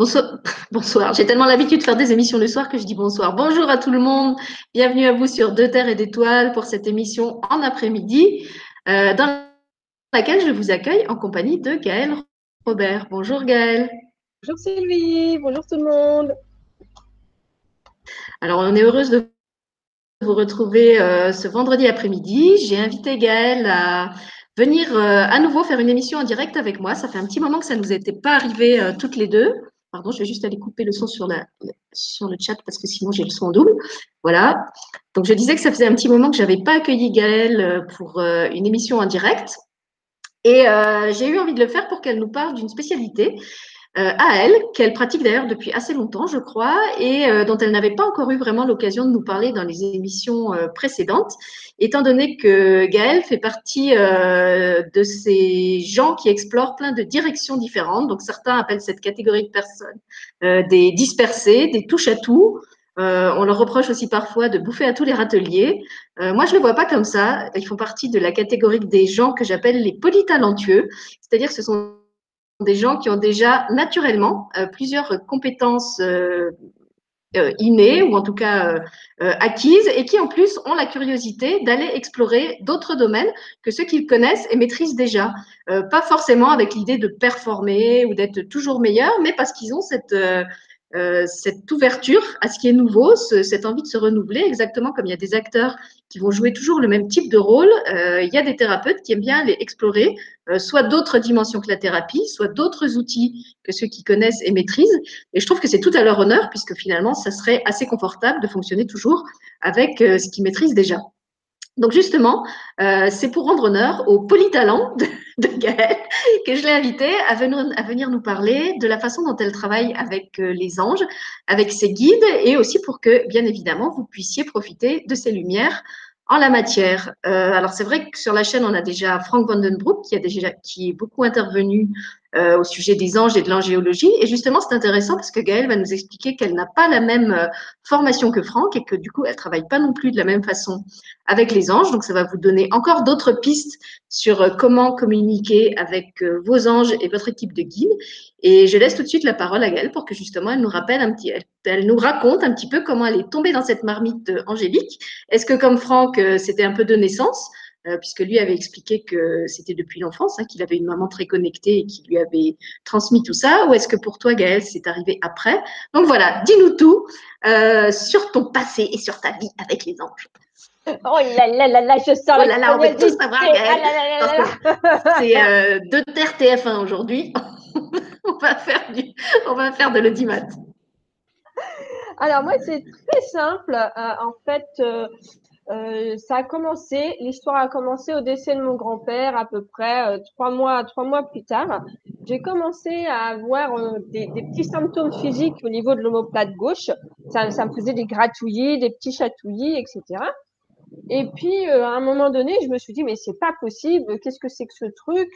Bonsoir. bonsoir. J'ai tellement l'habitude de faire des émissions le soir que je dis bonsoir. Bonjour à tout le monde. Bienvenue à vous sur Deux Terres et d'Étoiles pour cette émission en après-midi, euh, dans laquelle je vous accueille en compagnie de Gaëlle Robert. Bonjour Gaëlle. Bonjour Sylvie. Bonjour tout le monde. Alors, on est heureuse de vous retrouver euh, ce vendredi après-midi. J'ai invité Gaëlle à venir euh, à nouveau faire une émission en direct avec moi. Ça fait un petit moment que ça ne nous était pas arrivé toutes les deux. Pardon, je vais juste aller couper le son sur, le chat parce que sinon j'ai le son en double. Voilà. Donc je disais que ça faisait un petit moment que je n'avais pas accueilli Gaëlle euh, pour euh, une émission en direct. Et euh, j'ai eu envie de le faire pour qu'elle nous parle d'une spécialité à elle, qu'elle pratique d'ailleurs depuis assez longtemps, je crois, et euh, dont elle n'avait pas encore eu vraiment l'occasion de nous parler dans les émissions euh, précédentes, étant donné que Gaëlle fait partie de ces gens qui explorent plein de directions différentes. Donc certains appellent cette catégorie de personnes des dispersés, des touches à tout. on leur reproche aussi parfois de bouffer à tous les râteliers. moi, je ne le vois pas comme ça. Ils font partie de la catégorie des gens que j'appelle les polytalentueux, c'est-à-dire ce sont des gens qui ont déjà naturellement euh, plusieurs compétences euh, euh, innées ou en tout cas acquises et qui en plus ont la curiosité d'aller explorer d'autres domaines que ceux qu'ils connaissent et maîtrisent déjà. pas forcément avec l'idée de performer ou d'être toujours meilleur, mais parce qu'ils ont cette cette ouverture à ce qui est nouveau, cette envie de se renouveler, exactement comme il y a des acteurs qui vont jouer toujours le même type de rôle, euh, il y a des thérapeutes qui aiment bien aller explorer euh, soit d'autres dimensions que la thérapie, soit d'autres outils que ceux qui connaissent et maîtrisent. Et je trouve que c'est tout à leur honneur, puisque finalement, ça serait assez confortable de fonctionner toujours avec ce qu'ils maîtrisent déjà. Donc justement, euh, c'est pour rendre honneur au polytalent de, Gaëlle que je l'ai invité à venir, nous parler de la façon dont elle travaille avec euh, les anges, avec ses guides, et aussi pour que, bien évidemment, vous puissiez profiter de ces lumières en la matière. Euh, alors c'est vrai que sur la chaîne, on a déjà Frank Vandenbroek qui a déjà qui est beaucoup intervenu euh, au sujet des anges et de l'angéologie. Et justement, c'est intéressant parce que Gaëlle va nous expliquer qu'elle n'a pas la même euh, formation que Franck et que du coup, elle travaille pas non plus de la même façon avec les anges. Donc, ça va vous donner encore d'autres pistes sur euh, comment communiquer avec vos anges et votre équipe de guides. Et je laisse tout de suite la parole à Gaëlle pour que justement, elle nous rappelle un petit, elle, nous raconte un petit peu comment elle est tombée dans cette marmite angélique. Est-ce que comme Franck, c'était un peu de naissance euh, puisque lui avait expliqué que c'était depuis l'enfance, hein, qu'il avait une maman très connectée et qui lui avait transmis tout ça, ou est-ce que pour toi, Gaëlle, c'est arrivé après? Donc voilà, dis-nous tout euh, sur ton passé et sur ta vie avec les anges. Oh là là là là, je sens oh là là, on va tout savoir, Gaëlle. c'est euh, deux terres TF1 aujourd'hui. on va faire du, on va faire de l'audimat. Alors moi, c'est très simple. en fait, euh, ça a commencé, l'histoire a commencé au décès de mon grand-père à peu près euh, trois mois, trois mois plus tard. J'ai commencé à avoir euh, des, des, petits symptômes physiques au niveau de l'omoplate gauche. Ça, ça, me faisait des gratouillis, des petits chatouillis, etc. Et puis à un moment donné, je me suis dit mais c'est pas possible, qu'est-ce que c'est que ce truc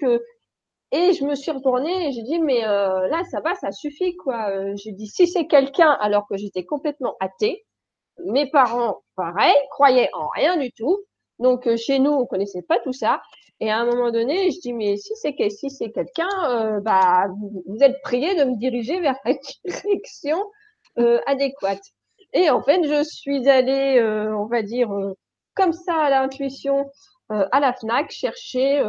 Et je me suis retournée et j'ai dit mais là ça va, ça suffit quoi. j'ai dit si c'est quelqu'un alors que j'étais complètement athée mes parents, pareil, croyaient en rien du tout. Donc euh, chez nous, on connaissait pas tout ça. Et à un moment donné, je dis mais si c'est quelqu'un, euh, bah vous, êtes prié de me diriger vers la direction euh, adéquate. Et en fait, je suis allée, on va dire comme ça à l'intuition à la Fnac chercher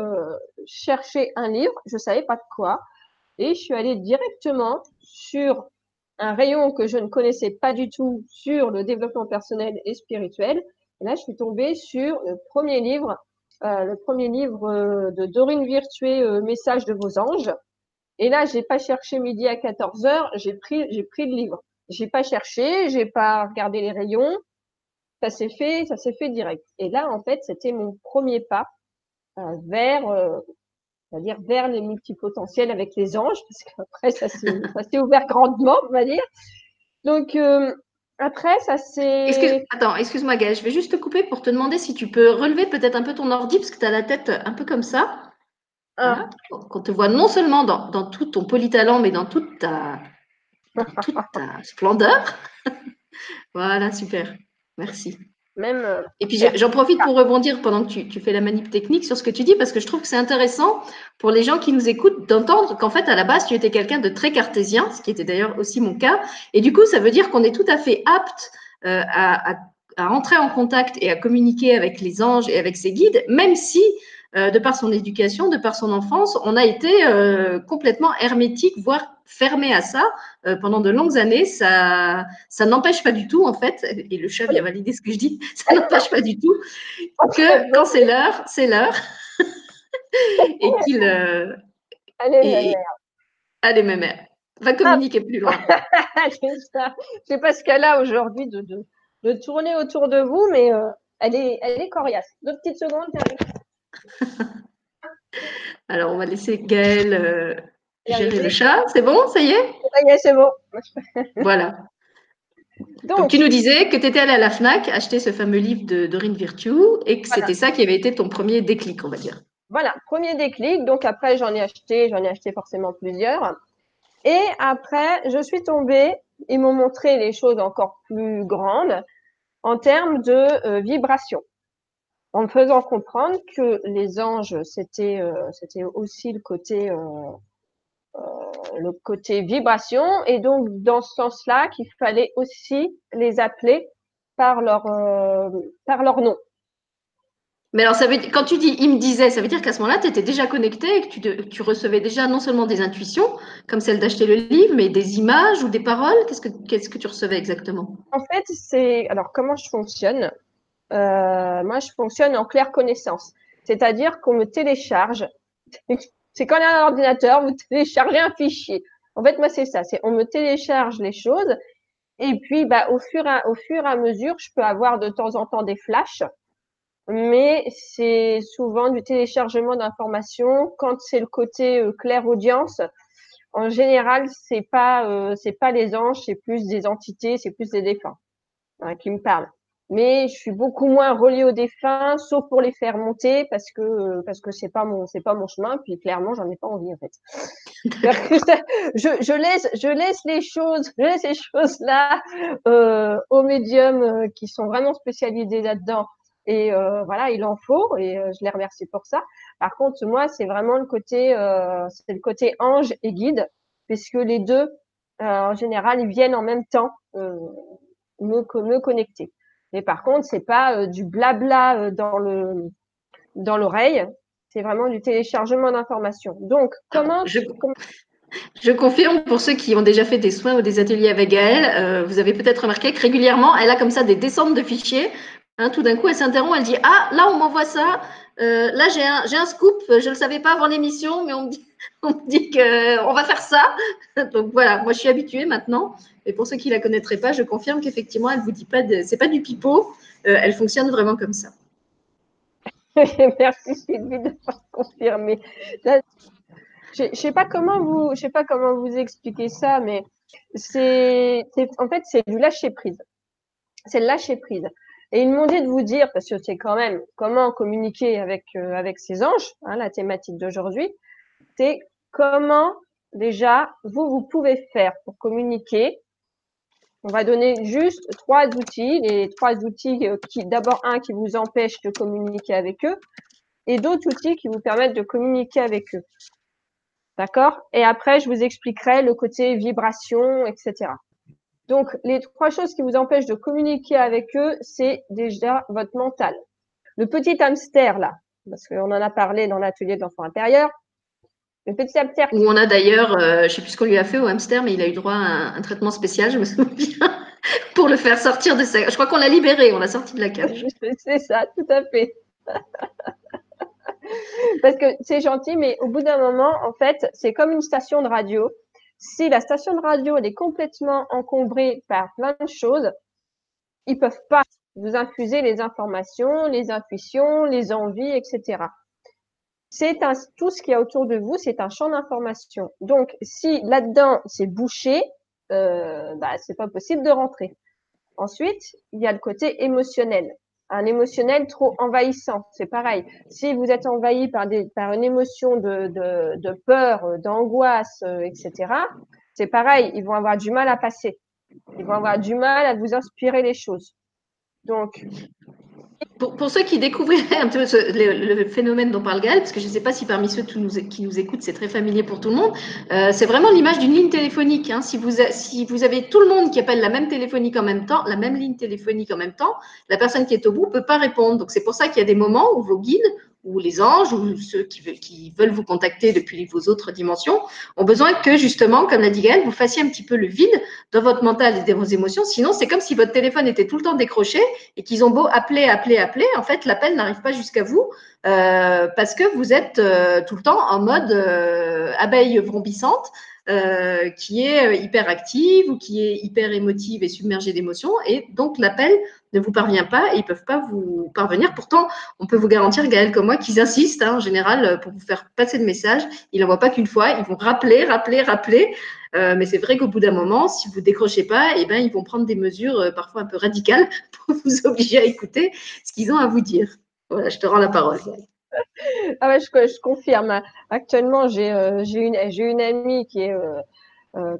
chercher un livre. Je savais pas de quoi. Et je suis allée directement sur un rayon que je ne connaissais pas du tout sur le développement personnel et spirituel. Et là, je suis tombée sur le premier livre, euh, le premier livre euh, de Dorine Virtué, euh, Message de vos anges. Et là, j'ai pas cherché midi à 14 heures, j'ai pris, j'ai pris le livre. J'ai pas cherché, j'ai pas regardé les rayons. Ça s'est fait, ça s'est fait direct. Et là, en fait, c'était mon premier pas euh, vers c'est-à-dire vers les multipotentiels avec les anges, parce qu'après, ça s'est ouvert grandement, on va dire. Donc, euh, après, ça s'est. Excuse, attends, excuse-moi, Gaëlle, je vais juste te couper pour te demander si tu peux relever peut-être un peu ton ordi, parce que tu as la tête un peu comme ça. Ah. Qu'on te voit non seulement dans, dans, tout ton polytalent, mais dans toute ta, toute ta splendeur. voilà, super. Merci. Même. Euh, et puis j'en profite pour rebondir pendant que tu, tu, fais la manip technique sur ce que tu dis, parce que je trouve que c'est intéressant pour les gens qui nous écoutent d'entendre qu'en fait, à la base, tu étais quelqu'un de très cartésien, ce qui était d'ailleurs aussi mon cas. Et du coup, ça veut dire qu'on est tout à fait apte euh, à, à, à, rentrer en contact et à communiquer avec les anges et avec ses guides, même si euh, de par son éducation, de par son enfance, on a été euh, complètement hermétique, voire fermé à ça euh, pendant de longues années. Ça, ça n'empêche pas du tout, en fait, et le chat vient valider ce que je dis, ça n'empêche pas du tout que quand c'est l'heure, c'est l'heure. et qu'il. allez, et, allez, ma mère. Va communiquer plus loin. c'est pas ce qu'elle a aujourd'hui de, de, tourner autour de vous, mais elle, est, elle est coriace. Deux petites secondes, Alors, on va laisser Gaëlle euh, gérer le chat. C'est bon Ça y est? Ça y est, c'est bon. voilà. Donc, tu nous disais que tu étais allée à la FNAC acheter ce fameux livre de Dorine Virtue et que c'était ça qui avait été ton premier déclic, on va dire. Voilà, premier déclic. Donc, après, j'en ai acheté, j'en ai acheté forcément plusieurs. Et après, je suis tombée, ils m'ont montré les choses encore plus grandes en termes de euh, vibration en me faisant comprendre que les anges, c'était euh, c'était aussi le côté euh, euh, le côté vibration, et donc dans ce sens-là, qu'il fallait aussi les appeler par leur par leur nom. Mais alors, ça veut quand tu dis il me disait, ça veut dire qu'à ce moment-là, tu étais déjà connecté et que tu, tu, recevais déjà non seulement des intuitions, comme celle d'acheter le livre, mais des images ou des paroles? Qu'est-ce que, qu'est-ce que tu recevais exactement? En fait, c'est. Alors, comment je fonctionne? Euh, moi, je fonctionne en claire connaissance. C'est-à-dire qu'on me télécharge. C'est quand on un ordinateur, vous téléchargez un fichier. En fait, moi, c'est ça. C'est on me télécharge les choses. Et puis, bah, au fur, et, au fur et à mesure, je peux avoir de temps en temps des flashs. Mais c'est souvent du téléchargement d'informations. Quand c'est le côté euh, clair audience, en général, c'est pas euh, c'est pas les anges, c'est plus des entités, c'est plus des défunts hein, qui me parlent mais je suis beaucoup moins reliée aux défunts, sauf pour les faire monter parce que parce que c'est pas mon c'est pas mon chemin. Puis clairement, j'en ai pas envie en fait. je, je laisse je laisse les choses je laisse ces choses là euh, aux médiums euh, qui sont vraiment spécialisés là-dedans. Et euh, voilà, il en faut et euh, je les remercie pour ça. Par contre, moi, c'est vraiment le côté euh, c'est le côté ange et guide, puisque les deux en général ils viennent en même temps me me connecter. Mais par contre, c'est pas euh, du blabla euh, dans le dans l'oreille. C'est vraiment du téléchargement d'informations. Donc, comment je, je, confirme pour ceux qui ont déjà fait des soins ou des ateliers avec Gaëlle, euh, vous avez peut-être remarqué que régulièrement, elle a comme ça des descentes de fichiers. Hein, tout d'un coup, elle s'interrompt, elle dit Ah, là, on m'envoie ça. Là, j'ai un, scoop. Je ne le savais pas avant l'émission, mais on me dit, qu'on va faire ça. Donc voilà, moi, je suis habituée maintenant. Et pour ceux qui la connaîtraient pas, je confirme qu'effectivement, elle vous dit pas c'est pas du pipeau, euh, elle fonctionne vraiment comme ça. Merci Sylvie de confirmer. Je ne sais pas comment vous, je sais pas comment vous expliquer ça, mais c'est, en fait, c'est du lâcher prise. C'est le lâcher prise. Et ils m'ont dit de vous dire, parce que c'est quand même comment communiquer avec euh, avec ces anges, hein, la thématique d'aujourd'hui, c'est comment déjà vous vous pouvez faire pour communiquer on va donner juste trois outils, les trois outils euh, qui, d'abord un qui vous empêche de communiquer avec eux et d'autres outils qui vous permettent de communiquer avec eux. D'accord? Et après, je vous expliquerai le côté vibration, etc. Donc, les trois choses qui vous empêchent de communiquer avec eux, c'est déjà votre mental. Le petit hamster, là, parce qu'on en a parlé dans l'atelier de l'enfant intérieur, le petit hamster. Où on a d'ailleurs, euh, je ne sais plus ce qu'on lui a fait au hamster, mais il a eu droit à un, traitement spécial, je me souviens, pour le faire sortir de sa. Je crois qu'on l'a libéré, on l'a sorti de la cage. C'est ça, tout à fait. Parce que c'est gentil, mais au bout d'un moment, en fait, c'est comme une station de radio. Si la station de radio est complètement encombrée par plein de choses, ils peuvent pas vous infuser les informations, les intuitions, les envies, etc c'est tout ce qu'il y a autour de vous, c'est un champ d'information. Donc, si là-dedans c'est bouché, euh, bah, c'est pas possible de rentrer. Ensuite, il y a le côté émotionnel. Un émotionnel trop envahissant, c'est pareil. Si vous êtes envahi par, des, par une émotion de, de, de peur, d'angoisse, euh, etc., c'est pareil, ils vont avoir du mal à passer. Ils vont avoir du mal à vous inspirer les choses. Donc, pour, ceux qui découvriraient un peu le, phénomène dont parle Gaël, parce que je ne sais pas si parmi ceux qui nous, écoutent, c'est très familier pour tout le monde, euh, c'est vraiment l'image d'une ligne téléphonique. Hein. Si, vous si vous avez tout le monde qui appelle la même téléphonique en même temps, la même ligne téléphonique en même temps, la personne qui est au bout ne peut pas répondre. Donc c'est pour ça qu'il y a des moments où vos guides ou les anges ou ceux qui veulent, vous contacter depuis vos autres dimensions ont besoin que justement, comme l'a dit Gaëlle, vous fassiez un petit peu le vide dans votre mental et dans vos émotions. Sinon, c'est comme si votre téléphone était tout le temps décroché et qu'ils ont beau appeler, appeler, appeler. En fait, l'appel n'arrive pas jusqu'à vous euh, parce que vous êtes euh, tout le temps en mode euh, abeille vrombissante. Euh, qui est hyper active ou qui est hyper émotive et submergée d'émotions. Et donc, l'appel ne vous parvient pas et ils ne peuvent pas vous parvenir. Pourtant, on peut vous garantir, Gaël comme moi, qu'ils insistent hein, en général euh, pour vous faire passer le message. Ils n'envoient pas qu'une fois, ils vont rappeler, rappeler, rappeler. Euh, mais c'est vrai qu'au bout d'un moment, si vous décrochez pas, eh ben, ils vont prendre des mesures euh, parfois un peu radicales pour vous obliger à écouter ce qu'ils ont à vous dire. Voilà, je te rends la parole. Ah ouais, je, confirme. Actuellement, j'ai une, une amie qui est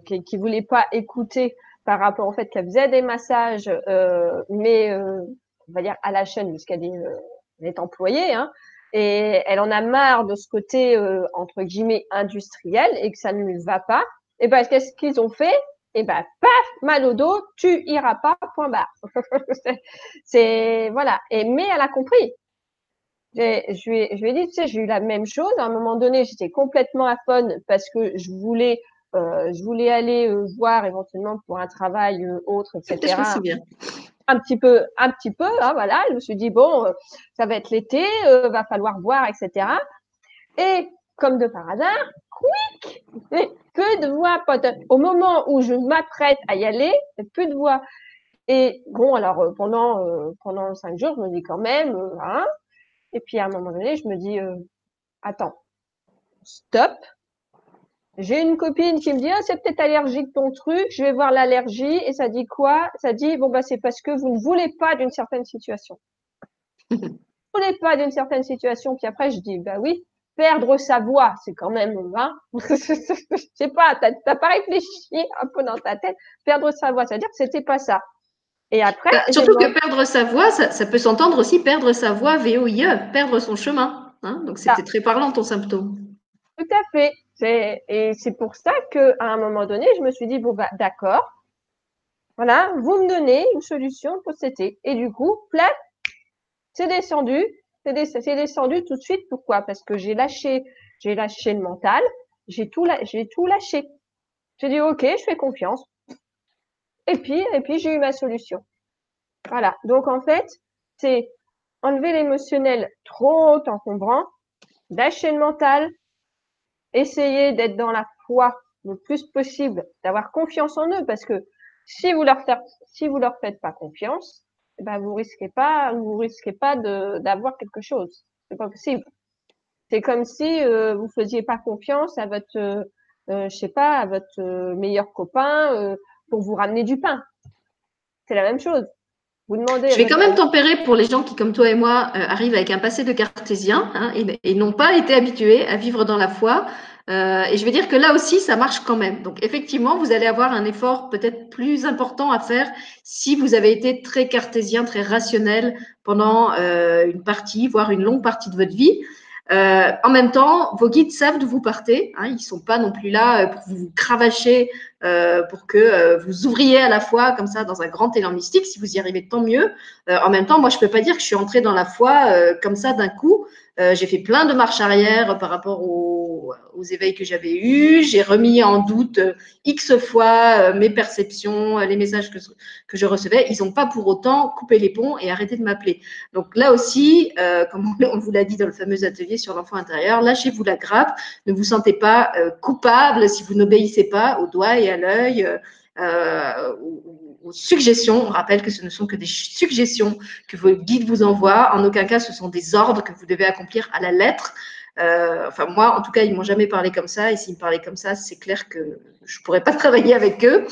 qui, qui voulait pas écouter par rapport au fait qu'elle faisait des massages, euh, mais euh, on va dire à la chaîne puisqu'elle est, euh, est employée, hein, et elle en a marre de ce côté euh, entre guillemets industriel et que ça ne lui va pas. Et ben qu'est-ce qu'ils ont fait? Et ben paf, mal au dos, tu iras pas. Point barre. c'est voilà. Et mais elle a compris. Je lui, ai, je lui ai dit, tu sais, j'ai eu la même chose. À un moment donné, j'étais complètement à fond parce que je voulais je voulais aller euh, voir éventuellement pour un travail euh, autre, etc. Bien. Un petit peu, un petit peu, hein, voilà. Je me suis dit bon, ça va être l'été, va falloir voir, etc. Et comme de par hasard, quick, peu de voix, Au moment où je m'apprête à y aller, peu de voix. Et bon, alors pendant pendant cinq jours, je me dis quand même, hein. Et puis à un moment donné, je me dis, attends, stop, j'ai une copine qui me dit, ah, c'est peut-être allergique ton truc, je vais voir l'allergie, et ça dit quoi? Ça dit, bon, bah, c'est parce que vous ne voulez pas d'une certaine situation. vous ne voulez pas d'une certaine situation, puis après, je dis, bah oui, perdre sa voix, c'est quand même, hein, je sais pas, t'as pas réfléchi un peu dans ta tête, perdre sa voix, c'est-à-dire que c'était pas ça. Et après. Bah, surtout que perdre sa voix, ça, ça peut s'entendre aussi perdre sa voix VOIE, perdre son chemin. Hein, donc c'était très parlant ton symptôme. Tout à fait. Et c'est pour ça qu'à un moment donné, je me suis dit, bon, bah, d'accord. Voilà, vous me donnez une solution pour été. Et du coup, plat, c'est descendu. C'est descendu tout de suite. Pourquoi? Parce que j'ai lâché, j'ai lâché le mental. J'ai tout, j'ai tout lâché. J'ai dit, OK, je fais confiance. Et puis, et puis, j'ai eu ma solution. Voilà. Donc, en fait, c'est enlever l'émotionnel trop encombrant, lâcher le mental, essayez d'être dans la foi le plus possible, d'avoir confiance en eux, parce que si vous leur faites, si vous leur faites pas confiance, eh ben vous risquez pas, vous risquez pas d'avoir quelque chose. C'est pas possible. C'est comme si euh, vous faisiez pas confiance à votre, euh, euh je sais pas, à votre euh, meilleur copain euh, pour vous ramener du pain. C'est la même chose. Vous demandez. Je vais quand même tempérer pour les gens qui, comme toi et moi, euh, arrivent avec un passé de cartésien hein, et, n'ont pas été habitués à vivre dans la foi. Euh, et je vais dire que là aussi, ça marche quand même. Donc, effectivement, vous allez avoir un effort peut-être plus important à faire si vous avez été très cartésien, très rationnel pendant euh, une partie, voire une longue partie de votre vie. Euh, en même temps, vos guides savent d'où vous partez. Hein, ils sont pas non plus là euh, pour vous cravacher, euh, pour que vous ouvriez à la fois comme ça dans un grand élan mystique. Si vous y arrivez, tant mieux. En même temps, moi, je peux pas dire que je suis entrée dans la foi comme ça d'un coup. J'ai fait plein de marches arrière par rapport aux, aux éveils que j'avais eus. J'ai remis en doute x fois mes perceptions, les messages que, que je recevais. Ils n'ont pas pour autant coupé les ponts et arrêté de m'appeler. Donc là aussi, comme on vous l'a dit dans le fameux atelier sur l'enfant intérieur, lâchez-vous la grappe. Ne vous sentez pas coupable si vous n'obéissez pas aux doigts et à l'œil, euh, euh, suggestions. On rappelle que ce ne sont que des suggestions que vos guides vous envoient. En aucun cas, ce sont des ordres que vous devez accomplir à la lettre. Euh, enfin, moi, en tout cas, ils m'ont jamais parlé comme ça. Et s'ils me parlaient comme ça, c'est clair que je pourrais pas travailler avec eux.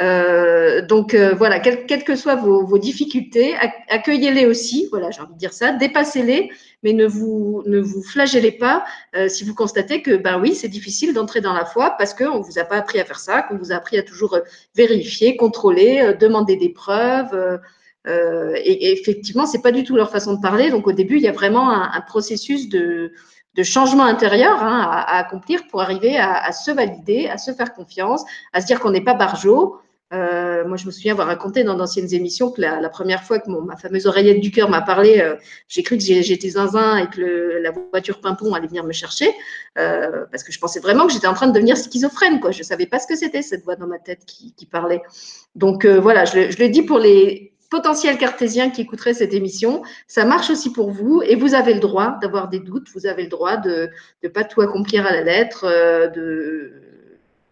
Euh, donc euh, voilà, quelles que soient vos, difficultés, accueillez-les aussi. Voilà, j'ai envie de dire ça. Dépassez-les, mais ne vous ne vous flagellez pas euh, si vous constatez que ben oui, c'est difficile d'entrer dans la foi parce qu'on vous a pas appris à faire ça, qu'on vous a appris à toujours vérifier, contrôler, demander des preuves. et, effectivement, c'est pas du tout leur façon de parler. Donc au début, il y a vraiment un, processus de, de changement intérieur hein, à, accomplir pour arriver à, à, se valider, à se faire confiance, à se dire qu'on n'est pas barjot, euh, moi, je me souviens avoir raconté dans d'anciennes émissions que la, première fois que mon, ma fameuse oreillette du cœur m'a parlé, euh, j'ai cru que j'étais zinzin et que le, la voiture pimpon allait venir me chercher, euh, parce que je pensais vraiment que j'étais en train de devenir schizophrène. Quoi. Je ne savais pas ce que c'était, cette voix dans ma tête qui, qui parlait. Donc euh, voilà, je, je, le dis pour les potentiels cartésiens qui écouteraient cette émission, ça marche aussi pour vous et vous avez le droit d'avoir des doutes, vous avez le droit de ne pas tout accomplir à la lettre, euh,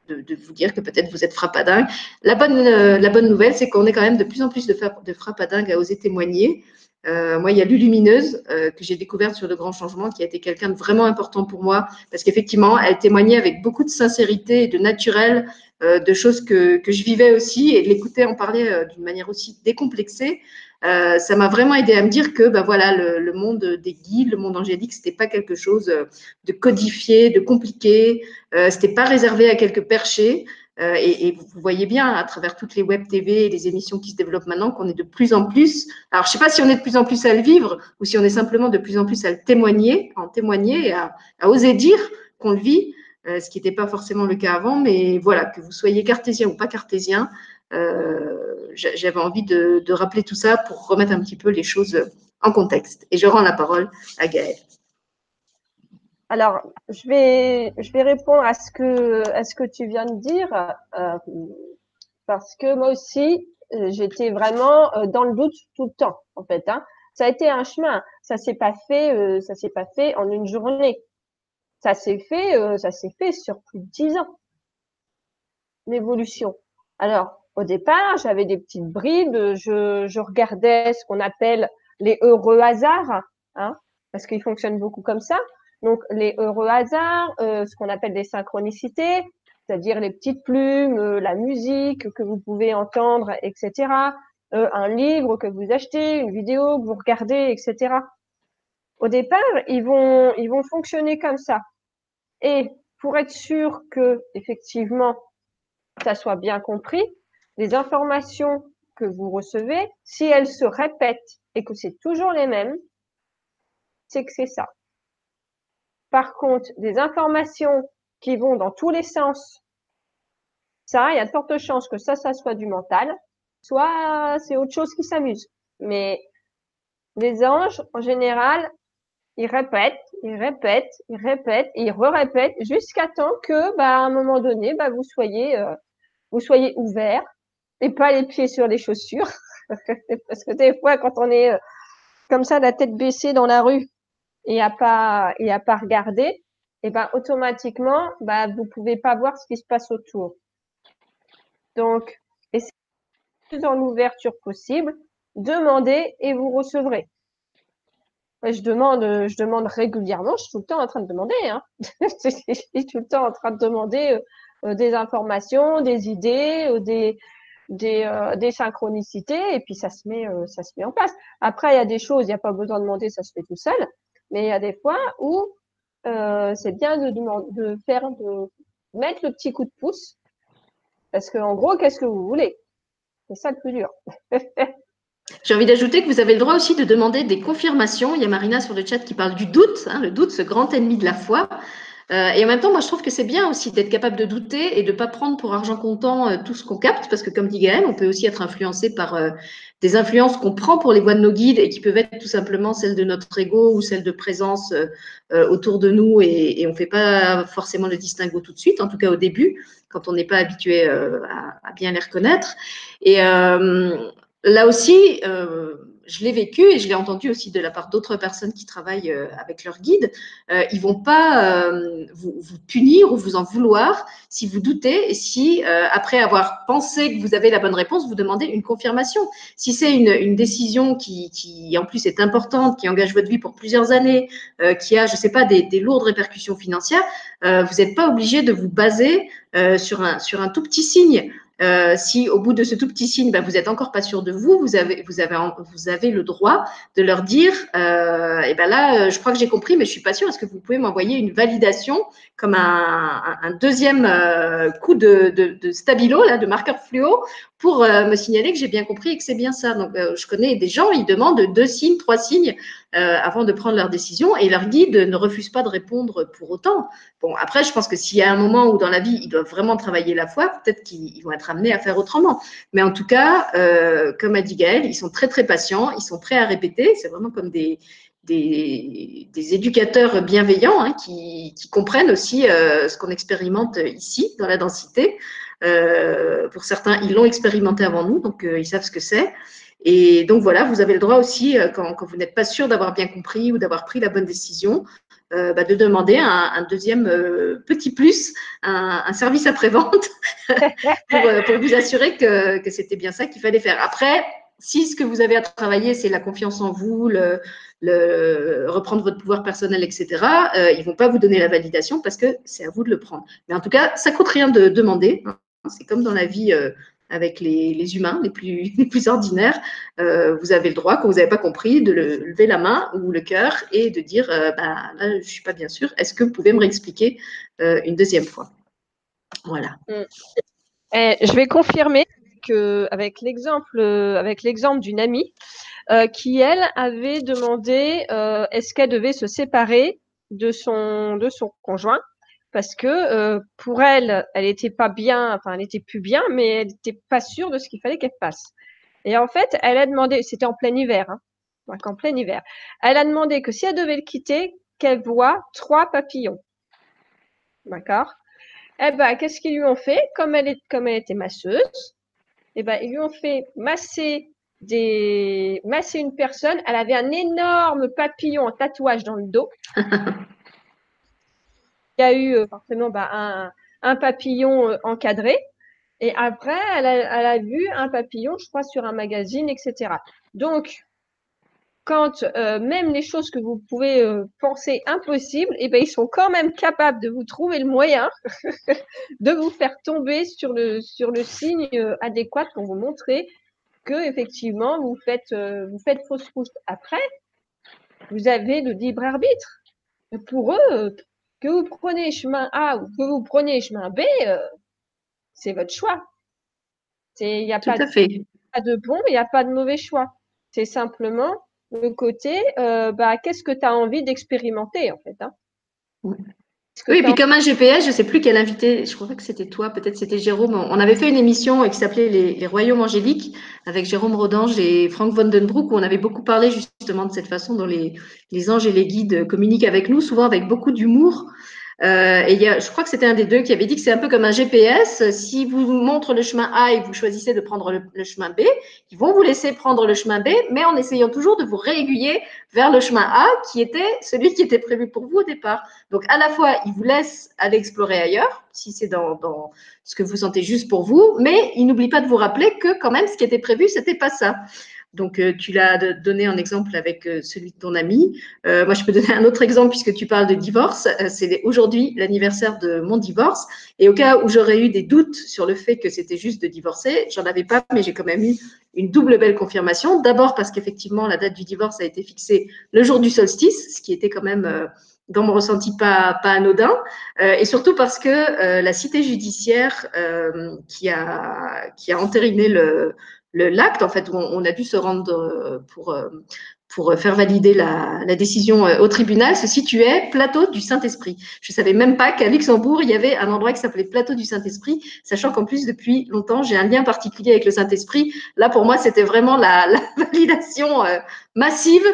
de vous dire que peut-être vous êtes frappadingue. La bonne, euh, la bonne nouvelle, c'est qu'on est quand même de plus en plus de, de frappadingues à oser témoigner. Euh, moi, il y a Lulumineuse euh, que j'ai découverte sur le grand changement, qui a été quelqu'un de vraiment important pour moi, parce qu'effectivement, elle témoignait avec beaucoup de sincérité et de naturel de choses que, que, je vivais aussi, et de l'écouter en parler d'une manière aussi décomplexée. Euh, ça m'a vraiment aidé à me dire que bah voilà le, le monde des guides, le monde angélique, c'était pas quelque chose euh, de codifié, de compliqué, euh, c'était pas réservé à quelques perchés. Euh, et, et, vous voyez bien à travers toutes les web TV et les émissions qui se développent maintenant qu'on est de plus en plus. Alors je sais pas si on est de plus en plus à le vivre ou si on est simplement de plus en plus à le témoigner, en témoigner et à, à oser dire qu'on le vit, euh, ce qui n'était pas forcément le cas avant. Mais voilà que vous soyez cartésien ou pas cartésien, j'avais envie de, rappeler tout ça pour remettre un petit peu les choses en contexte. Et je rends la parole à Gaëlle. Alors, je vais, je vais répondre à ce que, à ce que tu viens de dire, euh, parce que moi aussi, j'étais vraiment euh, dans le doute tout le temps, en fait. Hein. Ça a été un chemin. Ça s'est pas fait, ça s'est pas fait en une journée. Ça s'est fait, ça s'est fait sur plus de dix ans. L'évolution. Alors, au départ, j'avais des petites bribes, je, je regardais ce qu'on appelle les heureux hasards, hein, parce qu'ils fonctionnent beaucoup comme ça. Donc les heureux hasards, euh, ce qu'on appelle des synchronicités, c'est-à-dire les petites plumes, euh, la musique que vous pouvez entendre, etc. Euh, un livre que vous achetez, une vidéo que vous regardez, etc. Au départ, ils vont, ils vont fonctionner comme ça. Et pour être sûr que effectivement ça soit bien compris, les informations que vous recevez, si elles se répètent et que c'est toujours les mêmes, c'est que c'est ça. Par contre, des informations qui vont dans tous les sens, ça, il y a de fortes chances que ça, ça soit du mental, soit c'est autre chose qui s'amuse. Mais les anges, en général, ils répètent, ils répètent, ils répètent, ils re-répètent jusqu'à temps que, bah, à un moment donné, bah, vous soyez, euh, vous soyez ouvert pas les pieds sur les chaussures. Parce que des fois, quand on est euh, comme ça, la tête baissée dans la rue et à pas, et à pas regarder, et eh ben, automatiquement, bah, vous pouvez pas voir ce qui se passe autour. Donc, essayez plus en ouverture possible, demandez et vous recevrez. Je demande, je demande régulièrement, je suis tout le temps en train de demander, hein. je suis tout le temps en train de demander euh, des informations, des idées, euh, des, des, euh, des synchronicités et puis ça se met euh, ça se met en place. Après il y a des choses, il n'y a pas besoin de demander, ça se fait tout seul, mais il y a des fois où euh, c'est bien de, de faire de mettre le petit coup de pouce parce que en gros qu'est-ce que vous voulez? C'est ça le plus dur. J'ai envie d'ajouter que vous avez le droit aussi de demander des confirmations. Il y a Marina sur le chat qui parle du doute, hein, le doute, ce grand ennemi de la foi. Euh, et en même temps, moi, je trouve que c'est bien aussi d'être capable de douter et de ne pas prendre pour argent comptant euh, tout ce qu'on capte, parce que comme dit Gaël, on peut aussi être influencé par euh, des influences qu'on prend pour les voix de nos guides et qui peuvent être tout simplement celles de notre ego ou celles de présence autour de nous et, et on ne fait pas forcément le distinguo tout de suite, en tout cas au début, quand on n'est pas habitué à, à, bien les reconnaître. Et là aussi, je l'ai vécu et je l'ai entendu aussi de la part d'autres personnes qui travaillent euh, avec leur guide. Euh, ils vont pas euh, vous, vous, punir ou vous en vouloir si vous doutez et si, après avoir pensé que vous avez la bonne réponse, vous demandez une confirmation. Si c'est une, une, décision qui, qui, en plus, est importante, qui engage votre vie pour plusieurs années, qui a, je sais pas, des, des lourdes répercussions financières, vous n'êtes pas obligé de vous baser sur, un, sur un tout petit signe. Euh, si au bout de ce tout petit signe, ben, vous n'êtes encore pas sûr de vous, vous avez, vous avez, vous avez le droit de leur dire, euh, et ben là, euh, je crois que j'ai compris, mais je suis pas sûre. Est-ce que vous pouvez m'envoyer une validation comme un, un deuxième euh, coup de, de, de, stabilo, là, de marqueur fluo, pour me signaler que j'ai bien compris et que c'est bien ça. Donc, je connais des gens, ils demandent deux signes, trois signes avant de prendre leur décision et leur guide ne refuse pas de répondre pour autant. Bon, après, je pense que s'il y a un moment où dans la vie, ils doivent vraiment travailler la foi, peut-être qu'ils vont être amenés à faire autrement. Mais en tout cas, comme a dit Gaël, ils sont très, très patients, ils sont prêts à répéter. C'est vraiment comme des, des, éducateurs bienveillants hein, qui, comprennent aussi euh, ce qu'on expérimente ici dans la densité. Euh, pour certains, ils l'ont expérimenté avant nous, donc euh, ils savent ce que c'est. Et donc voilà, vous avez le droit aussi, quand, vous n'êtes pas sûr d'avoir bien compris ou d'avoir pris la bonne décision, bah, de demander un, deuxième petit plus, un, service après-vente, pour, vous assurer que, c'était bien ça qu'il fallait faire. Après, si ce que vous avez à travailler, c'est la confiance en vous, reprendre votre pouvoir personnel, etc., euh, ils ne vont pas vous donner la validation parce que c'est à vous de le prendre. Mais en tout cas, ça ne coûte rien de demander. Hein. C'est comme dans la vie euh, avec les, humains les plus, ordinaires. Euh, vous avez le droit, quand vous n'avez pas compris, de lever la main ou le cœur et de dire bah, là, je ne suis pas bien sûr. Est-ce que vous pouvez me réexpliquer une deuxième fois? Voilà. Mm. je vais confirmer avec l'exemple avec l'exemple d'une amie euh, qui, elle, avait demandé euh, est-ce qu'elle devait se séparer de son conjoint? Parce que euh, pour elle, elle n'était pas bien, enfin, elle n'était plus bien, mais elle n'était pas sûre de ce qu'il fallait qu'elle fasse. Et en fait, elle a demandé, c'était en plein hiver, hein, donc en plein hiver, elle a demandé que si elle devait le quitter, qu'elle voit trois papillons. D'accord? Eh ben, qu'est-ce qu'ils lui ont fait? Comme elle, est, comme elle était masseuse, eh ben, ils lui ont fait masser des masser une personne. Elle avait un énorme papillon en tatouage dans le dos. Il y a eu euh, forcément bah, un, papillon euh, encadré. Et après, elle a, vu un papillon, je crois, sur un magazine, etc. Donc, quand euh, même les choses que vous pouvez penser impossibles, eh ben, ils sont quand même capables de vous trouver le moyen de vous faire tomber sur le, sur le signe adéquat pour vous montrer que effectivement vous faites vous faites fausse route après, vous avez le libre arbitre. Pour eux, que vous preniez chemin A ou que vous preniez chemin B, euh, c'est votre choix. Il n'y a pas, de, pas de bon, il n'y a pas de mauvais choix. C'est simplement le côté, euh, bah, qu'est-ce que tu as envie d'expérimenter en fait. Hein oui, et puis comme un GPS, je ne sais plus quel invité, je crois que c'était toi, peut-être c'était Jérôme. On avait fait une émission qui s'appelait les, Royaumes angéliques avec Jérôme Rodange et Frank Vandenbroek où on avait beaucoup parlé justement de cette façon dont les, les anges et les guides communiquent avec nous, souvent avec beaucoup d'humour. Euh, et y a, je crois que c'était un des deux qui avait dit que c'est un peu comme un GPS. Si vous montre le chemin A et vous choisissez de prendre le, chemin B, ils vont vous laisser prendre le chemin B, mais en essayant toujours de vous réaiguiller vers le chemin A qui était celui qui était prévu pour vous au départ. Donc à la fois, ils vous laissent aller explorer ailleurs, si c'est dans, dans ce que vous sentez juste pour vous, mais ils n'oublient pas de vous rappeler que quand même, ce qui était prévu, c'était pas ça. Donc, euh, tu l'as donné un exemple avec euh, celui de ton ami. Euh, moi, je peux donner un autre exemple puisque tu parles de divorce. c'est aujourd'hui l'anniversaire de mon divorce. Et au cas où j'aurais eu des doutes sur le fait que c'était juste de divorcer, j'en avais pas, mais j'ai quand même eu une double belle confirmation. D'abord parce qu'effectivement, la date du divorce a été fixée le jour du solstice, ce qui était quand même dans mon ressenti pas, pas anodin, et surtout parce que la cité judiciaire qui, a, qui a entériné le, l'acte, en fait, où on, a dû se rendre euh, pour, euh, pour faire valider la, décision euh, au tribunal, se situait plateau du Saint-Esprit. Je ne savais même pas qu'à Luxembourg, il y avait un endroit qui s'appelait plateau du Saint-Esprit, sachant qu'en plus, depuis longtemps, j'ai un lien particulier avec le Saint-Esprit. Là, pour moi, c'était vraiment la, validation massive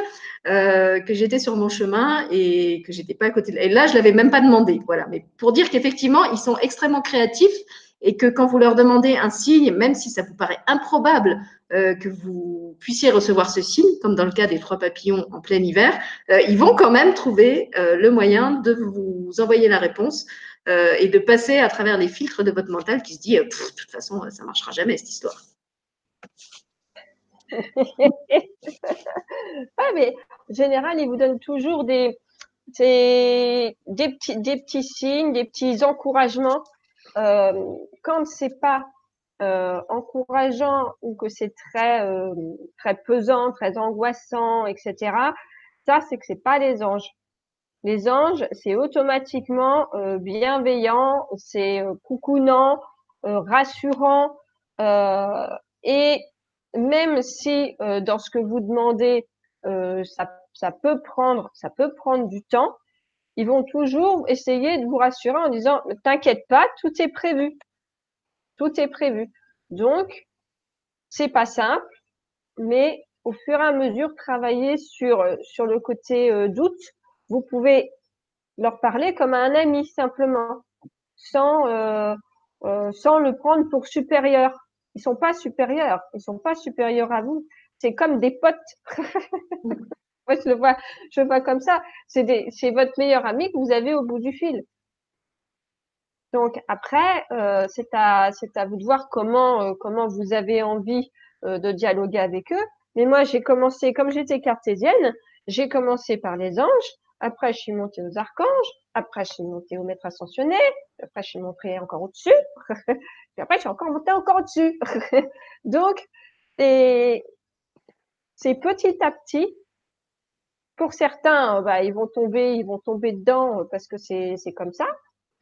que j'étais sur mon chemin et que j'étais pas à côté. De... Et là, je l'avais même pas demandé. Voilà. Mais pour dire qu'effectivement, ils sont extrêmement créatifs et que quand vous leur demandez un signe, même si ça vous paraît improbable euh, que vous puissiez recevoir ce signe, comme dans le cas des trois papillons en plein hiver, euh, ils vont quand même trouver euh, le moyen de vous envoyer la réponse et de passer à travers les filtres de votre mental qui se dit, de toute façon, ça marchera jamais cette histoire. ah, mais en général, ils vous donnent toujours des, des, petits, des petits signes, des petits encouragements euh, quand c'est pas euh, encourageant ou que c'est très euh, très pesant, très angoissant, etc. Ça, c'est que c'est pas des anges. Les anges, c'est automatiquement bienveillant, c'est coucounant, rassurant. et même si dans ce que vous demandez, ça, ça peut prendre, ça peut prendre du temps, ils vont toujours essayer de vous rassurer en disant t'inquiète pas, tout est prévu. Tout est prévu. Donc, c'est pas simple, mais au fur et à mesure, travailler sur, sur le côté euh, doute. Vous pouvez leur parler comme à un ami simplement, sans, euh, euh, sans le prendre pour supérieur. Ils sont pas supérieurs, ils sont pas supérieurs à vous. C'est comme des potes. Moi, je le vois, je le vois comme ça. C'est c'est votre meilleur ami que vous avez au bout du fil. Donc après, euh, c'est à, c'est à vous de voir comment, euh, comment vous avez envie euh, de dialoguer avec eux. Mais moi, j'ai commencé, comme j'étais cartésienne, j'ai commencé par les anges. Après, je suis montée aux archanges. Après, je suis montée au maître ascensionné. Après, je suis montée encore au-dessus. Puis après, je suis encore montée encore au-dessus. Donc, c'est petit à petit. Pour certains, bah, ils vont tomber, ils vont tomber dedans parce que c'est, comme ça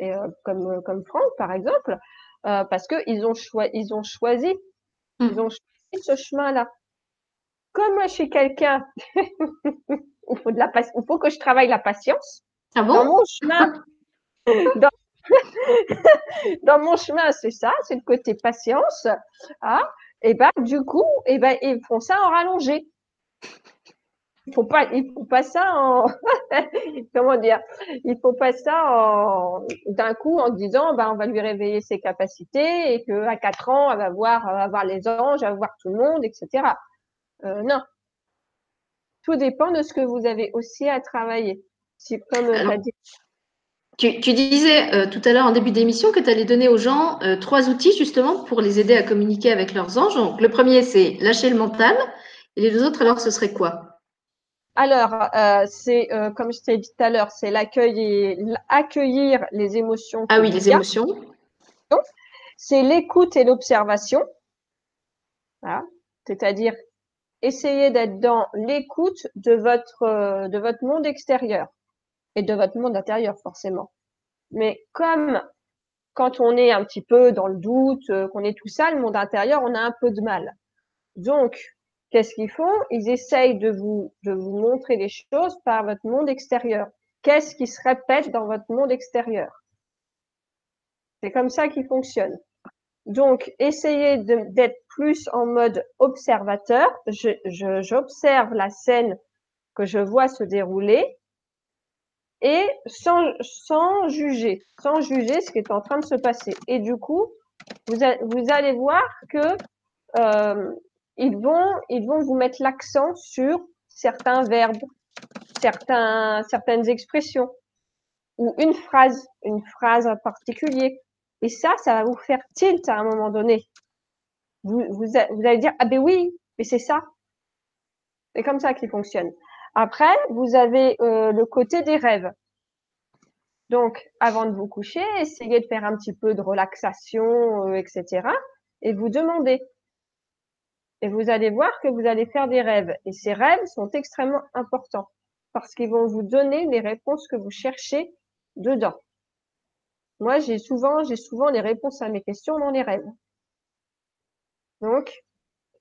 et, euh, comme euh, comme Franck par exemple, euh, parce que ils ont choisi ils ont choisi mmh. ils ont choisi ce chemin-là. Comme je suis quelqu'un, il faut de la il faut que je travaille la patience. Ah bon? Dans mon chemin, dans, dans mon chemin, c'est ça, c'est le côté patience. Hein, et ben du coup, et ben ils font ça en rallongé faut pas, il faut pas ça en, comment dire, il faut pas ça en, d'un coup en disant, ben, on va lui réveiller ses capacités et que à quatre ans, elle va voir, elle va voir les anges, elle va voir tout le monde, etc. Euh, non. Tout dépend de ce que vous avez aussi à travailler. Si, comme Alors, dit. Tu, tu, disais euh, tout à l'heure en début d'émission que tu allais donner aux gens euh, trois outils justement pour les aider à communiquer avec leurs anges. Donc, le premier, c'est lâcher le mental. Et les deux autres, alors, ce serait quoi? Alors, euh, c'est euh, comme je t'ai dit tout à l'heure, c'est l'accueil accueillir les émotions. Ah oui, les émotions. C'est l'écoute et l'observation. Voilà. C'est-à-dire essayer d'être dans l'écoute de votre euh, de votre monde extérieur et de votre monde intérieur forcément. Mais comme quand on est un petit peu dans le doute, qu'on est tout ça, le monde intérieur, on a un peu de mal. Donc, Qu'est-ce qu'ils font? Ils essayent de vous, de vous montrer les choses par votre monde extérieur. Qu'est-ce qui se répète dans votre monde extérieur? C'est comme ça qu'ils fonctionnent. Donc, essayez d'être plus en mode observateur. J'observe la scène que je vois se dérouler et sans, sans juger, sans juger ce qui est en train de se passer. Et du coup, vous, vous allez voir que euh, ils vont, ils vont vous mettre l'accent sur certains verbes, certains, certaines expressions ou une phrase, une phrase en particulier. Et ça, ça va vous faire tilt à un moment donné. Vous, vous, allez dire, ah ben oui, mais c'est ça. C'est comme ça qu'il fonctionne. Après, vous avez euh, le côté des rêves. Donc, avant de vous coucher, essayez de faire un petit peu de relaxation, euh, etc. Et vous demandez, et vous allez voir que vous allez faire des rêves. Et ces rêves sont extrêmement importants parce qu'ils vont vous donner les réponses que vous cherchez dedans. Moi, j'ai souvent, j'ai souvent les réponses à mes questions dans les rêves. Donc,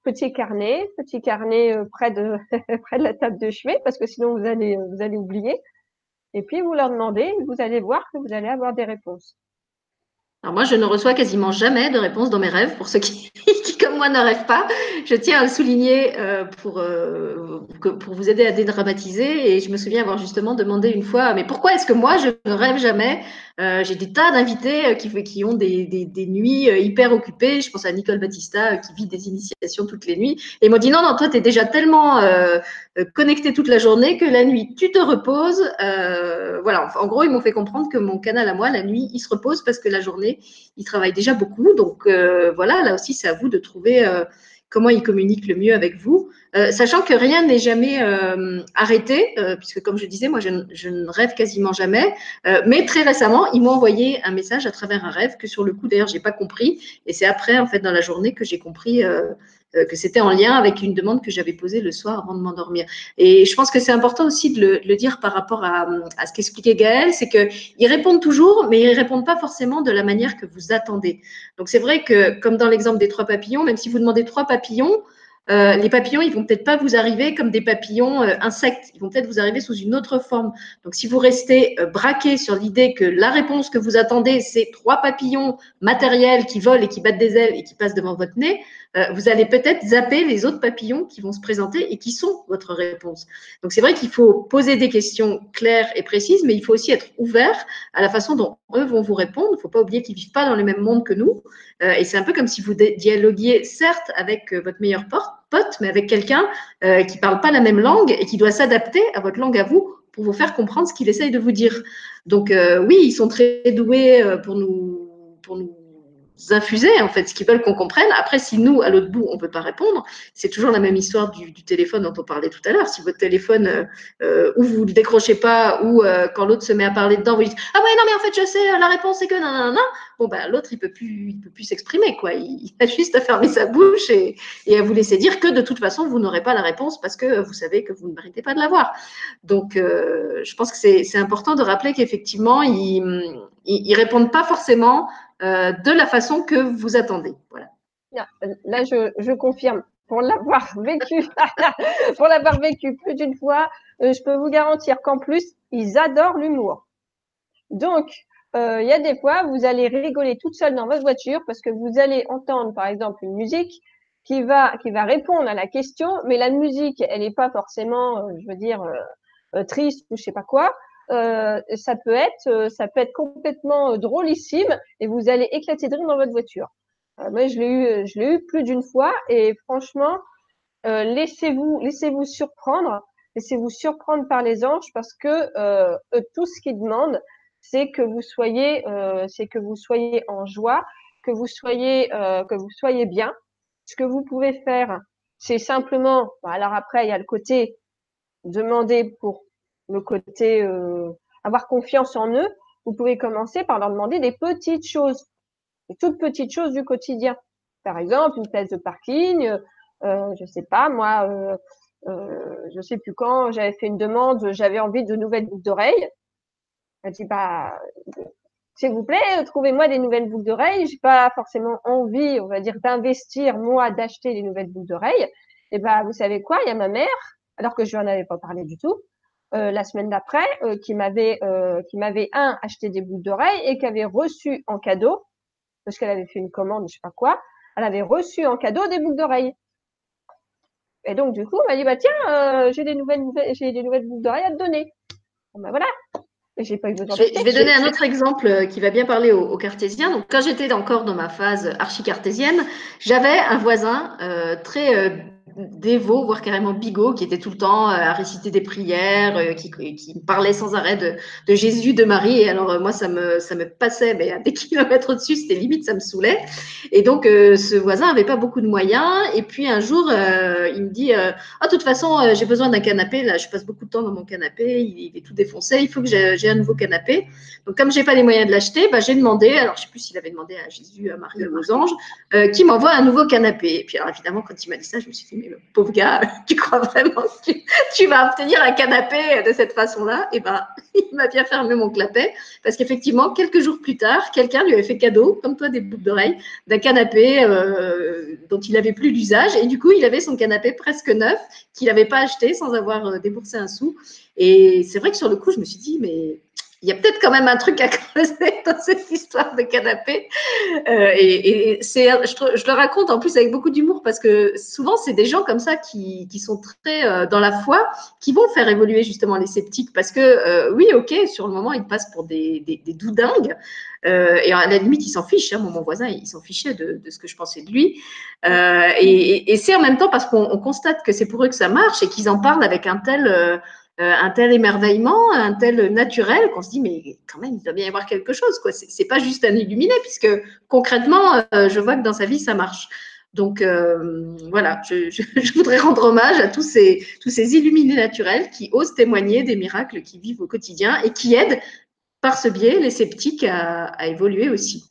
petit carnet, petit carnet euh, près de près de la table de chevet parce que sinon vous allez vous allez oublier. Et puis vous leur demandez, vous allez voir que vous allez avoir des réponses. Alors moi, je ne reçois quasiment jamais de réponse dans mes rêves pour ceux qui, qui comme moi, ne rêvent pas. Je tiens à le souligner euh, pour, euh, pour vous aider à dédramatiser. Et je me souviens avoir justement demandé une fois, mais pourquoi est-ce que moi, je ne rêve jamais? Euh, J'ai des tas d'invités qui, qui ont des, des, nuits hyper occupées. Je pense à Nicole Battista qui vit des initiations toutes les nuits. Et ils m'ont dit, non, non, toi, tu es déjà tellement connecté toute la journée que la nuit, tu te reposes. voilà, en gros, ils m'ont fait comprendre que mon canal à moi, la nuit, il se repose parce que la journée, il travaille déjà beaucoup. Donc euh, voilà, là aussi, c'est à vous de trouver euh, comment il communique le mieux avec vous. euh, sachant que rien n'est jamais arrêté, puisque comme je disais, moi je, ne rêve quasiment jamais. mais très récemment, ils m'ont envoyé un message à travers un rêve que sur le coup d'ailleurs j'ai pas compris, et c'est après en fait dans la journée que j'ai compris que c'était en lien avec une demande que j'avais posée le soir avant de m'endormir. Et je pense que c'est important aussi de le, dire par rapport à, ce qu'expliquait Gaël, c'est qu'ils répondent toujours, mais ils répondent pas forcément de la manière que vous attendez. Donc c'est vrai que, comme dans l'exemple des trois papillons, même si vous demandez trois papillons, euh, les papillons, ils vont peut-être pas vous arriver comme des papillons euh, insectes. Ils vont peut-être vous arriver sous une autre forme. Donc, si vous restez euh, braqué sur l'idée que la réponse que vous attendez, c'est trois papillons matériels qui volent et qui battent des ailes et qui passent devant votre nez, vous allez peut-être zapper les autres papillons qui vont se présenter et qui sont votre réponse. Donc, c'est vrai qu'il faut poser des questions claires et précises, mais il faut aussi être ouvert à la façon dont eux vont vous répondre. Il ne faut pas oublier qu'ils vivent pas dans le même monde que nous. et c'est un peu comme si vous dialoguiez, certes, avec votre meilleur pote, mais avec quelqu'un euh, qui parle pas la même langue et qui doit s'adapter à votre langue à vous pour vous faire comprendre ce qu'il essaye de vous dire. Donc euh, oui, ils sont très doués euh, pour nous infuser en fait ce qu'ils veulent qu'on comprenne. Après, si nous, à l'autre bout, on ne peut pas répondre, c'est toujours la même histoire du, téléphone dont on parlait tout à l'heure. Si votre téléphone, euh, euh, ou vous ne le décrochez pas, ou euh, quand l'autre se met à parler dedans, vous dites Ah ouais, non, mais en fait, je sais, la réponse c'est que non, non, non. Bon, ben, l'autre, il ne peut plus, s'exprimer, quoi. Il, a juste à fermer sa bouche et, et, à vous laisser dire que de toute façon, vous n'aurez pas la réponse parce que vous savez que vous ne méritez pas de l'avoir. Donc, je pense que c'est important de rappeler qu'effectivement, ils ne répondent pas forcément euh, de la façon que vous attendez. Voilà. Là, je, confirme. Pour l'avoir vécu, pour l'avoir vécu plus d'une fois, euh, je peux vous garantir qu'en plus, ils adorent l'humour. Donc, euh, il y a des fois, vous allez rigoler toute seule dans votre voiture parce que vous allez entendre, par exemple, une musique qui va qui va répondre à la question, mais la musique, elle n'est pas forcément, je veux dire, triste ou je sais pas quoi. Euh, ça peut être, euh, ça peut être complètement euh, drôlissime et vous allez éclater de rire dans votre voiture. moi, je l'ai eu, je l'ai eu plus d'une fois et franchement, laissez-vous, laissez-vous surprendre, laissez-vous surprendre par les anges parce que tout ce qu'ils demandent, c'est que vous soyez, c'est que vous soyez en joie, que vous soyez, que vous soyez bien. Ce que vous pouvez faire, c'est simplement, alors après, il y a le côté demander pour le côté euh, avoir confiance en eux, vous pouvez commencer par leur demander des petites choses, des toutes petites choses du quotidien. Par exemple, une place de parking, euh, je sais pas, moi, euh, euh, je sais plus quand, j'avais fait une demande, j'avais envie de nouvelles boucles d'oreilles. Elle dit, bah, s'il vous plaît, trouvez-moi des nouvelles boucles d'oreilles. J'ai pas forcément envie, on va dire, d'investir, moi, d'acheter des nouvelles boucles d'oreilles. Et ben, vous savez quoi? Il y a ma mère, alors que je lui en avais pas parlé du tout, euh, la semaine d'après euh, qui m'avait euh, qui m'avait un acheté des boucles d'oreilles et qui avait reçu en cadeau parce qu'elle avait fait une commande je sais pas quoi elle avait reçu en cadeau des boucles d'oreilles. Et donc du coup elle m'a dit bah tiens j'ai des nouvelles j'ai des nouvelles boucles d'oreilles à te donner. Bon, bah voilà. J'ai pas eu besoin je, vais, je vais donner un autre exemple qui va bien parler aux, aux cartésiens. Donc, quand j'étais encore dans ma phase archi-cartésienne, j'avais un voisin très dévot, voire carrément bigot, qui était tout le temps euh, à réciter des prières, euh, qui, qui parlait sans arrêt de, Jésus, de Marie. Et alors, euh, moi, ça me, ça me passait, mais à des kilomètres au-dessus, c'était limite, ça me saoulait. Et donc, ce voisin avait pas beaucoup de moyens. Et puis, un jour, il me dit, ah, de toute façon, j'ai besoin d'un canapé. Là, je passe beaucoup de temps dans mon canapé. Il, est tout défoncé. Il faut que j'ai un nouveau canapé. Donc, comme j'ai pas les moyens de l'acheter, bah, j'ai demandé, alors je sais plus s'il avait demandé à Jésus, à Marie ou aux anges, qui m'envoie un nouveau canapé. Et puis, alors, évidemment, quand il m'a dit ça, je me suis dit, pauvre gars, tu crois vraiment que tu, vas obtenir un canapé de cette façon-là? Et eh ben, il m'a bien fermé mon clapet parce qu'effectivement, quelques jours plus tard, quelqu'un lui avait fait cadeau, comme toi, des boucles d'oreilles, d'un canapé euh, dont il n'avait plus l'usage. Et du coup, il avait son canapé presque neuf qu'il n'avait pas acheté sans avoir euh, déboursé un sou. Et c'est vrai que sur le coup, je me suis dit, mais il y a peut-être quand même un truc à creuser dans cette histoire de canapé. Euh, et, c'est, je, le raconte en plus avec beaucoup d'humour parce que souvent, c'est des gens comme ça qui, qui sont très euh, dans la foi, qui vont faire évoluer justement les sceptiques parce que, euh, oui, ok, sur le moment, ils passent pour des, des, des doudingues. Et à la limite, il s'en fiche. Hein, mon, voisin, il s'en fichait de, de, ce que je pensais de lui. Et, c'est en même temps parce qu'on constate que c'est pour eux que ça marche et qu'ils en parlent avec un tel un tel émerveillement, un tel naturel qu'on se dit mais quand même il doit bien y avoir quelque chose quoi. C'est pas juste un illuminé puisque concrètement euh, je vois que dans sa vie ça marche. Donc voilà, je, voudrais rendre hommage à tous ces, illuminés naturels qui osent témoigner des miracles qu'ils vivent au quotidien et qui aident par ce biais les sceptiques à, évoluer aussi.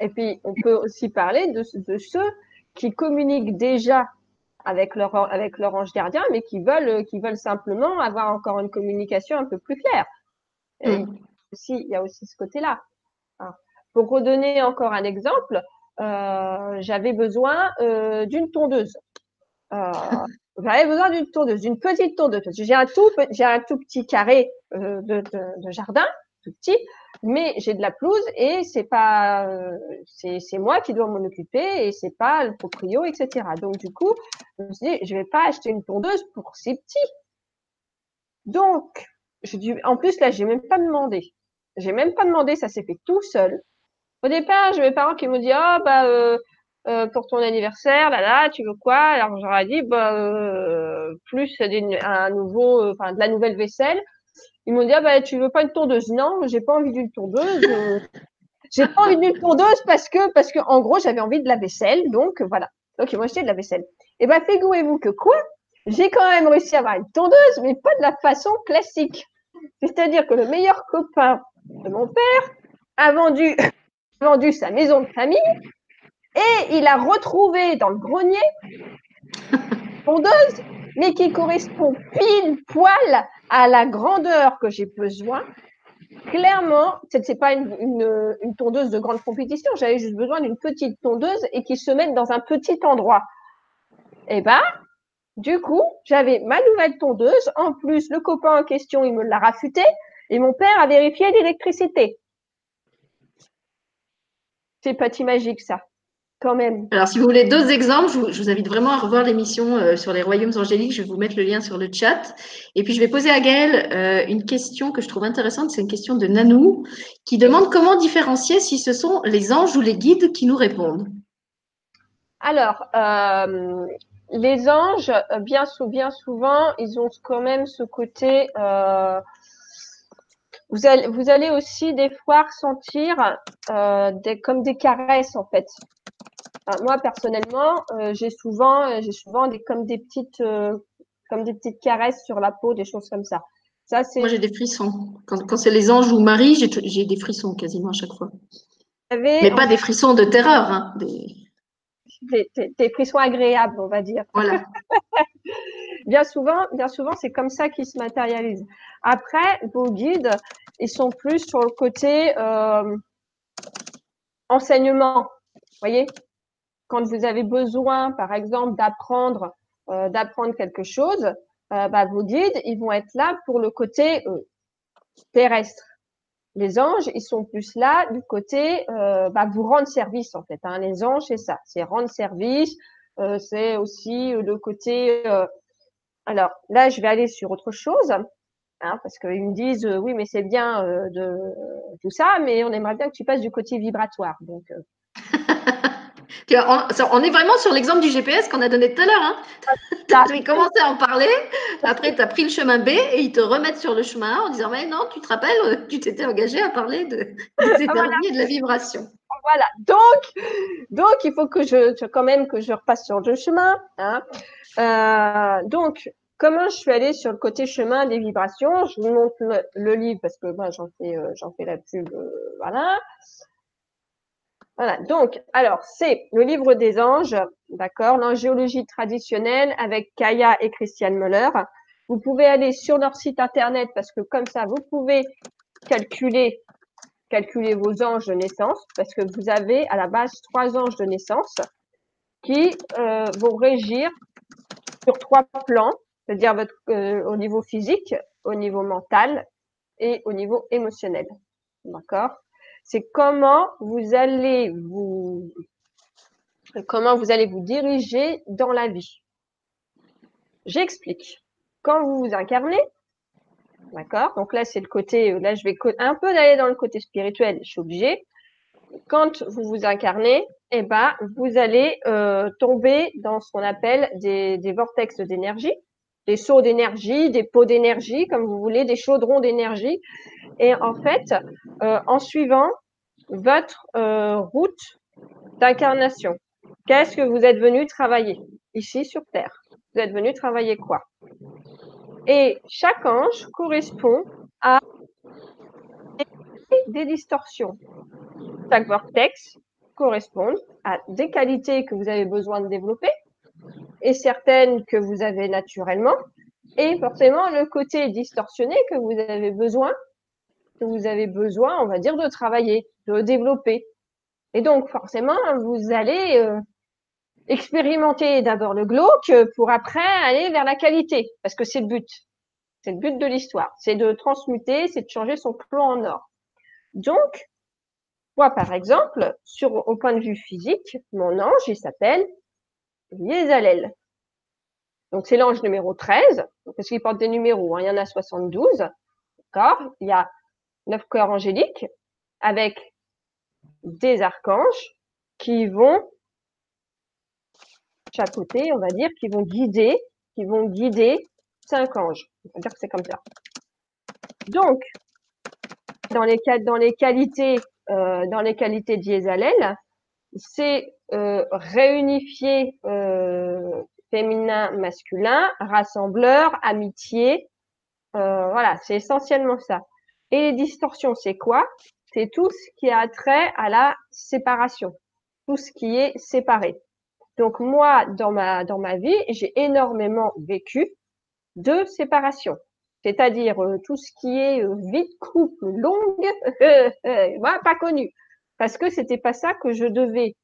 Et puis, on peut aussi parler de ceux qui communiquent déjà avec leur, avec leur ange gardien, mais qui veulent, qui veulent simplement avoir encore une communication un peu plus claire. Et mm. il y a aussi ce côté-là. Hein. Pour redonner encore un exemple, euh, j'avais besoin euh, d'une tondeuse. Euh, j'avais besoin d'une tondeuse, d'une petite tondeuse. J'ai un tout, j'ai un tout petit carré euh, de, de, de, jardin, tout petit, mais j'ai de la pelouse et c'est pas, euh, c'est moi qui dois m'en occuper et c'est pas le proprio, etc. Donc du coup, je me suis dit, je vais pas acheter une tondeuse pour ces petits. Donc, je dis, en plus là, j'ai même pas demandé. J'ai même pas demandé, ça s'est fait tout seul. Au départ, j'ai mes parents qui m'ont dit, oh bah euh, euh, pour ton anniversaire, là là, tu veux quoi? Alors j'aurais dit, bah euh, plus un nouveau, enfin de la nouvelle vaisselle. Ils m'ont dit ah bah tu veux pas une tondeuse? Non, j'ai pas envie d'une tondeuse. J'ai pas envie d'une tondeuse parce que parce que en gros j'avais envie de la vaisselle, donc voilà. Donc ils m'ont acheté de la vaisselle. Et ben figurez-vous que quoi? J'ai quand même réussi à avoir une tondeuse, mais pas de la façon classique. C'est-à-dire que le meilleur copain de mon père a vendu vendu sa maison de famille et il a retrouvé dans le grenier une tondeuse, mais qui correspond pile poil à la grandeur que j'ai besoin, clairement, ce n'est pas une, tondeuse de grande compétition, j'avais juste besoin d'une petite tondeuse et qui se mette dans un petit endroit. Eh ben, du coup, j'avais ma nouvelle tondeuse. En plus, le copain en question, il me l'a rafuté et mon père a vérifié l'électricité. C'est pas magique, ça quand même. Alors, si vous voulez d'autres exemples, je vous, invite vraiment à revoir l'émission euh, sur les royaumes angéliques. Je vais vous mettre le lien sur le chat. Et puis, je vais poser à Gaëlle euh, une question que je trouve intéressante. C'est une question de Nanou qui demande comment différencier si ce sont les anges ou les guides qui nous répondent. Alors, euh, les anges, bien, bien, souvent, ils ont quand même ce côté. vous allez, vous allez aussi des fois ressentir des, comme des caresses en fait moi personnellement, euh, j'ai souvent, euh, j'ai souvent des comme des petites, euh, comme des petites caresses sur la peau, des choses comme ça. Ça c'est. Moi j'ai des frissons. Quand, quand c'est les anges ou Marie, j'ai des frissons quasiment à chaque fois. Mais pas des frissons de terreur, hein, des... Des, des, frissons agréables, on va dire. Voilà. bien souvent, bien souvent, c'est comme ça qu'ils se matérialisent. Après, vos guides, ils sont plus sur le côté euh, enseignement. Voyez, quand vous avez besoin, par exemple, d'apprendre euh, d'apprendre quelque chose, euh, bah, vos guides, ils vont être là pour le côté euh, terrestre. Les anges, ils sont plus là du côté bah, vous rendre service en fait. Hein. Les anges, c'est ça, c'est rendre service. C'est aussi le côté. alors là, je vais aller sur autre chose. Hein, parce qu'ils me disent oui mais c'est bien de tout ça mais on aimerait bien que tu passes du côté vibratoire donc on, est vraiment sur l'exemple du GPS qu'on a donné tout à l'heure. Hein. tu as commencé à en parler, après tu as pris le chemin B et ils te remettent sur le chemin A en disant Mais non, tu te rappelles, euh, tu t'étais engagé à parler de, des ah, et de la vibration. Voilà, donc, donc il faut que je, quand même que je repasse sur le chemin. Hein. Euh, donc, comment je suis allée sur le côté chemin des vibrations? Je vous montre le, livre parce que moi j'en fais, euh, j'en fais la pub, voilà. Voilà, donc, alors, c'est le livre des anges, d'accord, l'angéologie traditionnelle avec Kaya et Christiane Müller. Vous pouvez aller sur leur site internet parce que comme ça, vous pouvez calculer, vos anges de naissance parce que vous avez à la base trois anges de naissance qui euh, vont régir sur trois plans, c'est-à-dire euh, au niveau physique, au niveau mental et au niveau émotionnel. D'accord? C'est comment vous allez vous comment vous allez vous diriger dans la vie. J'explique. Quand vous vous incarnez, d'accord Donc là, c'est le côté, là, je vais un peu aller dans le côté spirituel, je suis obligée. Quand vous vous incarnez, eh ben, vous allez euh, tomber dans ce qu'on appelle des, des vortex d'énergie, des sauts d'énergie, des pots d'énergie, comme vous voulez, des chaudrons d'énergie. Et en fait, euh, en suivant votre euh, route d'incarnation, Qu'est-ce que vous êtes venu travailler ici sur Terre? Vous êtes venu travailler quoi? Et chaque ange correspond à des distorsions. Chaque vortex correspond à des qualités que vous avez besoin de développer et certaines que vous avez naturellement et forcément le côté distorsionné que vous avez besoin que vous avez besoin, on va dire, de travailler, de développer. Et donc, forcément, vous allez euh, expérimenter d'abord le glauque pour après aller vers la qualité, parce que c'est le but. C'est le but de l'histoire. C'est de transmuter, c'est de changer son plan en or. Donc, moi, par exemple, sur, au point de vue physique, mon ange, il s'appelle Yézalel. Donc, c'est l'ange numéro 13, parce qu'il porte des numéros. Hein. Il y en a 72. D'accord Il y a neuf cœurs angéliques avec des archanges qui vont chapeauter, on va dire, qui vont guider, qui vont guider cinq anges. On va dire que c'est comme ça. Donc, dans les, dans les qualités, euh, dans les qualités d'Yezalel, c'est euh, réunifier euh, féminin, masculin, rassembleur, amitié. Euh, voilà, c'est essentiellement ça. Et les distorsions, c'est quoi? C'est tout ce qui a trait à la séparation, tout ce qui est séparé. Donc moi, dans ma dans ma vie, j'ai énormément vécu de séparation, c'est-à-dire euh, tout ce qui est euh, vie de couple longue, moi pas connu, parce que c'était pas ça que je devais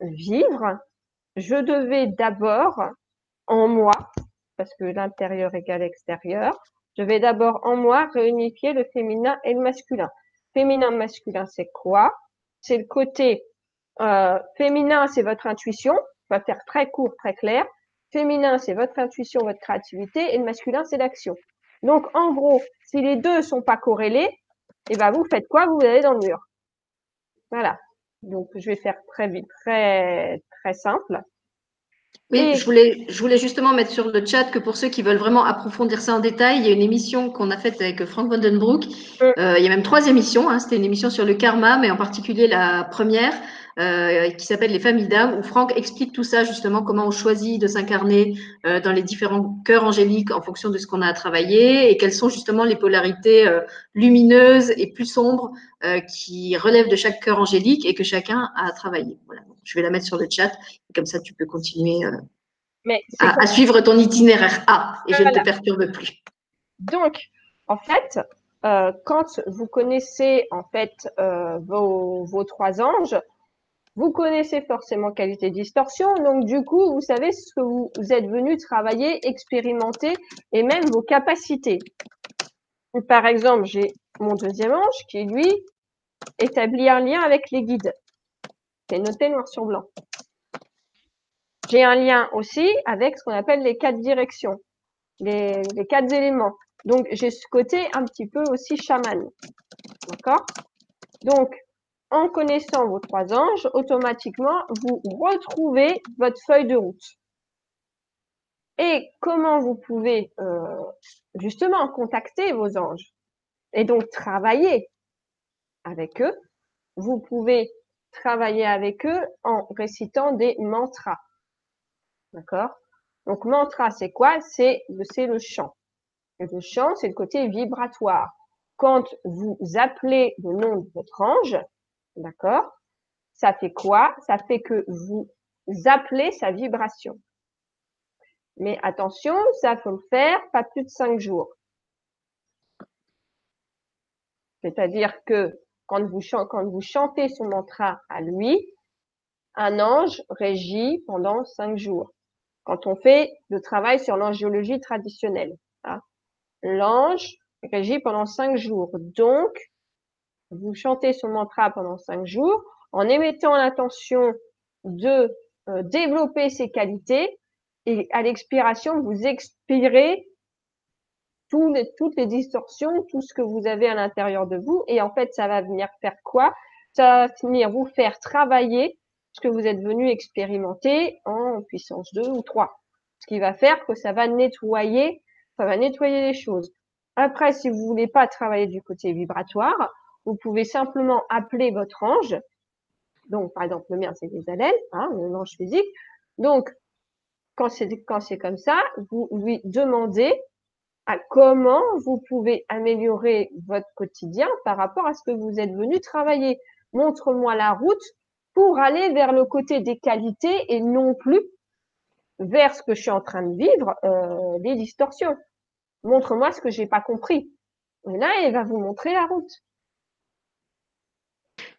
vivre. Je devais d'abord en moi, parce que l'intérieur égale l'extérieur, je vais d'abord en moi réunifier le féminin et le masculin. Féminin, masculin, c'est quoi? C'est le côté euh, féminin, c'est votre intuition. On va faire très court, très clair. Féminin, c'est votre intuition, votre créativité, et le masculin, c'est l'action. Donc, en gros, si les deux sont pas corrélés, et eh ben vous faites quoi? Vous allez dans le mur. Voilà. Donc, je vais faire très vite, très très simple. Oui, je voulais, je voulais justement mettre sur le chat que pour ceux qui veulent vraiment approfondir ça en détail, il y a une émission qu'on a faite avec Frank Vandenbroek. Euh, il y a même trois émissions. Hein. C'était une émission sur le karma, mais en particulier la première euh, qui s'appelle Les familles d'âmes, où Franck explique tout ça, justement, comment on choisit de s'incarner euh, dans les différents cœurs angéliques en fonction de ce qu'on a à travailler et quelles sont justement les polarités euh, lumineuses et plus sombres qui relèvent de chaque cœur angélique et que chacun a à travailler. Voilà. Je vais la mettre sur le chat, et comme ça tu peux continuer Mais à, à, suivre ton itinéraire A et je ne te perturbe plus. Donc, en fait, euh, quand vous connaissez en fait euh, vos, vos, trois anges, vous connaissez forcément qualité distorsion, donc du coup, vous savez ce que vous, êtes venu travailler, expérimenter et même vos capacités. Par exemple, j'ai mon deuxième ange qui, lui, établit un lien avec les guides. C'est noté noir sur blanc. J'ai un lien aussi avec ce qu'on appelle les quatre directions, les, les quatre éléments. Donc, j'ai ce côté un petit peu aussi chaman. D'accord? Donc, en connaissant vos trois anges, automatiquement, vous retrouvez votre feuille de route. Et comment vous pouvez euh, justement contacter vos anges et donc travailler avec eux? Vous pouvez travailler avec eux en récitant des mantras. D'accord? Donc mantra, c'est quoi? C'est le chant. Et le chant, c'est le côté vibratoire. Quand vous appelez le nom de votre ange, D'accord? Ça fait quoi? Ça fait que vous appelez sa vibration. Mais attention, ça faut le faire pas plus de cinq jours. C'est-à-dire que quand vous, chantez son mantra à lui, un ange régit pendant cinq jours. Quand on fait le travail sur l'angiologie traditionnelle, hein, l'ange régit pendant cinq jours. Donc, vous chantez son mantra pendant cinq jours en émettant l'intention de euh, développer ses qualités et à l'expiration, vous expirez toutes les distorsions, tout ce que vous avez à l'intérieur de vous. Et en fait, ça va venir faire quoi? Ça va venir vous faire travailler ce que vous êtes venu expérimenter en puissance 2 ou 3. Ce qui va faire que ça va nettoyer, ça va nettoyer les choses. Après, si vous voulez pas travailler du côté vibratoire, vous pouvez simplement appeler votre ange Donc, par exemple, le mien, c'est des haleines, hein, un ange physique. Donc, quand c'est quand c'est comme ça, vous lui demandez à comment vous pouvez améliorer votre quotidien par rapport à ce que vous êtes venu travailler. Montre-moi la route pour aller vers le côté des qualités et non plus vers ce que je suis en train de vivre, euh, les distorsions. Montre-moi ce que j'ai pas compris. Et là, il va vous montrer la route.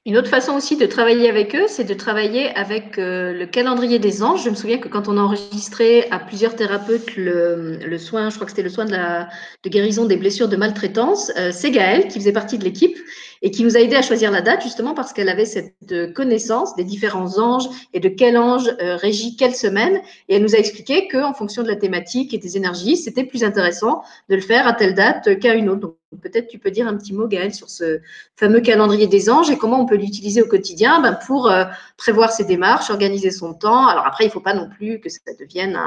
Une autre façon aussi de travailler avec eux, c'est de travailler avec euh, le calendrier des anges. Je me souviens que quand on a enregistré à plusieurs thérapeutes le, soin, je crois que c'était le soin de, la, guérison des blessures de maltraitance, euh, c'est Gaëlle qui faisait partie de l'équipe et qui nous a aidé à choisir la date justement parce qu'elle avait cette euh, connaissance des différents anges et de quel ange régit quelle semaine. Et elle nous a expliqué qu'en fonction de la thématique et des énergies, c'était plus intéressant de le faire à telle date qu'à une autre. Peut-être tu peux dire un petit mot, Gaël, sur ce fameux calendrier des anges et comment on peut l'utiliser au quotidien ben, pour euh, prévoir ses démarches, organiser son temps. Alors après, il ne faut pas non plus que ça devienne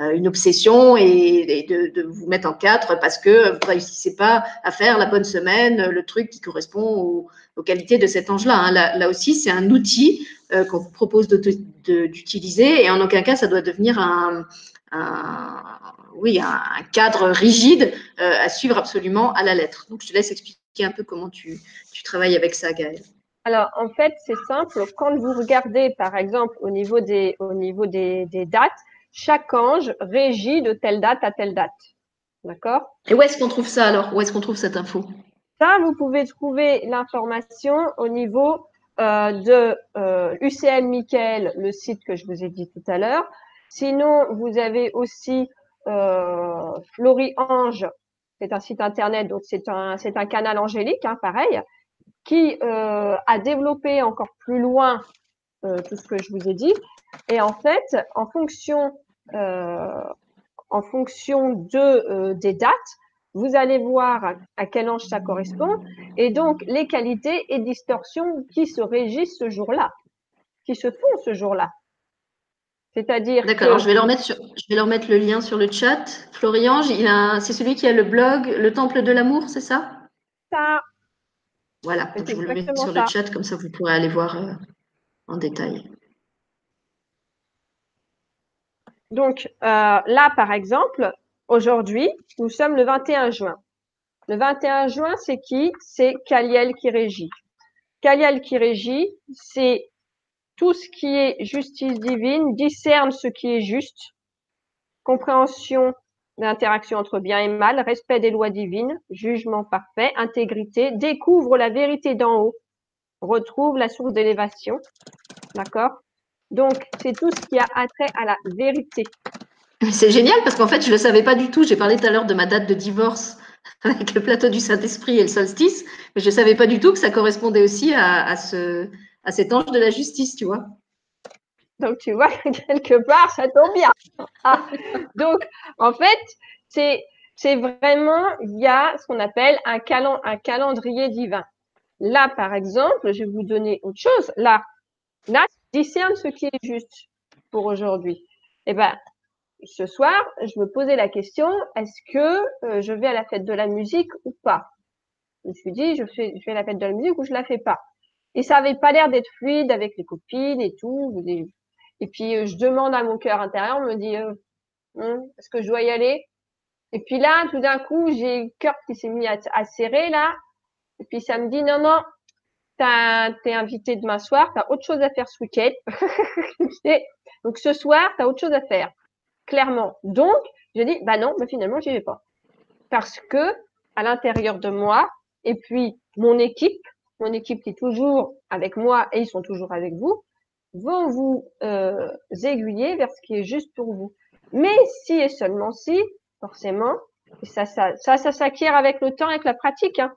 euh, une obsession et, de, vous mettre en quatre parce que vous ne réussissez pas à faire la bonne semaine, le truc qui correspond aux, qualités de cet ange-là. Hein. Là, aussi, c'est un outil euh, qu'on vous propose d'utiliser et en aucun cas, ça doit devenir un, oui, un, cadre rigide euh, à suivre absolument à la lettre. Donc, je te laisse expliquer un peu comment tu, travailles avec ça, Gaëlle. Alors, en fait, c'est simple. Quand vous regardez, par exemple, au niveau des, au niveau des dates, chaque ange régit de telle date à telle date. D'accord? Et où est-ce qu'on trouve ça alors? Où est-ce qu'on trouve cette info? Ça, vous pouvez trouver l'information au niveau euh, de euh, UCM Michael, le site que je vous ai dit tout à l'heure. Sinon, vous avez aussi Flori Ange, c'est un site internet, donc c'est un, c'est un canal angélique, hein, pareil, qui euh, a développé encore plus loin euh, tout ce que je vous ai dit. Et en fait, en fonction, euh, en fonction de, euh, des dates, vous allez voir à quel ange ça correspond et donc les qualités et distorsions qui se régissent ce jour-là, qui se font ce jour-là. C'est-à-dire. D'accord, je vais leur mettre je vais leur mettre le lien sur le chat. Florian, c'est celui qui a le blog Le Temple de l'amour, c'est ça? Ça. Voilà, je vous le mets sur le chat, comme ça vous pourrez aller voir euh, en détail. Donc euh, là, par exemple, aujourd'hui, nous sommes le 21 juin. Le 21 juin, c'est qui? C'est Kaliel qui régit. Kaliel qui régit, c'est tout ce qui est justice divine, discerne ce qui est juste, compréhension d'interaction entre bien et mal, respect des lois divines, jugement parfait, intégrité, découvre la vérité d'en haut, retrouve la source d'élévation, d'accord? Donc, c'est tout ce qui a attrait à la vérité. C'est génial parce qu'en fait, je ne le savais pas du tout. J'ai parlé tout à l'heure de ma date de divorce avec le plateau du Saint-Esprit et le solstice, mais je ne savais pas du tout que ça correspondait aussi à, ce, à cet ange de la justice, tu vois. Donc, tu vois, quelque part, ça tombe bien. Ah. Donc, en fait, c'est, vraiment, il y a ce qu'on appelle un, calendrier divin. Là, par exemple, je vais vous donner autre chose. Là, là, discerne ce qui est juste pour aujourd'hui. Eh ben, ce soir, je me posais la question est-ce que euh, je vais à la fête de la musique ou pas? Je me suis dit je fais, je la fête de la musique ou je la fais pas? Et ça avait pas l'air d'être fluide avec les copines et tout. Et puis euh, je demande à mon cœur intérieur, on me dit euh, hum, est-ce que je dois y aller? Et puis là, tout d'un coup, j'ai le cœur qui s'est mis à, serrer là. Et puis ça me dit non non, t'es invité demain soir, tu as autre chose à faire ce week-end. Donc ce soir, tu as autre chose à faire, clairement. Donc, je dis, bah non, bah finalement, j'y vais pas. Parce que à l'intérieur de moi, et puis mon équipe, mon équipe qui est toujours avec moi et ils sont toujours avec vous, vont vous euh, aiguiller vers ce qui est juste pour vous. Mais si et seulement si, forcément, ça, ça, ça, s'acquiert avec le temps, avec la pratique. Hein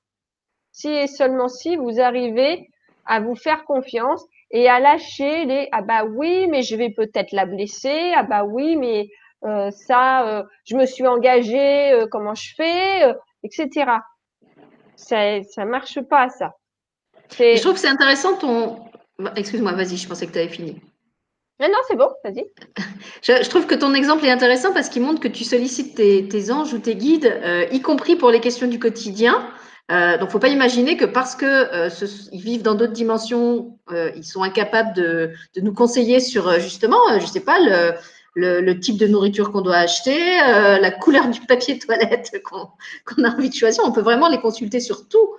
si et seulement si vous arrivez à vous faire confiance et à lâcher les ah bah oui mais je vais peut-être la blesser ah bah oui mais euh, ça euh, je me suis engagée euh, comment je fais etc ça ça marche pas ça je trouve que c'est intéressant ton excuse-moi vas-y je pensais que tu avais fini non, non, c'est bon, vas-y. Je, trouve que ton exemple est intéressant parce qu'il montre que tu sollicites tes, tes anges ou tes guides, y compris pour les questions du quotidien, Euh, donc, faut pas imaginer que parce que euh, ils vivent dans d'autres dimensions, euh, ils sont incapables de, de nous conseiller sur euh, justement, euh, je sais pas, le, le, le type de nourriture qu'on doit acheter, euh, la couleur du papier toilette qu'on a envie de choisir. On peut vraiment les consulter sur tout, euh,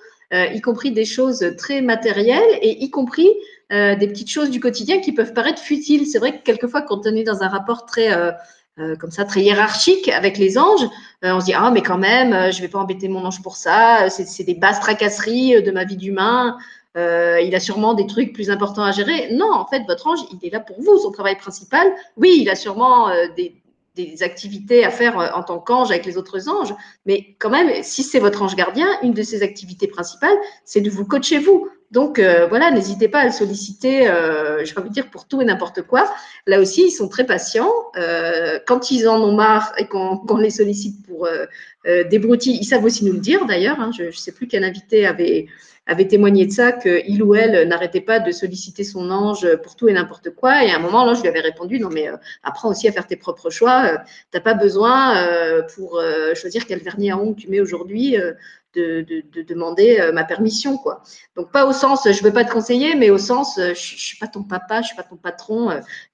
y compris des choses très matérielles et y compris euh, des petites choses du quotidien qui peuvent paraître futiles. C'est vrai que quelquefois, quand on est dans un rapport très euh, euh, comme ça, très hiérarchique avec les anges, euh, on se dit ah mais quand même, euh, je vais pas embêter mon ange pour ça. C'est des basses tracasseries euh, de ma vie d'humain. Euh, il a sûrement des trucs plus importants à gérer. Non, en fait, votre ange, il est là pour vous. Son travail principal, oui, il a sûrement euh, des, des activités à faire euh, en tant qu'ange avec les autres anges, mais quand même, si c'est votre ange gardien, une de ses activités principales, c'est de vous coacher vous. Donc euh, voilà, n'hésitez pas à le solliciter, euh, j'ai envie de dire, pour tout et n'importe quoi. Là aussi, ils sont très patients. Euh, quand ils en ont marre et qu'on qu'on les sollicite pour euh, euh, des broutilles, ils savent aussi nous le dire d'ailleurs. hein. je ne sais plus quel invité avait, avait témoigné de ça, qu'il ou elle n'arrêtait pas de solliciter son ange pour tout et n'importe quoi. Et à un moment, je lui avais répondu, non mais euh, apprends aussi à faire tes propres choix. Euh, T'as pas besoin euh, pour choisir quel vernis à ongles tu mets aujourd'hui. de, de, de demander ma permission, quoi. Donc pas au sens, je veux pas te conseiller, mais au sens, je, suis pas ton papa, je suis pas ton patron.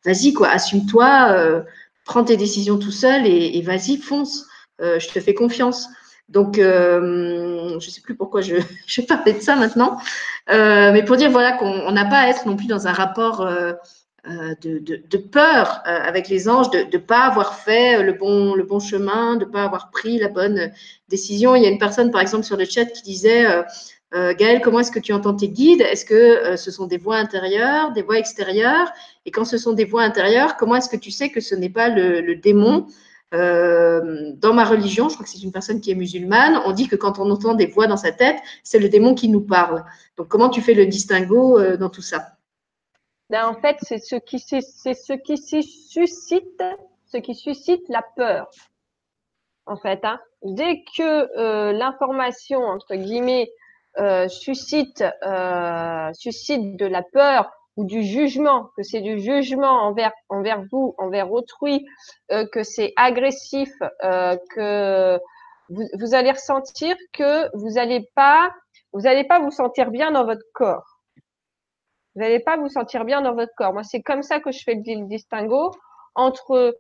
vas-y, quoi, assume-toi, prends tes décisions tout seul et, vas-y, fonce. Je te fais confiance. Donc, euh, je sais plus pourquoi je, je parlais de ça maintenant, euh, mais pour dire voilà qu'on on n'a pas à être non plus dans un rapport euh, de, peur avec les anges, de ne pas avoir fait le bon, chemin, de ne pas avoir pris la bonne décision. Il y a une personne, par exemple, sur le chat qui disait Gaël, comment est-ce que tu entends tes guides? Est-ce que ce sont des voix intérieures, des voix extérieures? Et quand ce sont des voix intérieures, comment est-ce que tu sais que ce n'est pas le démon? Euh, dans ma religion, je crois que c'est une personne qui est musulmane, on dit que quand on entend des voix dans sa tête, c'est le démon qui nous parle. Donc, comment tu fais le distinguo euh, dans tout ça? Ben, en fait, c'est ce qui c'est ce qui suscite, ce qui suscite la peur. En fait, hein. dès que euh, l'information entre guillemets suscite suscite de la peur ou du jugement, que c'est du jugement envers envers vous, envers autrui, euh, que c'est agressif, euh, que vous, vous allez ressentir que vous allez pas vous allez pas vous sentir bien dans votre corps. Vous n'allez pas vous sentir bien dans votre corps. Moi, c'est comme ça que je fais le distinguo entre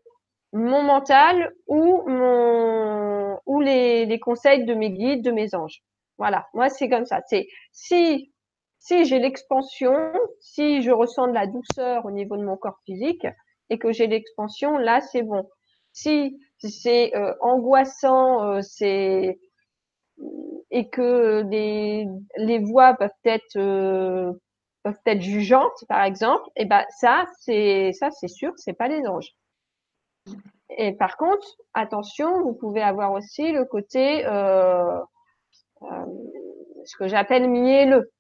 mon mental ou mon ou les, les conseils de mes guides, de mes anges. Voilà. Moi, c'est comme ça. C'est si si j'ai l'expansion, si je ressens de la douceur au niveau de mon corps physique et que j'ai l'expansion, là, c'est bon. Si c'est euh, angoissant, euh, c'est et que les, les voix peuvent être euh, peuvent être jugeantes, par exemple, et ben ça, c'est ça, c'est sûr, c'est pas les anges. Et par contre, attention, vous pouvez avoir aussi le côté euh, euh, ce que j'appelle mielleux,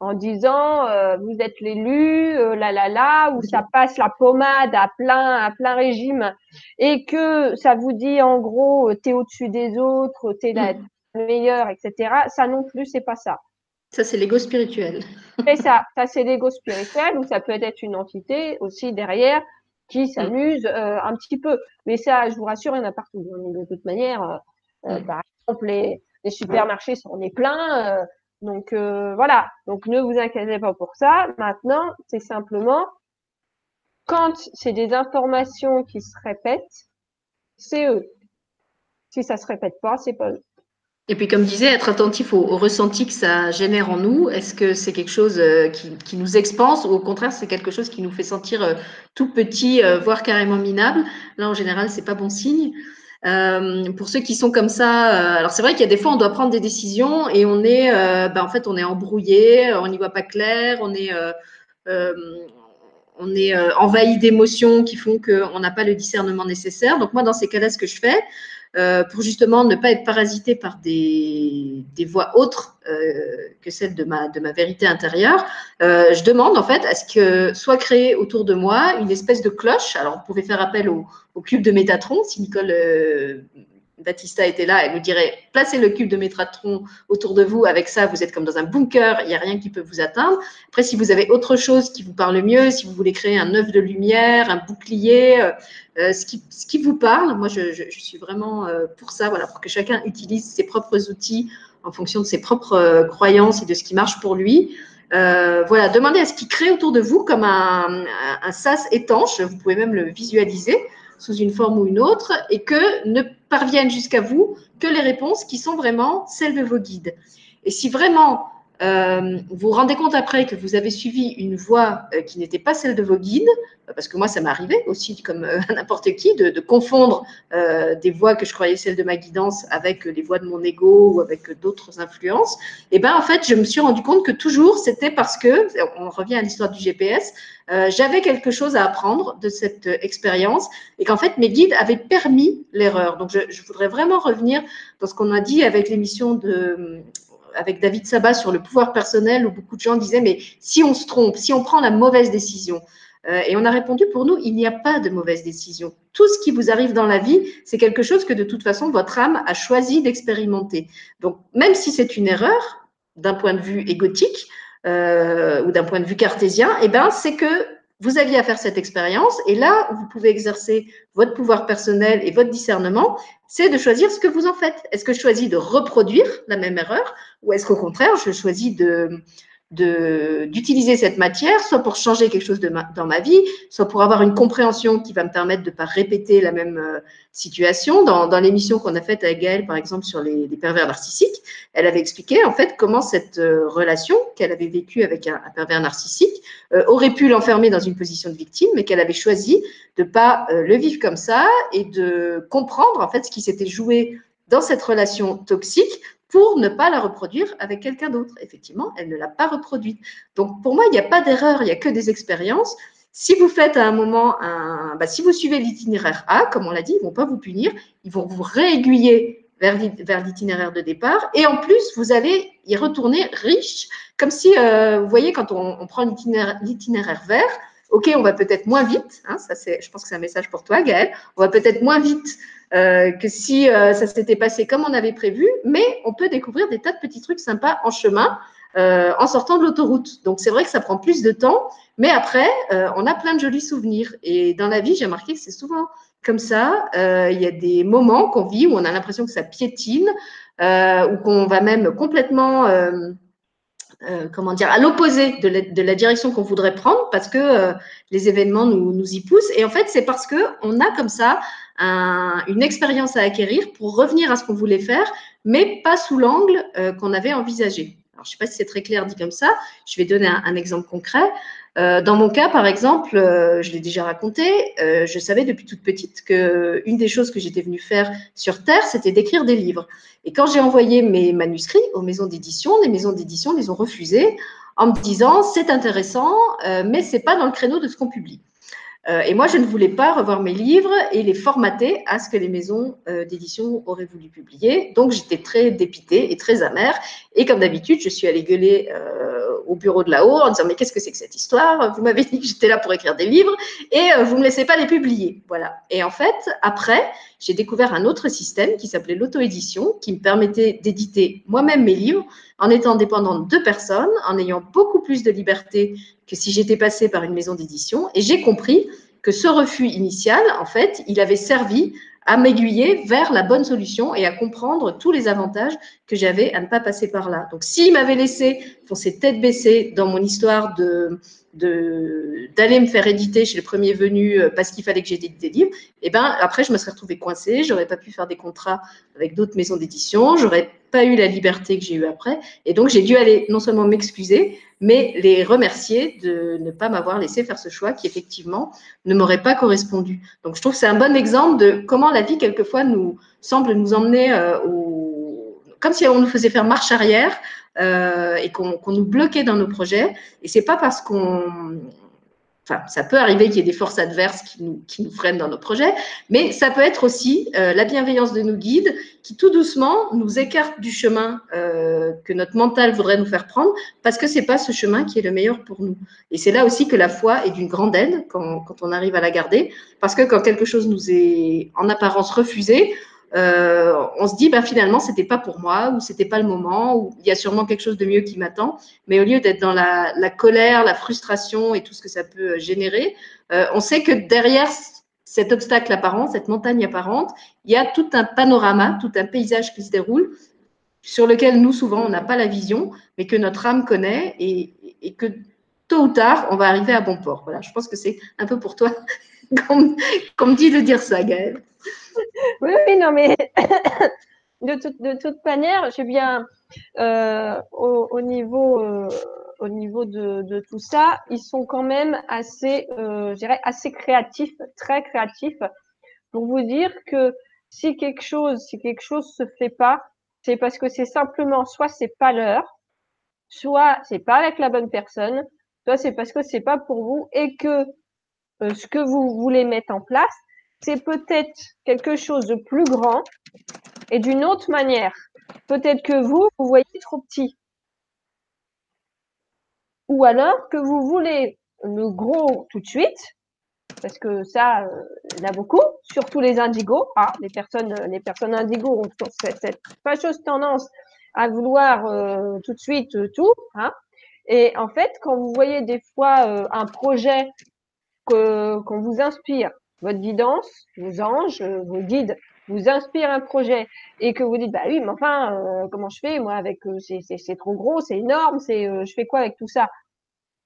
en disant euh, vous êtes l'élu, euh, là là là, où ça passe la pommade à plein à plein régime, et que ça vous dit en gros t'es au-dessus des autres, t'es la meilleure, etc. Ça non plus, c'est pas ça. Ça, c'est l'ego spirituel. C'est ça, ça c'est l'ego spirituel ou ça peut être une entité aussi derrière qui s'amuse euh, un petit peu. Mais ça, je vous rassure, il y en a partout. De toute manière, euh, euh, par exemple, les, les supermarchés sont en est pleins. Donc euh, voilà. Donc ne vous inquiétez pas pour ça. Maintenant, c'est simplement quand c'est des informations qui se répètent, c'est eux. Si ça se répète pas, c'est pas eux. Et puis, comme disait, être attentif au, ressenti que ça génère en nous. Est-ce que c'est quelque chose euh, qui, nous expanse ou au contraire, c'est quelque chose qui nous fait sentir euh, tout petit, voire carrément minable? Là, en général, c'est pas bon signe. Euh, pour ceux qui sont comme ça, euh, alors c'est vrai qu'il y a des fois, on doit prendre des décisions et on est, euh, ben, en fait, on est embrouillé, on n'y voit pas clair, on est, euh, on est envahi d'émotions qui font qu'on n'a pas le discernement nécessaire. Donc moi, dans ces cas-là, ce que je fais, euh, pour justement ne pas être parasité par des, des voix autres euh, que celles de ma, de ma vérité intérieure, euh, je demande en fait à ce que soit créée autour de moi une espèce de cloche. Alors, on pouvait faire appel au, au cube de Métatron. Si Nicole euh, Batista était là, elle nous dirait placez le cube de Métatron autour de vous. Avec ça, vous êtes comme dans un bunker, il n'y a rien qui peut vous atteindre. Après, si vous avez autre chose qui vous parle mieux, si vous voulez créer un œuf de lumière, un bouclier, euh, euh, ce, qui, vous parle, moi je suis vraiment euh, pour ça, voilà, pour que chacun utilise ses propres outils en fonction de ses propres croyances et de ce qui marche pour lui. voilà, demandez à ce qui crée autour de vous comme un, un, sas étanche. Vous pouvez même le visualiser sous une forme ou une autre et que ne parviennent jusqu'à vous que les réponses qui sont vraiment celles de vos guides. Et si vraiment euh, vous vous rendez compte après que vous avez suivi une voie euh, qui n'était pas celle de vos guides, euh, parce que moi, ça arrivé aussi, comme n'importe qui, de, confondre des voies que je croyais celles de ma guidance avec les voies de mon ego ou avec d'autres influences. Et ben en fait, je me suis rendu compte que toujours, c'était parce que, on revient à l'histoire du GPS, j'avais quelque chose à apprendre de cette expérience et qu'en fait, mes guides avaient permis l'erreur. Donc, je, voudrais vraiment revenir dans ce qu'on a dit avec l'émission de avec David Sabat sur le pouvoir personnel où beaucoup de gens disaient mais si on se trompe, si on prend la mauvaise décision, euh, et on a répondu pour nous, il n'y a pas de mauvaise décision. Tout ce qui vous arrive dans la vie, c'est quelque chose que de toute façon votre âme a choisi d'expérimenter. Donc même si c'est une erreur d'un point de vue égotique euh, ou d'un point de vue cartésien, eh ben c'est que vous aviez à faire cette expérience et là vous pouvez exercer votre pouvoir personnel et votre discernement, c'est de choisir ce que vous en faites. Est-ce que je choisis de reproduire la même erreur ou est-ce qu'au contraire, je choisis de, d'utiliser cette matière, soit pour changer quelque chose de dans ma vie, soit pour avoir une compréhension qui va me permettre de ne pas répéter la même euh, situation. Dans, dans l'émission qu'on a faite avec Gaëlle, par exemple, sur les, les, pervers narcissiques, elle avait expliqué en fait comment cette euh, relation qu'elle avait vécue avec un, un pervers narcissique euh, aurait pu l'enfermer dans une position de victime, mais qu'elle avait choisi de pas le vivre comme ça et de comprendre en fait ce qui s'était joué dans cette relation toxique pour ne pas la reproduire avec quelqu'un d'autre. Effectivement, elle ne l'a pas reproduite. Donc, pour moi, il n'y a pas d'erreur, il n'y a que des expériences. Si vous faites à un moment, un, bah, si vous suivez l'itinéraire A, comme on l'a dit, ils ne vont pas vous punir, ils vont vous réaiguiller vers l'itinéraire de départ. Et en plus, vous allez y retourner riche, comme si, euh, vous voyez, quand on, prend l'itinéraire vert, OK, on va peut-être moins vite, hein, ça je pense que c'est un message pour toi, Gaëlle, on va peut-être moins vite euh, que si euh, ça s'était passé comme on avait prévu, mais on peut découvrir des tas de petits trucs sympas en chemin euh, en sortant de l'autoroute. Donc c'est vrai que ça prend plus de temps, mais après, on a plein de jolis souvenirs. Et dans la vie, j'ai remarqué que c'est souvent comme ça. Il y a des moments qu'on vit où on a l'impression que ça piétine, ou qu'on va même complètement euh, comment dire, à l'opposé de, la direction qu'on voudrait prendre parce que euh, les événements nous, nous, y poussent. Et en fait, c'est parce que on a comme ça un, une expérience à acquérir pour revenir à ce qu'on voulait faire, mais pas sous l'angle euh, qu'on avait envisagé. Alors, je ne sais pas si c'est très clair dit comme ça. Je vais donner un exemple concret. Euh, dans mon cas, par exemple, euh, je l'ai déjà raconté, euh, je savais depuis toute petite que une des choses que j'étais venue faire sur Terre, c'était d'écrire des livres. Et quand j'ai envoyé mes manuscrits aux maisons d'édition, les maisons d'édition les ont refusés en me disant c'est intéressant, mais c'est pas dans le créneau de ce qu'on publie. Et moi, je ne voulais pas revoir mes livres et les formater à ce que les maisons d'édition auraient voulu publier. Donc, j'étais très dépitée et très amère. Et comme d'habitude, je suis allée gueuler au bureau de là-haut en disant Mais qu'est-ce que c'est que cette histoire? Vous m'avez dit que j'étais là pour écrire des livres et vous ne me laissez pas les publier. Voilà. Et en fait, après, j'ai découvert un autre système qui s'appelait l'auto-édition, qui me permettait d'éditer moi-même mes livres en étant dépendante de personnes, en ayant beaucoup plus de liberté que si j'étais passée par une maison d'édition. Et j'ai compris que ce refus initial, en fait, il avait servi à m'aiguiller vers la bonne solution et à comprendre tous les avantages que j'avais à ne pas passer par là. Donc, s'il m'avait laissé foncer tête baissée dans mon histoire d'aller me faire éditer chez le premier venu euh, parce qu'il fallait que j'édite des livres, et eh ben après je me serais retrouvée coincée, j'aurais pas pu faire des contrats avec d'autres maisons d'édition, j'aurais pas eu la liberté que j'ai eue après, et donc j'ai dû aller non seulement m'excuser, mais les remercier de ne pas m'avoir laissé faire ce choix qui effectivement ne m'aurait pas correspondu. Donc je trouve que c'est un bon exemple de comment la vie quelquefois nous semble nous emmener euh, au, comme si on nous faisait faire marche arrière euh, et qu'on nous bloquait dans nos projets. Et c'est pas parce qu'on Enfin, ça peut arriver qu'il y ait des forces adverses qui nous, qui nous, freinent dans nos projets, mais ça peut être aussi euh, la bienveillance de nos guides qui tout doucement nous écartent du chemin euh, que notre mental voudrait nous faire prendre parce que c'est pas ce chemin qui est le meilleur pour nous. Et c'est là aussi que la foi est d'une grande aide quand, quand on arrive à la garder parce que quand quelque chose nous est en apparence refusé, euh, on se dit bah, finalement c'était pas pour moi ou c'était pas le moment ou il y a sûrement quelque chose de mieux qui m'attend. Mais au lieu d'être dans la, colère, la frustration et tout ce que ça peut générer, euh, on sait que derrière cet obstacle apparent, cette montagne apparente, il y a tout un panorama, tout un paysage qui se déroule sur lequel nous, souvent, on n'a pas la vision, mais que notre âme connaît et, et, que tôt ou tard, on va arriver à bon port. Voilà, je pense que c'est un peu pour toi qu'on me dit de dire ça, Gaëlle. Oui, oui, non, mais de, toute, de toute manière, j'ai bien euh, au, au, niveau, euh, au niveau de, de, tout ça, ils sont quand même assez, euh, assez créatifs, très créatifs, pour vous dire que si quelque chose, si quelque chose se fait pas, c'est parce que c'est simplement soit c'est pas l'heure, soit c'est pas avec la bonne personne, soit c'est parce que c'est pas pour vous et que ce que vous voulez mettre en place, c'est peut-être quelque chose de plus grand et d'une autre manière. Peut-être que vous, vous voyez trop petit. Ou alors que vous voulez le gros tout de suite, parce que ça, euh, il y a beaucoup, surtout les indigos. Ah, les personnes, les personnes indigos ont cette, fâcheuse tendance à vouloir euh, tout de suite euh, tout. Hein. Et en fait, quand vous voyez des fois un projet qu'on vous inspire, votre guidance, vos anges, vos guides vous inspirent un projet et que vous dites bah oui, mais enfin, comment je fais moi avec c'est trop gros, c'est énorme, c'est je fais quoi avec tout ça?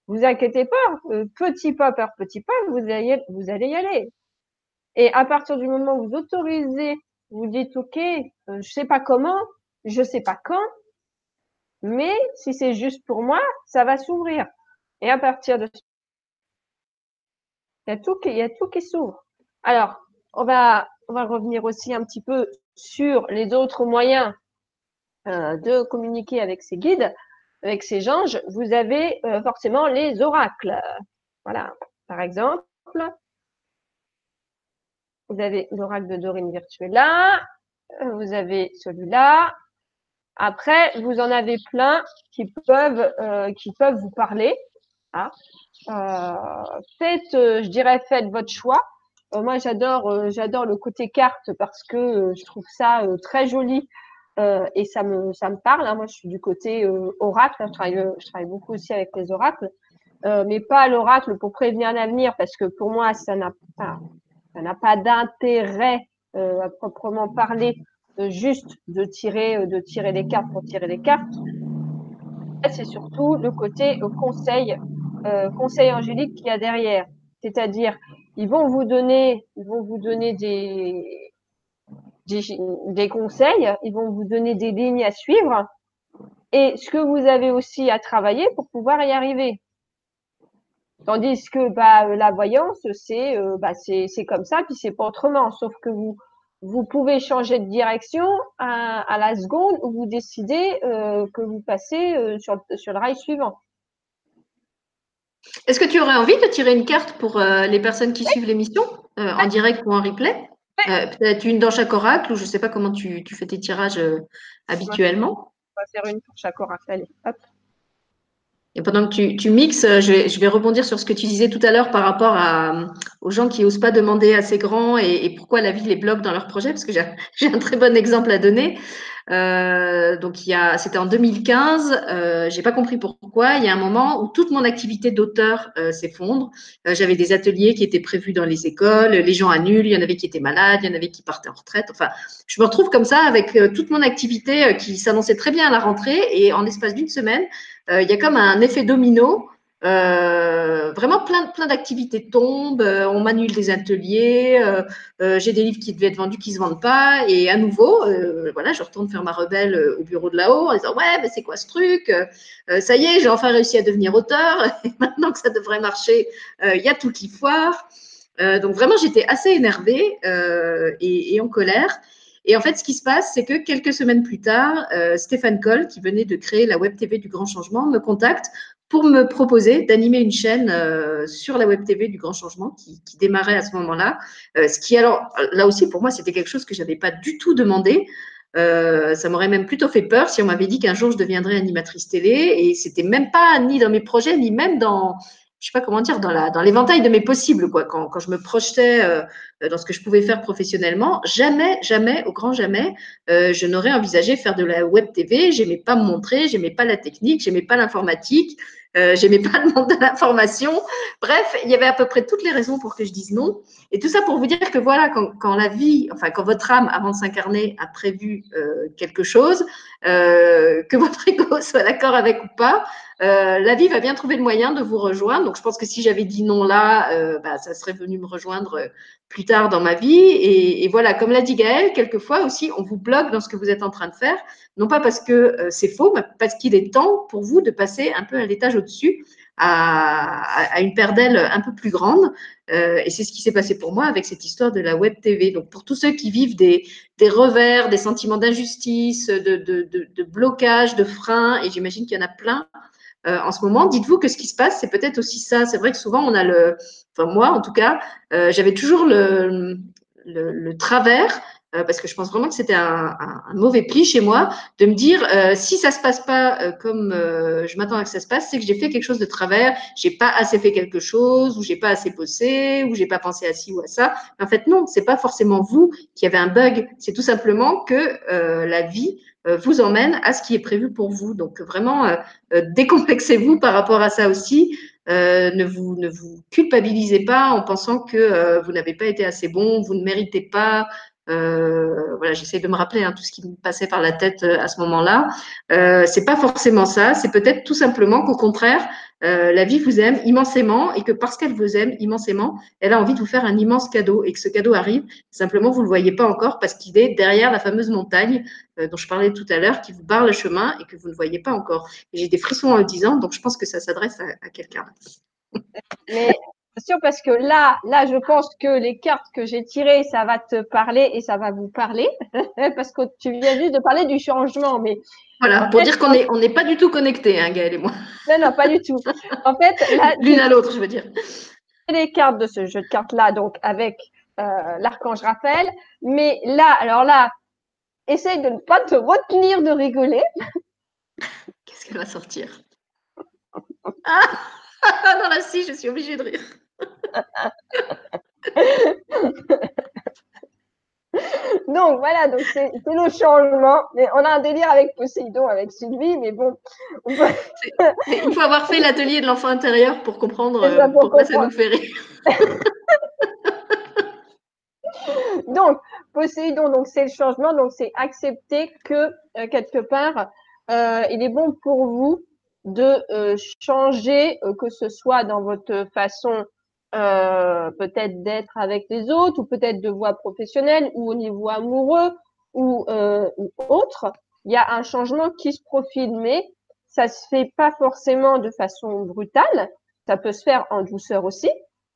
Vous inquiétez pas, euh, petit pas par petit pas, vous allez, vous allez y aller. Et à partir du moment où vous autorisez, vous dites, OK, euh, je sais pas comment, je sais pas quand, mais si c'est juste pour moi, ça va s'ouvrir. Et à partir de il y a tout qui, s'ouvre. Alors, on va, revenir aussi un petit peu sur les autres moyens euh, de communiquer avec ces guides avec ces anges, vous avez euh, forcément les oracles. Voilà, par exemple, vous avez l'oracle de Dorine là, vous avez celui-là. Après, vous en avez plein qui peuvent, euh, vous parler. Hein. Euh, faites, je dirais, faites votre choix. moi, j'adore, j'adore le côté carte parce que je trouve ça très joli euh, et ça me, ça me parle. Hein. Moi, je suis du côté euh, oracle. Hein. Je, travaille, euh, je travaille beaucoup aussi avec les oracles, euh, mais pas l'oracle pour prévenir l'avenir, parce que pour moi, ça n'a pas, ça n'a pas d'intérêt à proprement parler, juste de tirer, de tirer les cartes pour tirer les cartes. C'est surtout le côté conseil, conseil angélique qu'il y a derrière. C'est-à-dire, ils vont vous donner, ils vont vous donner des, des, conseils, ils vont vous donner des lignes à suivre et ce que vous avez aussi à travailler pour pouvoir y arriver. Tandis que bah, la voyance, c'est euh, bah, comme ça, puis c'est pas autrement. Sauf que vous vous pouvez changer de direction à, à la seconde où vous décidez euh, que vous passez euh, sur, sur le rail suivant. Est-ce que tu aurais envie de tirer une carte pour les personnes qui suivent l'émission en direct ou en replay? Euh, peut-être une dans chaque oracle, ou je ne sais pas comment tu, fais tes tirages euh, habituellement. On va faire une pour chaque oracle. Allez, hop. Et pendant que tu, mixes, euh, je vais, rebondir sur ce que tu disais tout à l'heure par rapport aux gens qui n'osent pas demander assez grand et, et, pourquoi la vie les bloque dans leur projet, parce que j'ai un très bon exemple à donner. Euh, donc il y a, c'était en 2015. Euh, j'ai pas compris pourquoi. Il y a un moment où toute mon activité d'auteur euh, s'effondre. Euh, j'avais des ateliers qui étaient prévus dans les écoles, les gens annulent. Il y en avait qui étaient malades, il y en avait qui partaient en retraite. Enfin, je me retrouve comme ça avec euh, toute mon activité qui s'annonçait très bien à la rentrée et en l'espace d'une semaine, il y a comme un effet domino euh, vraiment plein, plein d'activités tombent, euh, on m'annule des ateliers, euh, j'ai des livres qui devaient être vendus qui ne se vendent pas, et à nouveau, voilà, je retourne faire ma rebelle au bureau de là-haut en disant ouais, mais c'est quoi ce truc? Ça y est, j'ai enfin réussi à devenir auteur, et maintenant que ça devrait marcher, il y a tout qui foire. donc vraiment, j'étais assez énervée et, et, en colère. Et en fait, ce qui se passe, c'est que quelques semaines plus tard, Stéphane Coll, qui venait de créer la Web TV du Grand Changement, me contacte pour me proposer d'animer une chaîne euh, sur la web TV du Grand Changement qui, démarrait à ce moment-là. Euh, ce qui alors là aussi pour moi c'était quelque chose que j'avais pas du tout demandé. Euh, ça m'aurait même plutôt fait peur si on m'avait dit qu'un jour je deviendrais animatrice télé et c'était même pas ni dans mes projets ni même dans je sais pas comment dire dans l'éventail de mes possibles quoi. Quand, quand je me projetais euh, dans ce que je pouvais faire professionnellement jamais jamais au grand jamais euh, je n'aurais envisagé faire de la web TV j'aimais pas me montrer j'aimais pas la technique j'aimais pas l'informatique Euh, J'aimais pas demander l'information. Bref, il y avait à peu près toutes les raisons pour que je dise non. Et tout ça pour vous dire que voilà, quand, la vie, enfin quand votre âme, avant de s'incarner, a prévu euh, quelque chose, euh, que votre ego soit d'accord avec ou pas, la vie va bien trouver le moyen de vous rejoindre. Donc, je pense que si j'avais dit non là, bah, ça serait venu me rejoindre plus tard dans ma vie. Et, voilà, comme l'a dit Gaël, quelquefois aussi, on vous bloque dans ce que vous êtes en train de faire, non pas parce que c'est faux, mais parce qu'il est temps pour vous de passer un peu à l'étage au-dessus, à, une paire d'ailes un peu plus grande. Euh, et c'est ce qui s'est passé pour moi avec cette histoire de la web TV. Donc, pour tous ceux qui vivent des, des revers, des sentiments d'injustice, de, de, blocage, de frein, et j'imagine qu'il y en a plein, euh, en ce moment, dites-vous que ce qui se passe, c'est peut-être aussi ça. C'est vrai que souvent, on a le, enfin moi en tout cas, euh, j'avais toujours le, le, travers parce que je pense vraiment que c'était un, un, mauvais pli chez moi, de me dire euh, si ça se passe pas euh, comme je m'attends à que ça se passe, c'est que j'ai fait quelque chose de travers, j'ai pas assez fait quelque chose, ou j'ai pas assez bossé, ou j'ai pas pensé à ci ou à ça. En fait, non, c'est pas forcément vous qui avez un bug, c'est tout simplement que la vie vous emmène à ce qui est prévu pour vous. Donc vraiment, décomplexez-vous par rapport à ça aussi. Euh, ne, vous, ne vous culpabilisez pas en pensant que euh, vous n'avez pas été assez bon, vous ne méritez pas, euh, voilà, j'essaie de me rappeler hein, tout ce qui me passait par la tête euh, à ce moment-là. Euh, c'est pas forcément ça. C'est peut-être tout simplement qu'au contraire, euh, la vie vous aime immensément et que parce qu'elle vous aime immensément, elle a envie de vous faire un immense cadeau et que ce cadeau arrive. Simplement, vous le voyez pas encore parce qu'il est derrière la fameuse montagne dont je parlais tout à l'heure, qui vous barre le chemin et que vous ne voyez pas encore. J'ai des frissons en le disant, donc je pense que ça s'adresse à, quelqu'un. Sûr parce que là, là, je pense que les cartes que j'ai tirées, ça va te parler et ça va vous parler parce que tu viens juste de parler du changement, mais voilà pour fait, dire qu'on n'est on n'est pas du tout connectés, hein, Gaëlle et moi. Non, non, pas du tout. En fait, l'une à l'autre, je veux dire. Les cartes de ce jeu de cartes là, donc avec euh, l'archange Raphaël, mais là, alors là, essaye de ne pas te retenir de rigoler. Qu'est-ce qu'elle va sortir? Ah non, là, si, je suis obligée de rire. donc voilà, donc c'est le changement. Mais on a un délire avec Poséidon, avec Sylvie, mais bon. il faut avoir fait l'atelier de l'enfant intérieur pour comprendre ça, pour pourquoi comprendre. ça nous fait rire. donc, Poséidon, donc c'est le changement, donc c'est accepter que euh, quelque part, euh, il est bon pour vous de euh, changer, que ce soit dans votre façon euh, peut-être d'être avec les autres, ou peut-être de voie professionnelle, ou au niveau amoureux, ou, euh, ou autre. Il y a un changement qui se profile, mais ça se fait pas forcément de façon brutale. Ça peut se faire en douceur aussi,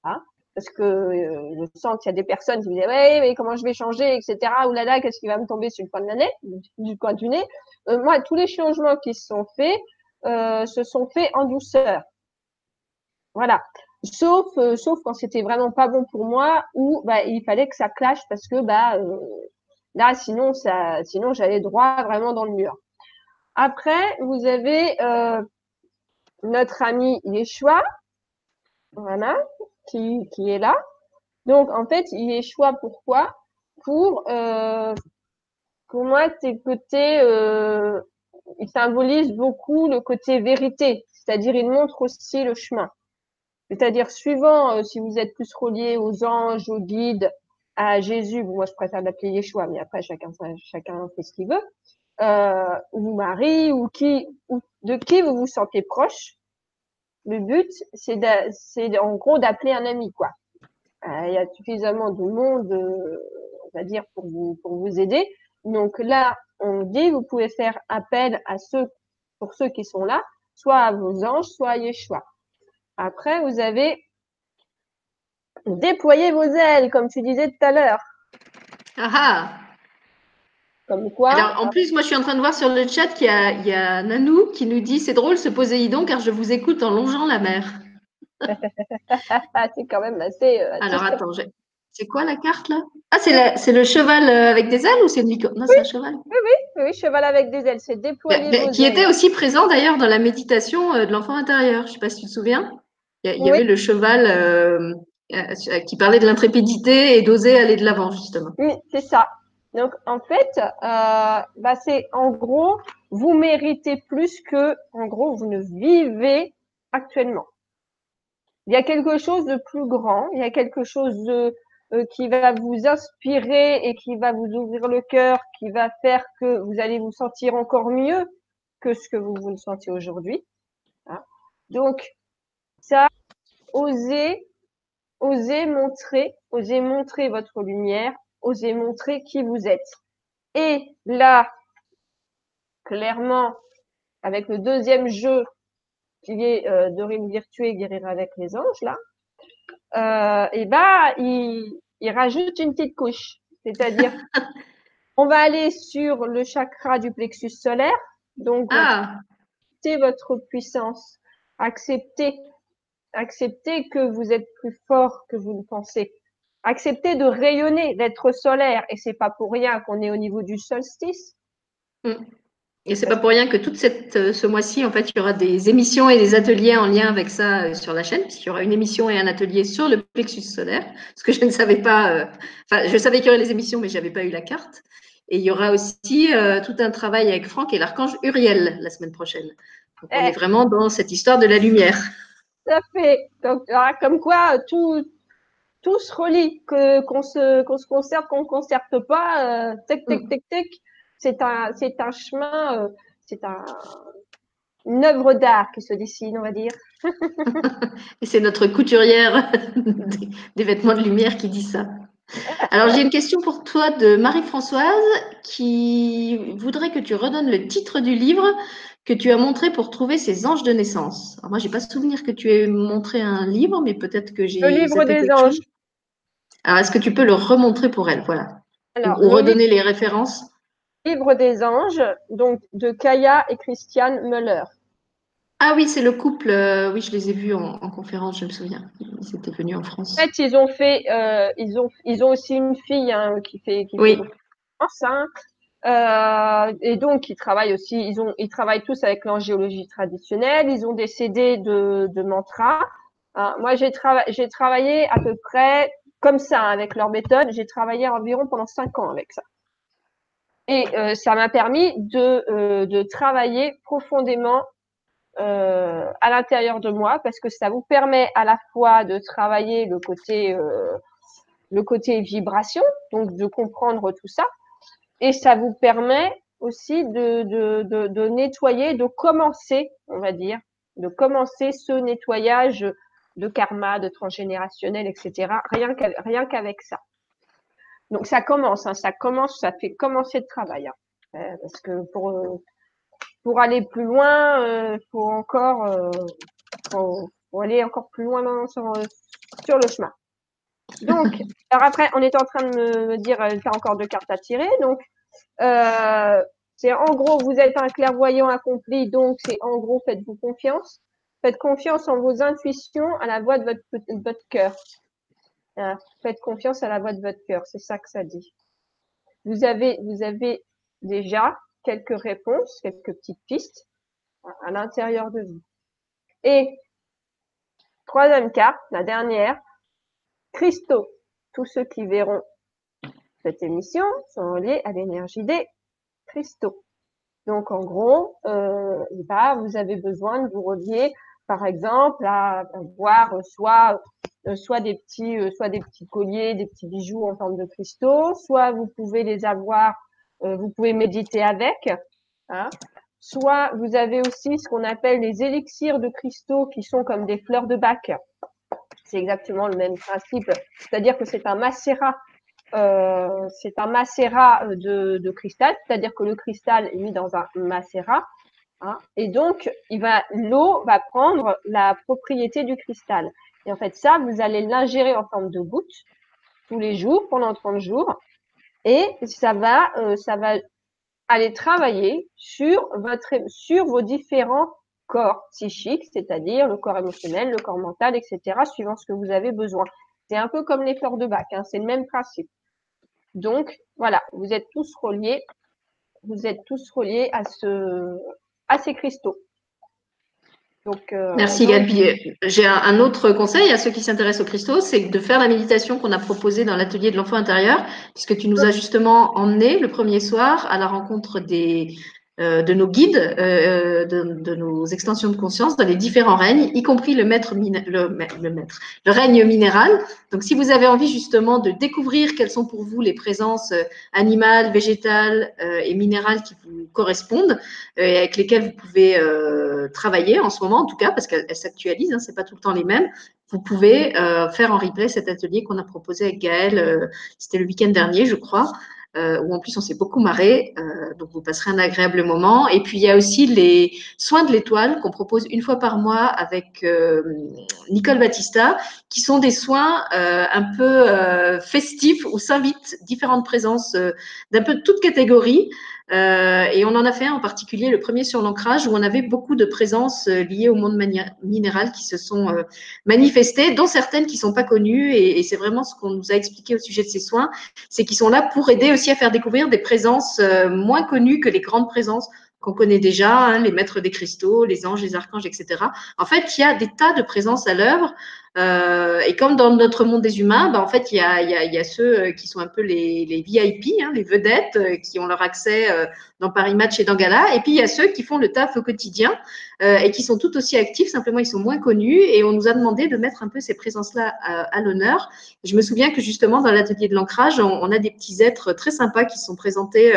hein, parce que euh, je sens qu'il y a des personnes qui me disent ouais, mais comment je vais changer, etc. Ou là là, qu'est-ce qui va me tomber sur le coin de la nez, du coin du nez. Euh, moi, tous les changements qui se sont faits euh, se sont faits en douceur. Voilà sauf euh, sauf quand c'était vraiment pas bon pour moi ou bah, il fallait que ça clash parce que bah euh, là sinon ça sinon j'allais droit vraiment dans le mur. Après vous avez euh, notre ami Yeshua, voilà, qui qui est là. Donc en fait Yeshua pourquoi? Pour euh, pour moi c'est côté euh, il symbolise beaucoup le côté vérité, c'est-à-dire il montre aussi le chemin. C'est-à-dire, suivant euh, si vous êtes plus relié aux anges, aux guides, à Jésus, moi je préfère l'appeler Yeshua, mais après chacun chacun fait ce qu'il veut, euh, ou Marie, ou qui, ou de qui vous vous sentez proche. Le but, c'est c'est en gros d'appeler un ami, quoi. Euh, il y a suffisamment de monde, euh, on va dire, pour vous pour vous aider. Donc là, on dit, vous pouvez faire appel à ceux, pour ceux qui sont là, soit à vos anges, soit à Yeshua. Après, vous avez déployé vos ailes, comme tu disais tout à l'heure. Ah ah Comme quoi Alors, en plus, moi, je suis en train de voir sur le chat qu'il y a, il y a Nanou qui nous dit « C'est drôle ce Poséidon, car je vous écoute en longeant la mer. » C'est quand même assez... Euh, Alors, attends, c'est quoi la carte, là? Ah, c'est le cheval euh, avec des ailes ou c'est une licorne Non, oui. c'est un cheval? Oui, oui, oui, cheval avec des ailes. C'est déployer mais, Qui ailes. était aussi présent, d'ailleurs, dans la méditation euh, de l'enfant intérieur. Je ne sais pas si tu te souviens. Il y, il y oui. avait le cheval euh, qui parlait de l'intrépidité et d'oser aller de l'avant, justement. Oui, c'est ça. Donc, en fait, euh, bah, c'est en gros, vous méritez plus que, en gros, vous ne vivez actuellement. Il y a quelque chose de plus grand, il y a quelque chose de, euh, qui va vous inspirer et qui va vous ouvrir le cœur, qui va faire que vous allez vous sentir encore mieux que ce que vous vous sentez aujourd'hui. Hein. Donc, ça, osez, osez montrer, osez montrer votre lumière, osez montrer qui vous êtes. Et là, clairement, avec le deuxième jeu qui est euh, de Dorine Virtuée guérir avec les anges, là, euh, et ben, il, il rajoute une petite couche. C'est-à-dire, on va aller sur le chakra du plexus solaire. Donc, ah. acceptez votre puissance. Acceptez, acceptez que vous êtes plus fort que vous ne pensez. Acceptez de rayonner, d'être solaire. Et c'est pas pour rien qu'on est au niveau du solstice. Mm. Et c'est pas pour rien que toute cette, euh, ce mois-ci, en fait, il y aura des émissions et des ateliers en lien avec ça euh, sur la chaîne, puisqu'il y aura une émission et un atelier sur le plexus solaire, ce que je ne savais pas. Euh, enfin, je savais qu'il y aurait les émissions, mais je n'avais pas eu la carte. Et il y aura aussi tout un travail avec Franck et l'archange Uriel la semaine prochaine. Donc, on est eh. vraiment dans cette histoire de la lumière. Tout à fait. Donc, comme quoi, tout, tout se relie, que, qu'on se, qu'on se concerte, qu'on ne concerte pas, tic, tic, tic, tic c'est un, c'est un chemin, euh, c'est un, une œuvre d'art qui se dessine, on va dire. Et c'est notre couturière des, vêtements de lumière qui dit ça. Alors, j'ai une question pour toi de Marie-Françoise qui voudrait que tu redonnes le titre du livre que tu as montré pour trouver ces anges de naissance. Alors, moi, j'ai pas souvenir que tu aies montré un livre, mais peut-être que j'ai. Le livre des anges. Alors, est-ce que tu peux le remontrer pour elle? Voilà. Alors, ou redonner les références? Livre des anges, donc de Kaya et Christiane Müller. Ah oui, c'est le couple. Euh, oui, je les ai vus en, conférence, je me souviens. Ils étaient venus en France. En fait, ils ont fait, euh, ils ont, ils ont aussi une fille hein, qui fait, qui oui. enceinte. Euh, et donc, ils travaillent aussi, ils ont, ils travaillent tous avec l'angéologie traditionnelle. Ils ont des CD de, de mantras. Hein, moi, j'ai j'ai travaillé à peu près comme ça avec leur méthode. J'ai travaillé environ pendant cinq ans avec ça. Et euh, ça m'a permis de, euh, de travailler profondément euh, à l'intérieur de moi parce que ça vous permet à la fois de travailler le côté le côté vibration, donc de comprendre tout ça, et ça vous permet aussi de, de, de, nettoyer, de commencer, on va dire, de commencer ce nettoyage de karma, de transgénérationnel, etc. Rien qu'avec ça. Donc ça commence, hein, ça commence, ça fait commencer le travail. Hein. Euh, parce que pour euh, pour aller plus loin, euh, faut encore euh, faut, aller encore plus loin sur, sur le chemin. Donc, alors après, on est en train de me, dire, tu as encore deux cartes à tirer. Donc, euh, c'est en gros, vous êtes un clairvoyant accompli, donc c'est en gros, faites-vous confiance. Faites confiance en vos intuitions, à la voix de votre, de votre cœur. Euh, faites confiance à la voix de votre cœur, c'est ça que ça dit. Vous avez, vous avez déjà quelques réponses, quelques petites pistes à, l'intérieur de vous. Et troisième carte, la dernière, cristaux. Tous ceux qui verront cette émission sont reliés à l'énergie des cristaux. Donc en gros, euh, bah, vous avez besoin de vous relier par exemple, à voir soit euh, soit des petits euh, soit des petits colliers, des petits bijoux en forme de cristaux, soit vous pouvez les avoir, vous pouvez méditer avec. Hein. Soit vous avez aussi ce qu'on appelle les élixirs de cristaux qui sont comme des fleurs de bac. C'est exactement le même principe, c'est-à-dire que c'est un macérat euh, c'est un macérat de, de cristal, c'est-à-dire que le cristal est mis dans un macérat Hein. et donc, il va, l'eau va prendre la propriété du cristal. Et en fait, ça, vous allez l'ingérer en forme de gouttes tous les jours pendant 30 jours. Et ça va, euh, ça va aller travailler sur votre, sur vos différents corps psychiques, c'est-à-dire le corps émotionnel, le corps mental, etc., suivant ce que vous avez besoin. C'est un peu comme les fleurs de bac, hein, c'est le même principe. Donc, voilà, vous êtes tous reliés, vous êtes tous reliés à ce, à ces cristaux. Donc, euh, Merci Gabi. J'ai un, autre conseil à ceux qui s'intéressent aux cristaux, c'est de faire la méditation qu'on a proposée dans l'atelier de l'enfant intérieur, puisque tu nous as justement emmené le premier soir à la rencontre des, de nos guides, euh, de, de, nos extensions de conscience dans les différents règnes, y compris le maître, le, maître, le règne minéral. Donc, si vous avez envie justement de découvrir quelles sont pour vous les présences animales, végétales et minérales qui vous correspondent et avec lesquelles vous pouvez travailler en ce moment, en tout cas, parce qu'elles s'actualisent, hein, c'est pas tout le temps les mêmes. Vous pouvez faire en replay cet atelier qu'on a proposé avec Gaël. C'était le week-end dernier, je crois euh, où en plus on s'est beaucoup marré, euh, donc vous passerez un agréable moment. Et puis il y a aussi les soins de l'étoile qu'on propose une fois par mois avec euh, Nicole Battista, qui sont des soins euh, un peu euh, festifs où s'invitent différentes présences d'un peu de toute catégorie. Euh, et on en a fait en particulier, le premier sur l'ancrage, où on avait beaucoup de présences euh, liées au monde minéral qui se sont euh, manifestées, dont certaines qui sont pas connues. Et, et c'est vraiment ce qu'on nous a expliqué au sujet de ces soins, c'est qu'ils sont là pour aider aussi à faire découvrir des présences moins connues que les grandes présences qu'on connaît déjà, hein, les maîtres des cristaux, les anges, les archanges, etc. En fait, il y a des tas de présences à l'œuvre euh, et comme dans notre monde des humains, bah, en fait, il y a, ceux euh, qui sont un peu les, VIP, hein, les vedettes, euh, qui ont leur accès dans Paris Match et dans Gala. Et puis, il y a ceux qui font le taf au quotidien et qui sont tout aussi actifs, simplement, ils sont moins connus. Et on nous a demandé de mettre un peu ces présences-là à, l'honneur. Je me souviens que justement, dans l'atelier de l'ancrage, on, a des petits êtres très sympas qui sont présentés,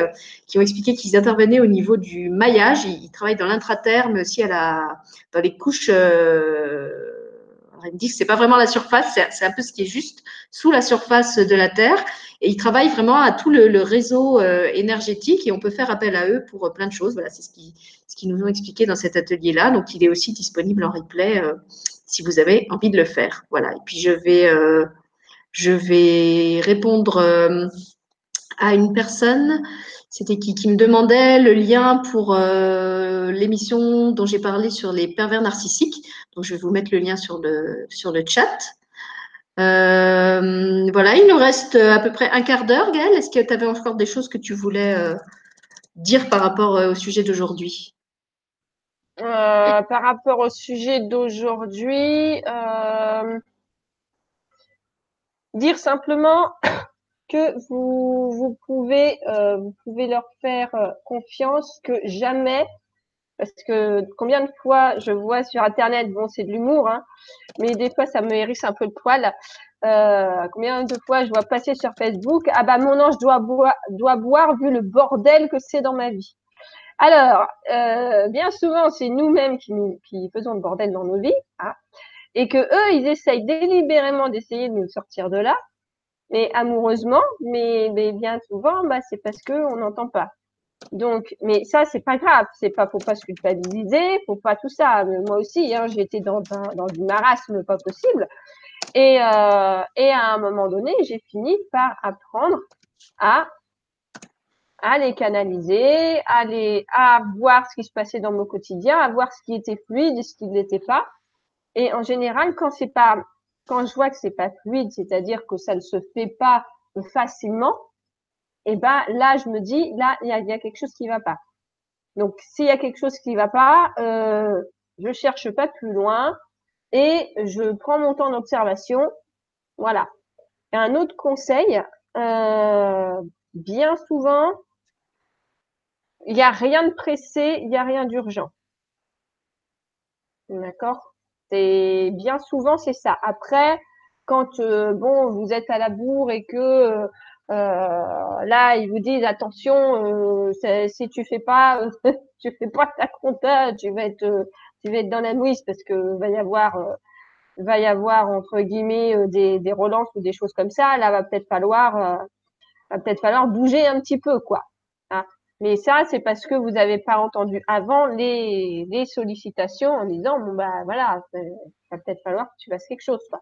qui ont expliqué qu'ils intervenaient au niveau du maillage. Ils, travaillent dans l'intraterre, mais aussi à la, dans les couches que c'est pas vraiment la surface, c'est un peu ce qui est juste sous la surface de la Terre. Et ils travaillent vraiment à tout le, réseau euh, énergétique et on peut faire appel à eux pour euh, plein de choses. Voilà, c'est ce qu'ils nous ont expliqué dans cet atelier-là. Donc, il est aussi disponible en replay euh, si vous avez envie de le faire. Voilà. Et puis, je vais, je vais répondre à une personne c'était qui, me demandait le lien pour euh, l'émission dont j'ai parlé sur les pervers narcissiques. Donc, je vais vous mettre le lien sur le, chat. Euh, voilà, il nous reste à peu près un quart d'heure, Gaëlle. Est-ce que tu avais encore des choses que tu voulais euh, dire par rapport euh, au sujet d'aujourd'hui? Euh, Par rapport au sujet d'aujourd'hui, euh, dire simplement que vous, vous pouvez, euh, vous pouvez leur faire euh, confiance que jamais, parce que combien de fois je vois sur Internet, bon, c'est de l'humour, hein, mais des fois ça me hérisse un peu le poil. Euh, combien de fois je vois passer sur Facebook, ah bah mon ange doit boire, doit boire vu le bordel que c'est dans ma vie. Alors, euh, bien souvent, c'est nous-mêmes qui, nous, qui faisons le bordel dans nos vies, hein, et que eux, ils essayent délibérément d'essayer de nous sortir de là mais amoureusement, mais, bien souvent, bah, c'est parce que on n'entend pas. Donc, mais ça, c'est pas grave. C'est pas, faut pas se culpabiliser, faut pas tout ça. Moi aussi, hein, été dans, un, dans du marasme pas possible. Et, euh, et à un moment donné, j'ai fini par apprendre à les canaliser, à voir ce qui se passait dans mon quotidien, à voir ce qui était fluide et ce qui ne l'était pas. Et en général, quand c'est pas quand je vois que c'est pas fluide, c'est-à-dire que ça ne se fait pas facilement, et eh ben là je me dis là il y a, quelque chose qui va pas. Donc s'il y a quelque chose qui va pas, euh, je cherche pas plus loin et je prends mon temps d'observation. Voilà. Un autre conseil, euh, bien souvent, il n'y a rien de pressé, il n'y a rien d'urgent. D'accord? C'est bien souvent c'est ça. Après, quand euh, bon vous êtes à la bourre et que euh, là ils vous disent attention, euh, si tu fais pas, tu fais pas ta compta, tu vas être tu vas être dans la mouise parce que va y avoir va y avoir entre guillemets des, des relances ou des choses comme ça. Là va peut-être falloir va peut-être falloir bouger un petit peu quoi. Mais ça, c'est parce que vous n'avez pas entendu avant les, sollicitations en disant, bon, bah voilà, il va peut-être falloir que tu fasses quelque chose. Quoi.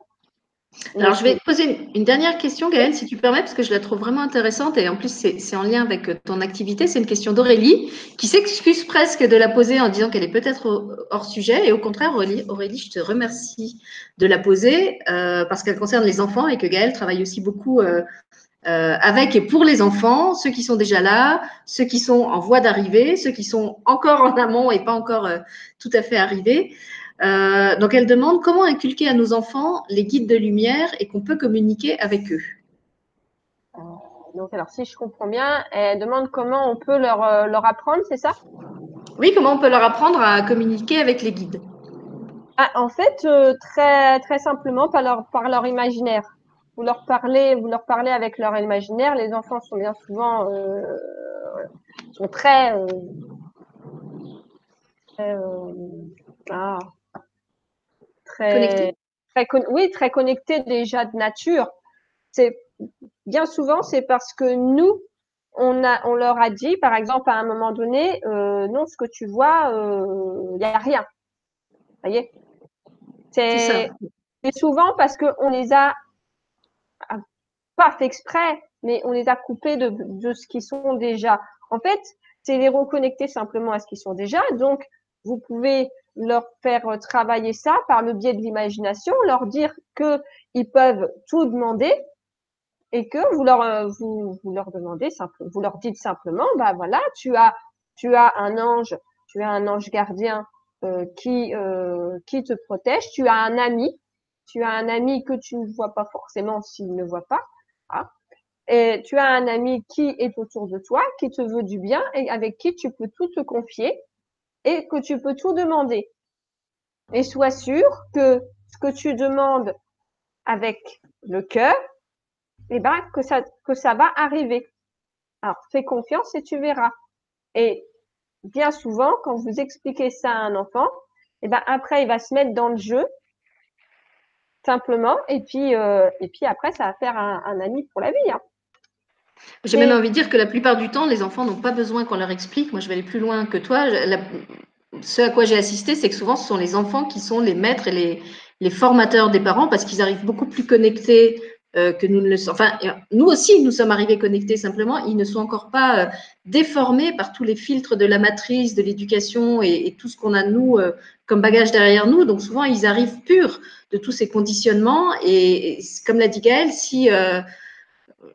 Alors, je vais te poser une dernière question, Gaëlle, si tu permets, parce que je la trouve vraiment intéressante et en plus, c'est en lien avec ton activité. C'est une question d'Aurélie qui s'excuse presque de la poser en disant qu'elle est peut-être hors sujet. Et au contraire, Aurélie, Aurélie, je te remercie de la poser euh, parce qu'elle concerne les enfants et que Gaëlle travaille aussi beaucoup euh, euh, avec et pour les enfants, ceux qui sont déjà là, ceux qui sont en voie d'arriver, ceux qui sont encore en amont et pas encore euh, tout à fait arrivés. Euh, donc, elle demande comment inculquer à nos enfants les guides de lumière et qu'on peut communiquer avec eux. Donc, alors, si je comprends bien, elle demande comment on peut leur, leur apprendre, c'est ça? Oui, comment on peut leur apprendre à communiquer avec les guides ah, En fait, très, très simplement par leur, par leur imaginaire. Vous leur parlez, vous leur parlez avec leur imaginaire. Les enfants sont bien souvent euh, sont très, euh, ah, très, très, oui, très connectés déjà de nature. C'est bien souvent, c'est parce que nous, on, a, on leur a dit, par exemple, à un moment donné, euh, non, ce que tu vois, il euh, n'y a rien. Vous voyez? C'est souvent parce qu'on les a pas fait exprès, mais on les a coupés de, de ce qu'ils sont déjà. En fait, c'est les reconnecter simplement à ce qu'ils sont déjà. Donc, vous pouvez leur faire travailler ça par le biais de l'imagination, leur dire qu'ils peuvent tout demander, et que vous leur euh, vous, vous leur demandez vous leur dites simplement, bah voilà, tu as tu as un ange, tu as un ange gardien euh, qui euh, qui te protège, tu as un ami, tu as un ami que tu ne vois pas forcément s'il ne voit pas, et tu as un ami qui est autour de toi, qui te veut du bien et avec qui tu peux tout te confier et que tu peux tout demander. Et sois sûr que ce que tu demandes avec le cœur, eh ben, que ça, que ça va arriver. Alors, fais confiance et tu verras. Et bien souvent, quand vous expliquez ça à un enfant, eh ben, après, il va se mettre dans le jeu, simplement, et puis, euh, et puis après, ça va faire un, ami pour la vie. Hein. J'ai même envie de dire que la plupart du temps, les enfants n'ont pas besoin qu'on leur explique. Moi, je vais aller plus loin que toi. ce à quoi j'ai assisté, c'est que souvent, ce sont les enfants qui sont les maîtres et les, les formateurs des parents parce qu'ils arrivent beaucoup plus connectés euh, que nous ne le sommes. Enfin, nous aussi, nous sommes arrivés connectés simplement. Ils ne sont encore pas euh, déformés par tous les filtres de la matrice, de l'éducation et, tout ce qu'on a nous euh, comme bagage derrière nous. Donc souvent, ils arrivent purs de tous ces conditionnements. Et, comme l'a dit Gaëlle, si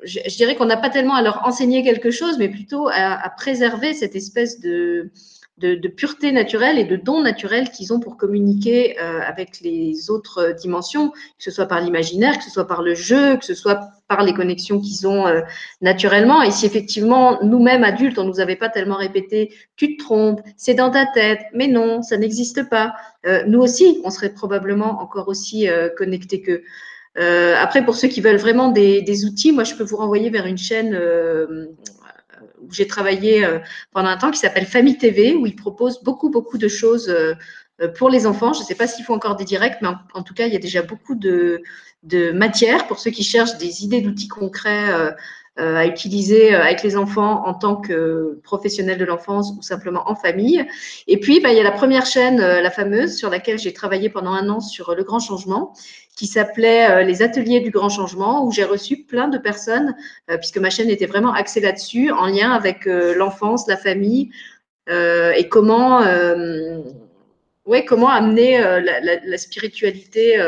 je, dirais qu'on n'a pas tellement à leur enseigner quelque chose, mais plutôt à préserver cette espèce de de, pureté naturelle et de dons naturels qu'ils ont pour communiquer euh, avec les autres dimensions, que ce soit par l'imaginaire, que ce soit par le jeu, que ce soit par les connexions qu'ils ont euh, naturellement. Et si effectivement, nous-mêmes adultes, on nous avait pas tellement répété, tu te trompes, c'est dans ta tête, mais non, ça n'existe pas. Euh, nous aussi, on serait probablement encore aussi connectés qu'eux. après, pour ceux qui veulent vraiment des, des, outils, moi, je peux vous renvoyer vers une chaîne où j'ai travaillé euh, pendant un temps qui s'appelle Famille TV, où ils proposent beaucoup, beaucoup de choses euh, euh, pour les enfants. Je ne sais pas s'il faut encore des directs, mais en, tout cas, il y a déjà beaucoup de, de matière pour ceux qui cherchent des idées d'outils concrets à utiliser avec les enfants en tant que professionnels de l'enfance ou simplement en famille. Et puis, bah, il y a la première chaîne, la fameuse, sur laquelle j'ai travaillé pendant un an sur le grand changement, qui s'appelait euh, Les Ateliers du Grand Changement, où j'ai reçu plein de personnes, euh, puisque ma chaîne était vraiment axée là-dessus, en lien avec euh, l'enfance, la famille, et comment, amener la, la, spiritualité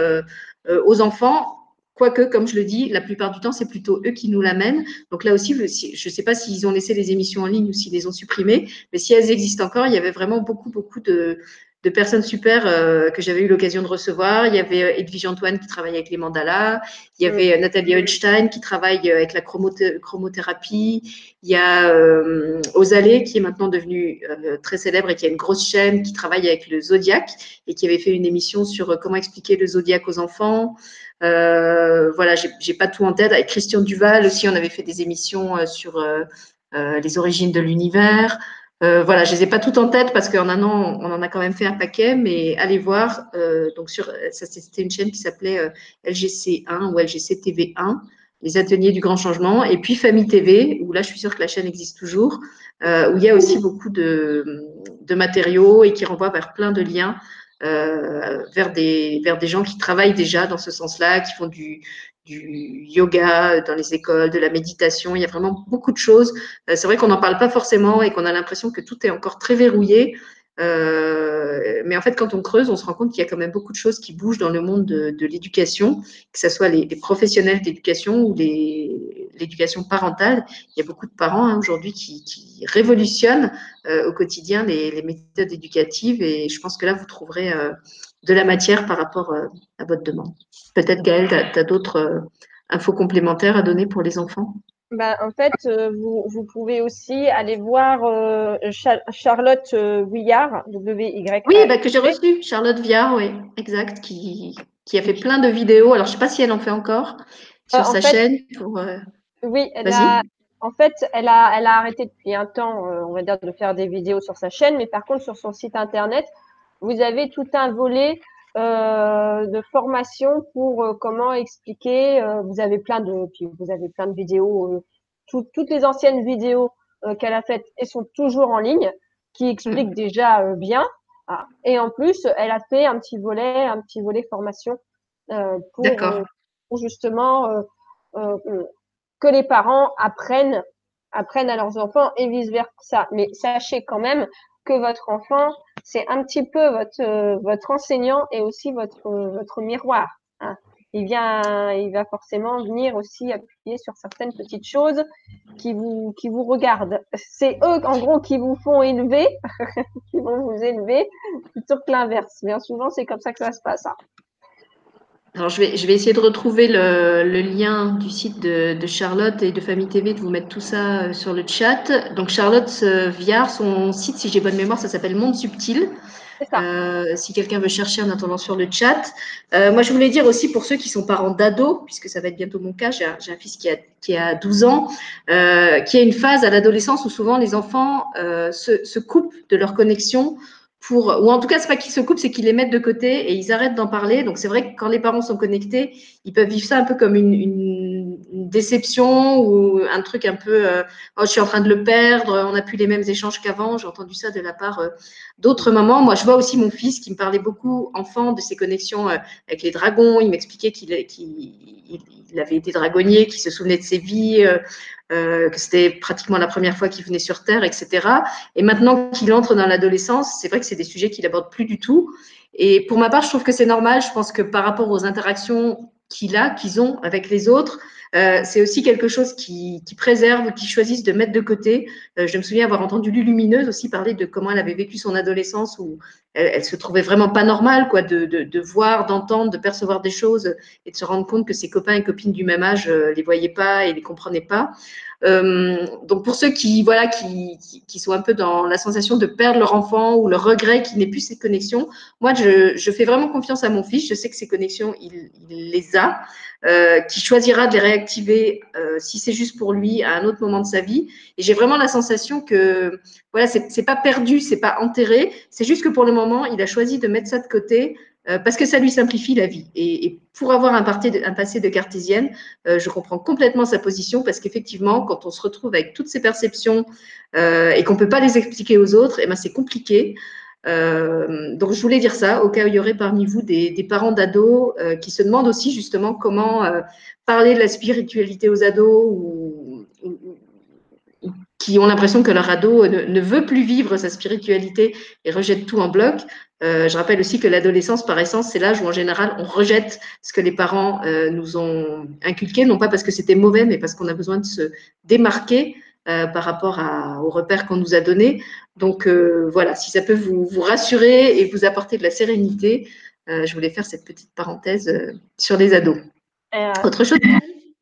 aux enfants. Quoique, comme je le dis, la plupart du temps, c'est plutôt eux qui nous l'amènent. Donc là aussi, je ne sais pas s'ils ont laissé les émissions en ligne ou s'ils les ont supprimées, mais si elles existent encore, il y avait vraiment beaucoup, beaucoup de, de personnes super euh, que j'avais eu l'occasion de recevoir. Il y avait euh, Edwige Antoine qui travaille avec les mandalas. Il y avait euh, Nathalie Einstein qui travaille avec la chromothérapie. Il y a euh, Ozalé qui est maintenant devenu très célèbre et qui a une grosse chaîne qui travaille avec le zodiaque et qui avait fait une émission sur comment expliquer le zodiaque aux enfants. Voilà, j'ai pas tout en tête. Avec Christian Duval aussi, on avait fait des émissions sur les origines de l'univers. Euh, voilà, je les ai pas toutes en tête parce qu'en un an, on en a quand même fait un paquet, mais allez voir. Euh, donc sur, ça c'était une chaîne qui s'appelait euh, LGC1 ou LGC TV1, les ateliers du grand changement, et puis Famille TV, où là je suis sûre que la chaîne existe toujours, où il y a aussi beaucoup de, de matériaux et qui renvoie vers plein de liens vers des vers des gens qui travaillent déjà dans ce sens-là, qui font du du yoga dans les écoles, de la méditation. Il y a vraiment beaucoup de choses. Euh, c'est vrai qu'on n'en parle pas forcément et qu'on a l'impression que tout est encore très verrouillé. Euh, mais en fait, quand on creuse, on se rend compte qu'il y a quand même beaucoup de choses qui bougent dans le monde de, l'éducation, que ce soit les, professionnels d'éducation ou l'éducation parentale. Il y a beaucoup de parents hein, aujourd'hui qui, révolutionnent euh, au quotidien les, méthodes éducatives et je pense que là, vous trouverez de la matière par rapport à votre demande. Peut-être, Gaëlle, tu as, d'autres euh, infos complémentaires à donner pour les enfants? Ben, en fait, euh, vous, vous, pouvez aussi aller voir euh, Charlotte euh, Vuillard, W-Y. Oui, bah, que j'ai reçu, Charlotte Viard, oui, exact, qui, qui a fait plein de vidéos. Alors, je ne sais pas si elle en fait encore sur sa chaîne. Pour, oui, elle a, en fait, elle a, elle a arrêté depuis un temps, on va dire, de faire des vidéos sur sa chaîne, mais par contre, sur son site internet, vous avez tout un volet euh, de formation pour euh, comment expliquer. Euh, vous avez plein de, puis vous avez plein de vidéos. toutes les anciennes vidéos qu'elle a faites et sont toujours en ligne, qui expliquent mm. déjà bien. Ah, et en plus, elle a fait un petit volet, un petit volet formation pour, pour, justement que les parents apprennent apprennent à leurs enfants et vice versa. Mais sachez quand même que votre enfant, c'est un petit peu votre, euh, votre enseignant et aussi votre, votre miroir. Hein. Il, vient, il va forcément venir aussi appuyer sur certaines petites choses qui vous, qui vous regardent. C'est eux, en gros, qui vous font élever, qui vont vous élever, plutôt que l'inverse. Bien souvent, c'est comme ça que ça se passe. Hein. Alors, je vais, je vais essayer de retrouver le, le lien du site de, de, Charlotte et de Famille TV, de vous mettre tout ça euh, sur le chat. Donc, Charlotte Viard, son site, si j'ai bonne mémoire, ça s'appelle Monde Subtil. Euh, si quelqu'un veut chercher en attendant sur le chat. Euh, moi, je voulais dire aussi pour ceux qui sont parents d'ados, puisque ça va être bientôt mon cas, j'ai un, un, fils qui a, qui a 12 ans, euh, qui a une phase à l'adolescence où souvent les enfants se, se, coupent de leur connexion pour, ou en tout cas, c'est pas qu'ils se coupent, c'est qu'ils les mettent de côté et ils arrêtent d'en parler. Donc, c'est vrai que quand les parents sont connectés, ils peuvent vivre ça un peu comme une, une, déception ou un truc un peu, euh, oh, je suis en train de le perdre, on n'a plus les mêmes échanges qu'avant. J'ai entendu ça de la part euh, d'autres mamans. Moi, je vois aussi mon fils qui me parlait beaucoup, enfant, de ses connexions euh, avec les dragons. Il m'expliquait qu'il qu avait été dragonnier, qu'il se souvenait de ses vies, que c'était pratiquement la première fois qu'il venait sur Terre, etc. Et maintenant qu'il entre dans l'adolescence, c'est vrai que c'est des sujets qu'il aborde plus du tout. Et pour ma part, je trouve que c'est normal. Je pense que par rapport aux interactions qu'il a, qu'ils ont avec les autres, euh, c'est aussi quelque chose qui, qui préserve, qui choisissent de mettre de côté. Euh, je me souviens avoir entendu Lulumineuse aussi parler de comment elle avait vécu son adolescence où elle, se trouvait vraiment pas normale quoi, de, voir, d'entendre, de percevoir des choses et de se rendre compte que ses copains et copines du même âge euh, les voyaient pas et les comprenaient pas. Euh, donc pour ceux qui voilà qui, sont un peu dans la sensation de perdre leur enfant ou le regret qu'il n'ait plus ces connexions, moi je, fais vraiment confiance à mon fils. Je sais que ces connexions il les a, euh, qui choisira de les réactiver euh, si c'est juste pour lui à un autre moment de sa vie. Et j'ai vraiment la sensation que voilà c'est pas perdu, c'est pas enterré, c'est juste que pour le moment il a choisi de mettre ça de côté euh, parce que ça lui simplifie la vie. Et, et pour avoir un, un, passé de cartésienne, je comprends complètement sa position parce qu'effectivement, quand on se retrouve avec toutes ces perceptions et qu'on peut pas les expliquer aux autres, eh ben, c'est compliqué. Euh, donc, je voulais dire ça, au cas où il y aurait parmi vous des, parents d'ados euh, qui se demandent aussi justement comment euh, parler de la spiritualité aux ados ou, qui ont l'impression que leur ado ne, veut plus vivre sa spiritualité et rejette tout en bloc. Je rappelle aussi que l'adolescence, par essence, c'est l'âge où en général on rejette ce que les parents nous ont inculqué, non pas parce que c'était mauvais, mais parce qu'on a besoin de se démarquer euh, par rapport à, aux repères qu'on nous a donnés. Donc euh, voilà, si ça peut vous, vous, rassurer et vous apporter de la sérénité, euh, je voulais faire cette petite parenthèse sur les ados. Autre chose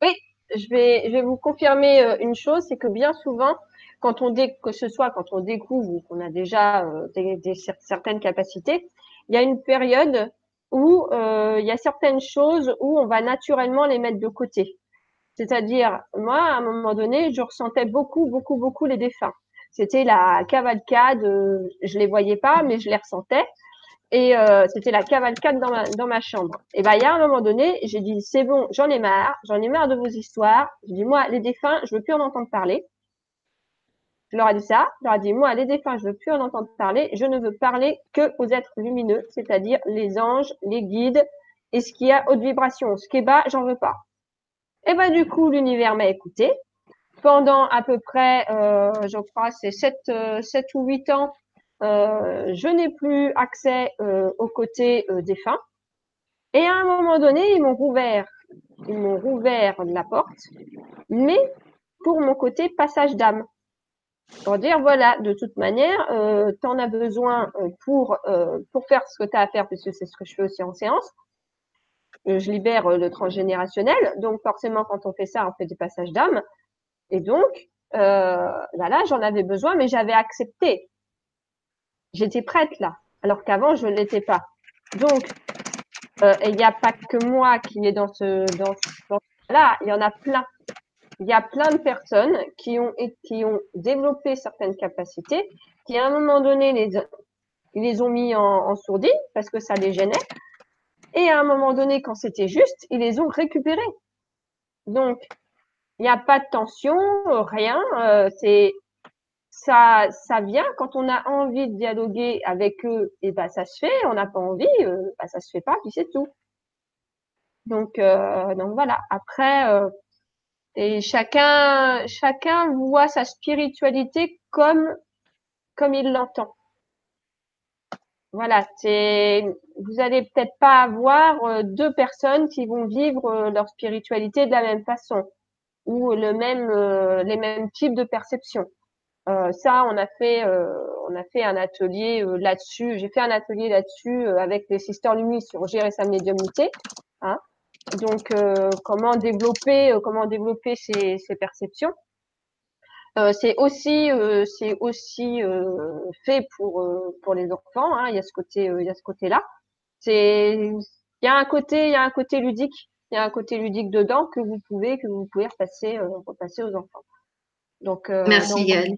Oui, je vais, je vais vous confirmer une chose, c'est que bien souvent, quand on dé, que ce soit quand on découvre ou qu'on a déjà des, des, certaines capacités, il y a une période où euh, il y a certaines choses où on va naturellement les mettre de côté. C'est-à-dire, moi, à un moment donné, je ressentais beaucoup, beaucoup, beaucoup les défunts. C'était la cavalcade, euh, je les voyais pas, mais je les ressentais. Et euh, c'était la cavalcade dans ma, chambre. Et ben, il y a un moment donné, j'ai dit, c'est bon, j'en ai marre, j'en ai marre de vos histoires. Je dis, moi, les défunts, je veux plus en entendre parler. Je leur ai dit ça. Je leur ai dit, moi, les défunts, je veux plus en entendre parler. Je ne veux parler que aux êtres lumineux, c'est-à-dire les anges, les guides et ce qui a haute vibration. Ce qui est bas, j'en veux pas. Et ben, du coup, l'univers m'a écouté. Pendant à peu près, euh, je crois, c'est 7, euh, 7 ou 8 ans, euh, je n'ai plus accès euh, aux côtés euh, défunts. Et à un moment donné, ils m'ont rouvert, ils m'ont rouvert la porte, mais pour mon côté passage d'âme pour dire voilà, de toute manière, euh, tu en as besoin euh, pour, euh, pour faire ce que tu as à faire, puisque c'est ce que je fais aussi en séance. Euh, je libère le transgénérationnel, donc forcément, quand on fait ça, on fait des passages d'âme. Et donc, euh, bah là, j'en avais besoin, mais j'avais accepté. J'étais prête là, alors qu'avant, je ne l'étais pas. Donc, euh, il n'y a pas que moi qui est dans ce dans, dans là, il y en a plein. Il y a plein de personnes qui ont qui ont développé certaines capacités, qui à un moment donné les ils les ont mis en, en sourdine parce que ça les gênait, et à un moment donné, quand c'était juste, ils les ont récupérés. Donc, il n'y a pas de tension, rien. Euh, c'est ça, ça vient quand on a envie de dialoguer avec eux, et ben ça se fait. On n'a pas envie, euh, ben, ça se fait pas, puis c'est tout. Donc, euh, donc voilà. Après, euh, et chacun, chacun voit sa spiritualité comme comme il l'entend. Voilà, c'est vous allez peut-être pas avoir euh, deux personnes qui vont vivre euh, leur spiritualité de la même façon ou le même euh, les mêmes types de perceptions. ça, on a fait on a fait un atelier là-dessus. J'ai fait un atelier là-dessus avec les Sisters Lumis sur gérer sa médiumnité. Hein. Donc, comment développer comment développer ces perceptions. Euh, c'est aussi, euh, c'est aussi euh, fait pour pour les enfants. Hein. Il y a ce côté, il y a ce côté-là. C'est, il y a un côté, il y a un côté ludique. Il y a un côté ludique dedans que vous pouvez que vous pouvez repasser, repasser aux enfants. Donc, merci Gaëlle.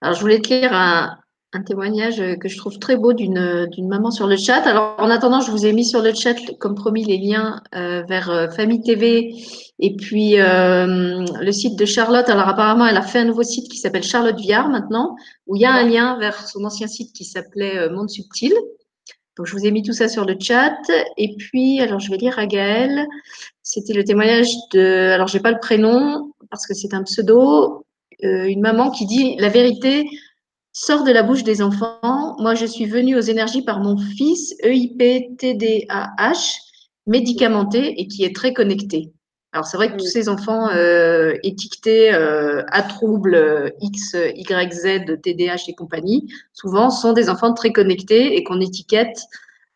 Alors, je voulais te lire un, un témoignage euh, que je trouve très beau d'une d'une maman sur le chat. Alors en attendant, je vous ai mis sur le chat, comme promis, les liens euh, vers euh, Famille TV et puis le site de Charlotte. Alors apparemment, elle a fait un nouveau site qui s'appelle Charlotte Viard maintenant, où il y a un lien vers son ancien site qui s'appelait Monde Subtil. Donc je vous ai mis tout ça sur le chat. Et puis, alors je vais lire à Gaëlle. C'était le témoignage de, alors j'ai pas le prénom parce que c'est un pseudo, une maman qui dit la vérité sort de la bouche des enfants. Moi, je suis venue aux énergies par mon fils, EIP TDAH, médicamenté et qui est très connecté. Alors, c'est vrai que tous ces enfants euh, étiquetés euh, à trouble euh, X, Y, Z, TDAH et compagnie, souvent sont des enfants très connectés et qu'on étiquette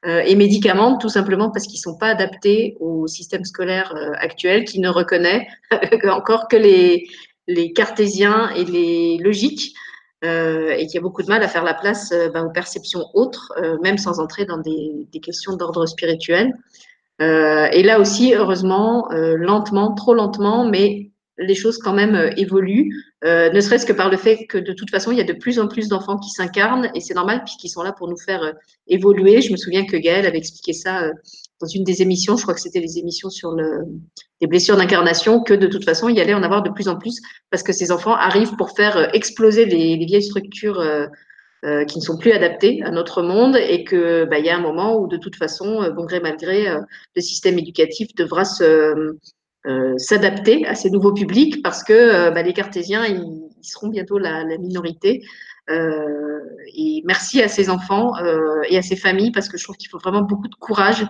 euh, et médicamentent tout simplement parce qu'ils ne sont pas adaptés au système scolaire euh, actuel qui ne reconnaît encore que les, les cartésiens et les logiques et qui a beaucoup de mal à faire la place euh, ben, aux perceptions autres, euh, même sans entrer dans des, questions d'ordre spirituel. et là aussi, heureusement, lentement, trop lentement, mais les choses quand même évoluent, ne serait-ce que par le fait que de toute façon, il y a de plus en plus d'enfants qui s'incarnent et c'est normal puisqu'ils sont là pour nous faire évoluer. Je me souviens que Gaëlle avait expliqué ça dans une des émissions, je crois que c'était les émissions sur le, les blessures d'incarnation, que de toute façon, il y allait en avoir de plus en plus parce que ces enfants arrivent pour faire euh, exploser les, les vieilles structures euh, euh, qui ne sont plus adaptées à notre monde et que bah, il y a un moment où de toute façon, bon gré mal gré, le système éducatif devra s'adapter à ces nouveaux publics parce que bah, les cartésiens ils, seront bientôt la, minorité. et merci à ces enfants et à ces familles parce que je trouve qu'il faut vraiment beaucoup de courage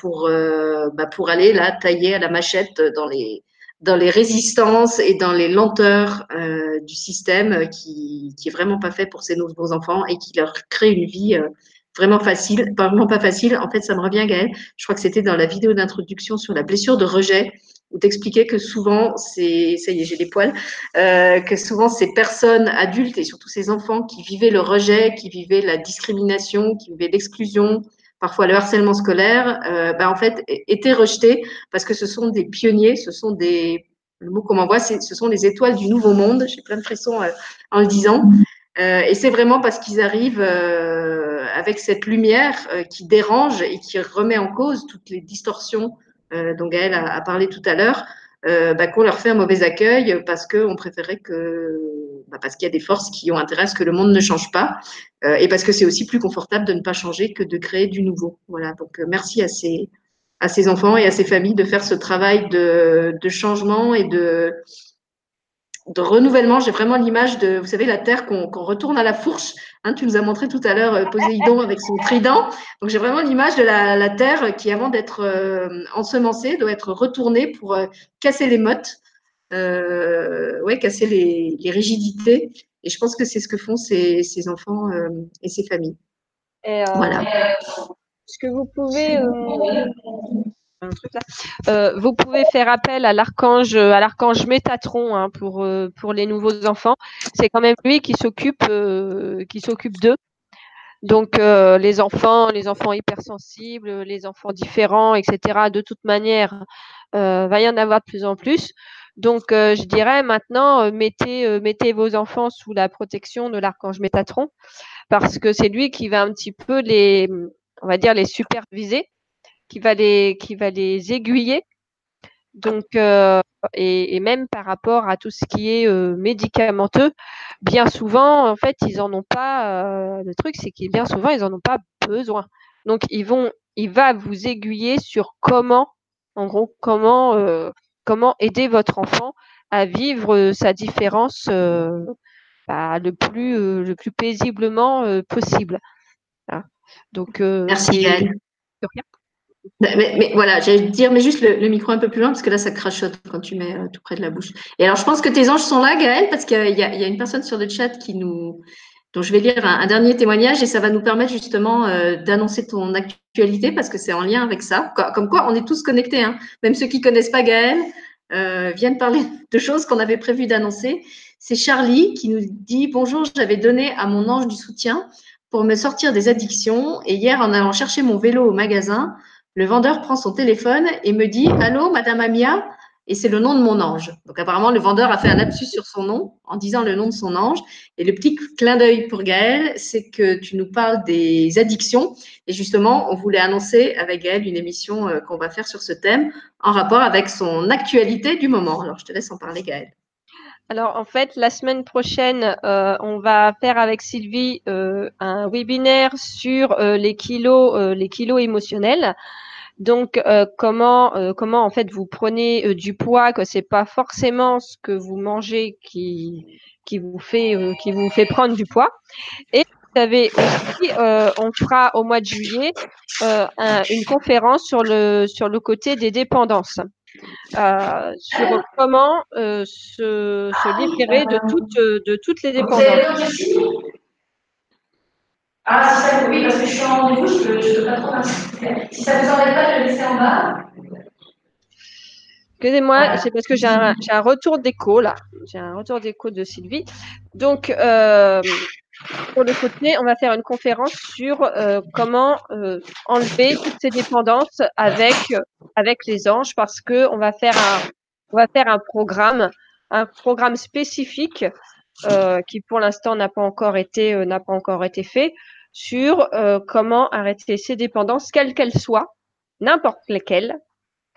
pour, euh, bah, pour aller là tailler à la machette dans les, dans les résistances et dans les lenteurs euh, du système qui, qui est vraiment pas fait pour ces nouveaux enfants et qui leur crée une vie euh, vraiment facile, vraiment pas facile. En fait, ça me revient, Gaëlle. Je crois que c'était dans la vidéo d'introduction sur la blessure de rejet où t'expliquais que souvent, c'est, ça y est, j'ai les poils, euh, que souvent ces personnes adultes et surtout ces enfants qui vivaient le rejet, qui vivaient la discrimination, qui vivaient l'exclusion, parfois le harcèlement scolaire, euh, bah, en fait, étaient rejetés parce que ce sont des pionniers, ce sont des, le mot qu'on m'envoie, ce sont les étoiles du nouveau monde. J'ai plein de frissons euh, en le disant. Euh, et c'est vraiment parce qu'ils arrivent euh, avec cette lumière euh, qui dérange et qui remet en cause toutes les distorsions dont Gaëlle a, a, parlé tout à l'heure, bah, qu'on leur fait un mauvais accueil parce qu'on préférait que bah, parce qu'il y a des forces qui ont intérêt à ce que le monde ne change pas euh, et parce que c'est aussi plus confortable de ne pas changer que de créer du nouveau. Voilà, donc euh, merci à ces, à ces enfants et à ces familles de faire ce travail de, de changement et de, de renouvellement. J'ai vraiment l'image de, vous savez, la terre qu'on qu retourne à la fourche. Hein, tu nous as montré tout à l'heure euh, Poséidon avec son trident. Donc j'ai vraiment l'image de la, la, terre qui, avant d'être euh, ensemencée, doit être retournée pour euh, casser les mottes euh, ouais, casser les, les, rigidités. Et je pense que c'est ce que font ces, ces enfants et ces familles. Et voilà. Ce que vous pouvez, euh, vous pouvez faire appel à l'archange, à l'archange Métatron hein, pour pour les nouveaux enfants. C'est quand même lui qui s'occupe qui s'occupe d'eux. Donc les enfants, les enfants hypersensibles, les enfants différents, etc. De toute manière, va y en avoir de plus en plus. Donc, je dirais maintenant, mettez, mettez vos enfants sous la protection de l'archange Métatron, parce que c'est lui qui va un petit peu les, on va dire, les superviser, qui va les, qui va les aiguiller. Donc, et, et, même par rapport à tout ce qui est médicamenteux, bien souvent, en fait, ils en ont pas. le truc, c'est qu'ils bien souvent, ils en ont pas besoin. Donc, ils vont, il va vous aiguiller sur comment, en gros, comment comment aider votre enfant à vivre sa différence bah, le plus le plus paisiblement possible. Donc merci. Mais, voilà, j'allais dire, mais juste le, micro un peu plus loin parce que là, ça crachote quand tu mets tout près de la bouche. Et alors, je pense que tes anges sont là, Gaëlle, parce qu'il y, a une personne sur le chat qui nous, dont je vais lire un, dernier témoignage et ça va nous permettre justement d'annoncer ton actualité parce que c'est en lien avec ça. Comme quoi, on est tous connectés, hein. même ceux qui connaissent pas Gaëlle euh, viennent parler de choses qu'on avait prévu d'annoncer. C'est Charlie qui nous dit Bonjour, j'avais donné à mon ange du soutien pour me sortir des addictions. Et hier, en allant chercher mon vélo au magasin, le vendeur prend son téléphone et me dit Allô, Madame Amia? Et c'est le nom de mon ange. Donc apparemment, le vendeur a fait un lapsus sur son nom en disant le nom de son ange. Et le petit clin d'œil pour Gaël, c'est que tu nous parles des addictions. Et justement, on voulait annoncer avec Gaël une émission euh, qu'on va faire sur ce thème en rapport avec son actualité du moment. Alors, je te laisse en parler, Gaël. Alors en fait, la semaine prochaine, euh, on va faire avec Sylvie euh, un webinaire sur les kilos, les kilos émotionnels. Donc, euh, comment, euh, comment en fait vous prenez euh, du poids, que c'est pas forcément ce que vous mangez qui, qui vous fait, qui vous fait prendre du poids. Et vous savez aussi, on fera au mois de juillet une conférence sur le, sur le côté des dépendances. Sur comment se, se libérer de toutes, de toutes les dépendances. Ah, si ça, oui, parce que je suis en rendez-vous, je ne peux, je peux pas trop Si ça ne vous embête pas de le laisser en bas. Excusez-moi, c'est parce que j'ai un, un, retour d'écho là. J'ai un retour d'écho de Sylvie. Donc, euh, pour le côté, on va faire une conférence sur euh, comment euh, enlever toutes ces dépendances avec avec les anges, parce que on va faire un on va faire un programme, un programme spécifique euh, qui pour l'instant n'a pas encore été n'a pas encore été fait sur comment arrêter ces dépendances, quelles qu'elles soient, n'importe lesquelles,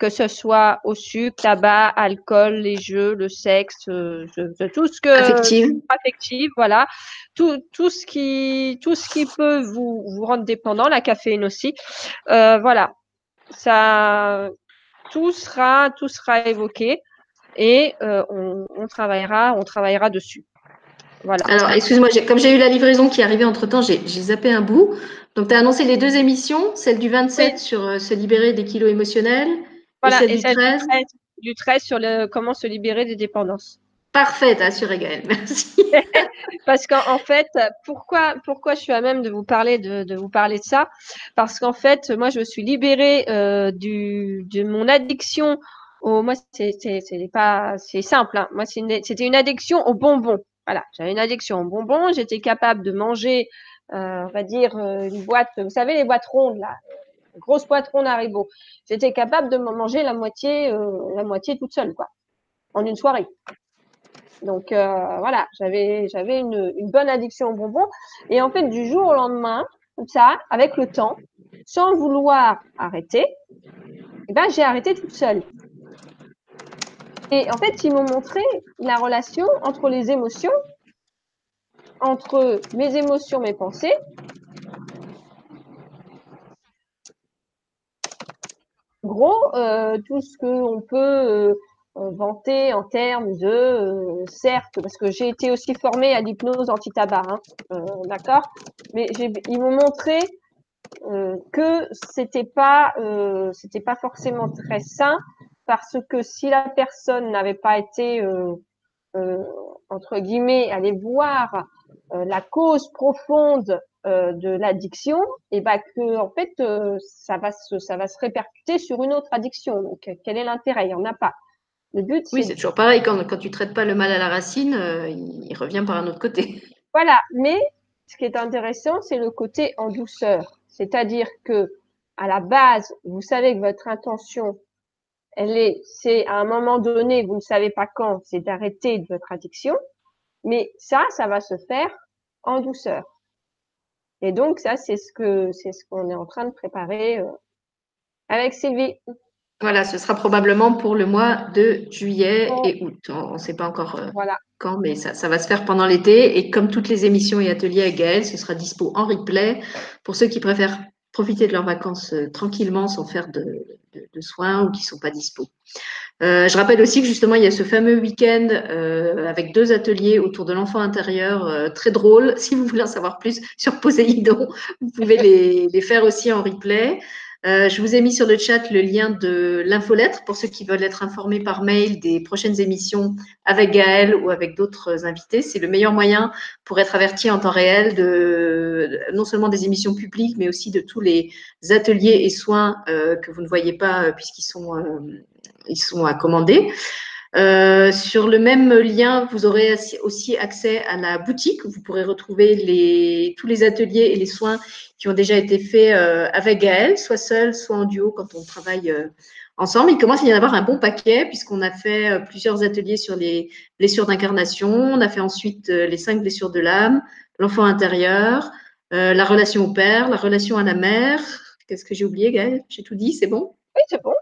que ce soit au sucre, tabac, alcool, les jeux, le sexe, tout ce que affective, affective, voilà, tout, tout ce qui tout ce qui peut vous vous rendre dépendant, la caféine aussi, voilà, ça tout sera tout sera évoqué et on, on travaillera on travaillera dessus. Alors, excuse-moi, comme j'ai eu la livraison qui est arrivée entre-temps, j'ai zappé un bout. Donc, tu as annoncé les deux émissions, celle du 27 sur euh, se libérer des kilos émotionnels voilà, et celle, du, 13. du 13 sur le, comment se libérer des dépendances. Parfait, assuré Gaëlle, merci. Parce qu'en fait, pourquoi, pourquoi je suis à même de vous parler de, de vous parler de ça? Parce qu'en fait, moi, je me suis libérée euh, du, de mon addiction. Au, moi, c'est pas, c'est simple. Hein. Moi, c'était une addiction aux bonbons. Voilà, j'avais une addiction aux bonbons. J'étais capable de manger, euh, on va dire, euh, une boîte, vous savez, les boîtes rondes, là, grosse boîte ronde Haribo. J'étais capable de manger la moitié, euh, la moitié toute seule, quoi, en une soirée. Donc voilà, j'avais une bonne addiction aux bonbons. Et en fait, du jour au lendemain, comme ça, avec le temps, sans vouloir arrêter, eh ben, j'ai arrêté toute seule. Et en fait, ils m'ont montré la relation entre les émotions, entre mes émotions, mes pensées. Gros, euh, tout ce qu'on peut euh, vanter en termes de, euh, certes, parce que j'ai été aussi formée à l'hypnose anti-tabac, hein, d'accord? Mais ils m'ont montré que c'était pas, pas forcément très sain parce que si la personne n'avait pas été euh, entre guillemets, aller voir la cause profonde de l'addiction, et bah que en fait ça va se ça va se répercuter sur une autre addiction. Donc quel est l'intérêt? Il y en a pas. Le but, oui, c'est toujours pareil. Quand, quand tu traites pas le mal à la racine, il revient par un autre côté. Voilà, mais ce qui est intéressant, c'est le côté en douceur. C'est-à-dire que, à la base, vous savez que votre intention, elle est, c'est à un moment donné, vous ne savez pas quand, c'est d'arrêter de votre addiction. Mais ça, ça va se faire en douceur. Et donc, ça, c'est ce que, c'est ce qu'on est en train de préparer euh, avec Sylvie. Voilà, ce sera probablement pour le mois de juillet et août. On ne sait pas encore euh, quand, mais ça, va se faire pendant l'été. Et comme toutes les émissions et ateliers avec Gaël, ce sera dispo en replay pour ceux qui préfèrent profiter de leurs vacances euh, tranquillement sans faire de, soins ou qui ne sont pas dispo. Euh, je rappelle aussi que justement, il y a ce fameux week-end avec deux ateliers autour de l'enfant intérieur, très drôle. Si vous voulez en savoir plus sur Poséidon, vous pouvez les faire aussi en replay. Euh, je vous ai mis sur le chat le lien de l'infolettre pour ceux qui veulent être informés par mail des prochaines émissions avec Gaël ou avec d'autres invités. C'est le meilleur moyen pour être averti en temps réel de non seulement des émissions publiques, mais aussi de tous les ateliers et soins euh, que vous ne voyez pas euh, puisqu'ils sont, sont à commander. Euh, sur le même lien, vous aurez aussi accès à la boutique. Vous pourrez retrouver les, tous les ateliers et les soins qui ont déjà été faits euh, avec Gaël, soit seul, soit en duo quand on travaille euh, ensemble. Il commence à y en avoir un bon paquet puisqu'on a fait plusieurs ateliers sur les blessures d'incarnation. On a fait ensuite les cinq blessures de l'âme, l'enfant intérieur, la relation au père, la relation à la mère. Qu'est-ce que j'ai oublié, Gaël? J'ai tout dit, c'est bon? Oui, c'est bon.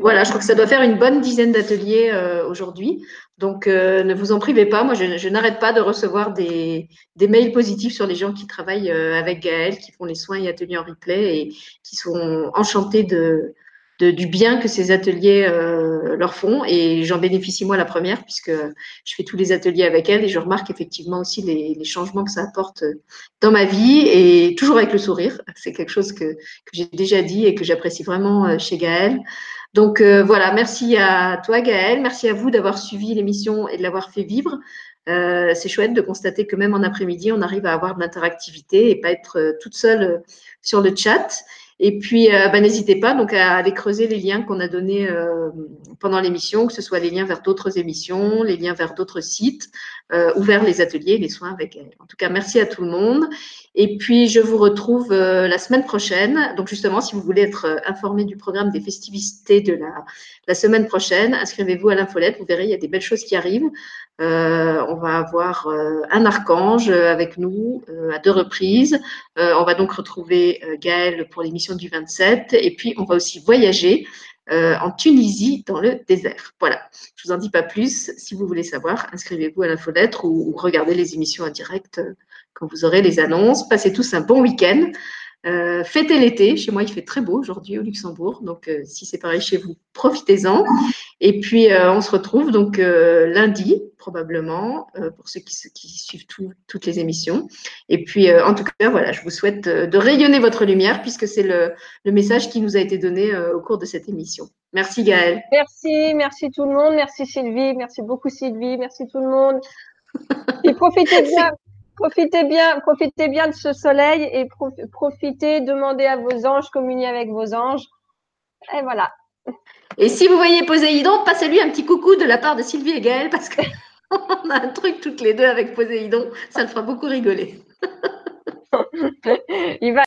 Voilà, je crois que ça doit faire une bonne dizaine d'ateliers euh, aujourd'hui. Donc, euh, ne vous en privez pas. Moi, je, n'arrête pas de recevoir des, mails positifs sur les gens qui travaillent euh, avec Gaël, qui font les soins et ateliers en replay et qui sont enchantés du bien que ces ateliers leur font. Et j'en bénéficie moi la première, puisque je fais tous les ateliers avec elle et je remarque effectivement aussi les, changements que ça apporte dans ma vie et toujours avec le sourire. C'est quelque chose que, que j'ai déjà dit et que j'apprécie vraiment chez Gaël. Donc euh, voilà, merci à toi Gaëlle, merci à vous d'avoir suivi l'émission et de l'avoir fait vivre. Euh, c'est chouette de constater que même en après-midi, on arrive à avoir de l'interactivité et pas être euh, toute seule sur le chat. Et puis, bah, n'hésitez pas donc à aller creuser les liens qu'on a donnés pendant l'émission, que ce soit les liens vers d'autres émissions, les liens vers d'autres sites ou vers les ateliers, les soins avec elle. En tout cas, merci à tout le monde. Et puis, je vous retrouve euh, la semaine prochaine. Donc, justement, si vous voulez être euh, informé du programme des festivités de la, la semaine prochaine, inscrivez-vous à l'infolette. Vous verrez, il y a des belles choses qui arrivent. Euh, on va avoir euh, un archange avec nous à deux reprises. on va donc retrouver Gaël pour l'émission du 27. Et puis, on va aussi voyager en Tunisie dans le désert. Voilà, je vous en dis pas plus. Si vous voulez savoir, inscrivez-vous à l'infolettre ou, ou regardez les émissions en direct quand vous aurez les annonces. Passez tous un bon week-end. Euh, fêtez l'été. Chez moi, il fait très beau aujourd'hui au Luxembourg. Donc, euh, si c'est pareil chez vous, profitez-en. Et puis, euh, on se retrouve donc lundi, probablement, pour ceux qui, suivent toutes les émissions. Et puis, en tout cas, voilà, je vous souhaite de rayonner votre lumière puisque c'est le, le, message qui nous a été donné au cours de cette émission. Merci Gaëlle. Merci, merci tout le monde. Merci Sylvie. Merci beaucoup Sylvie. Merci tout le monde. Et profitez bien. Profitez bien, profitez bien de ce soleil et profitez, demandez à vos anges, communiez avec vos anges. Et voilà. Et si vous voyez Poséidon, passez-lui un petit coucou de la part de Sylvie et Gaëlle parce qu'on a un truc toutes les deux avec Poséidon. Ça le fera beaucoup rigoler. Il va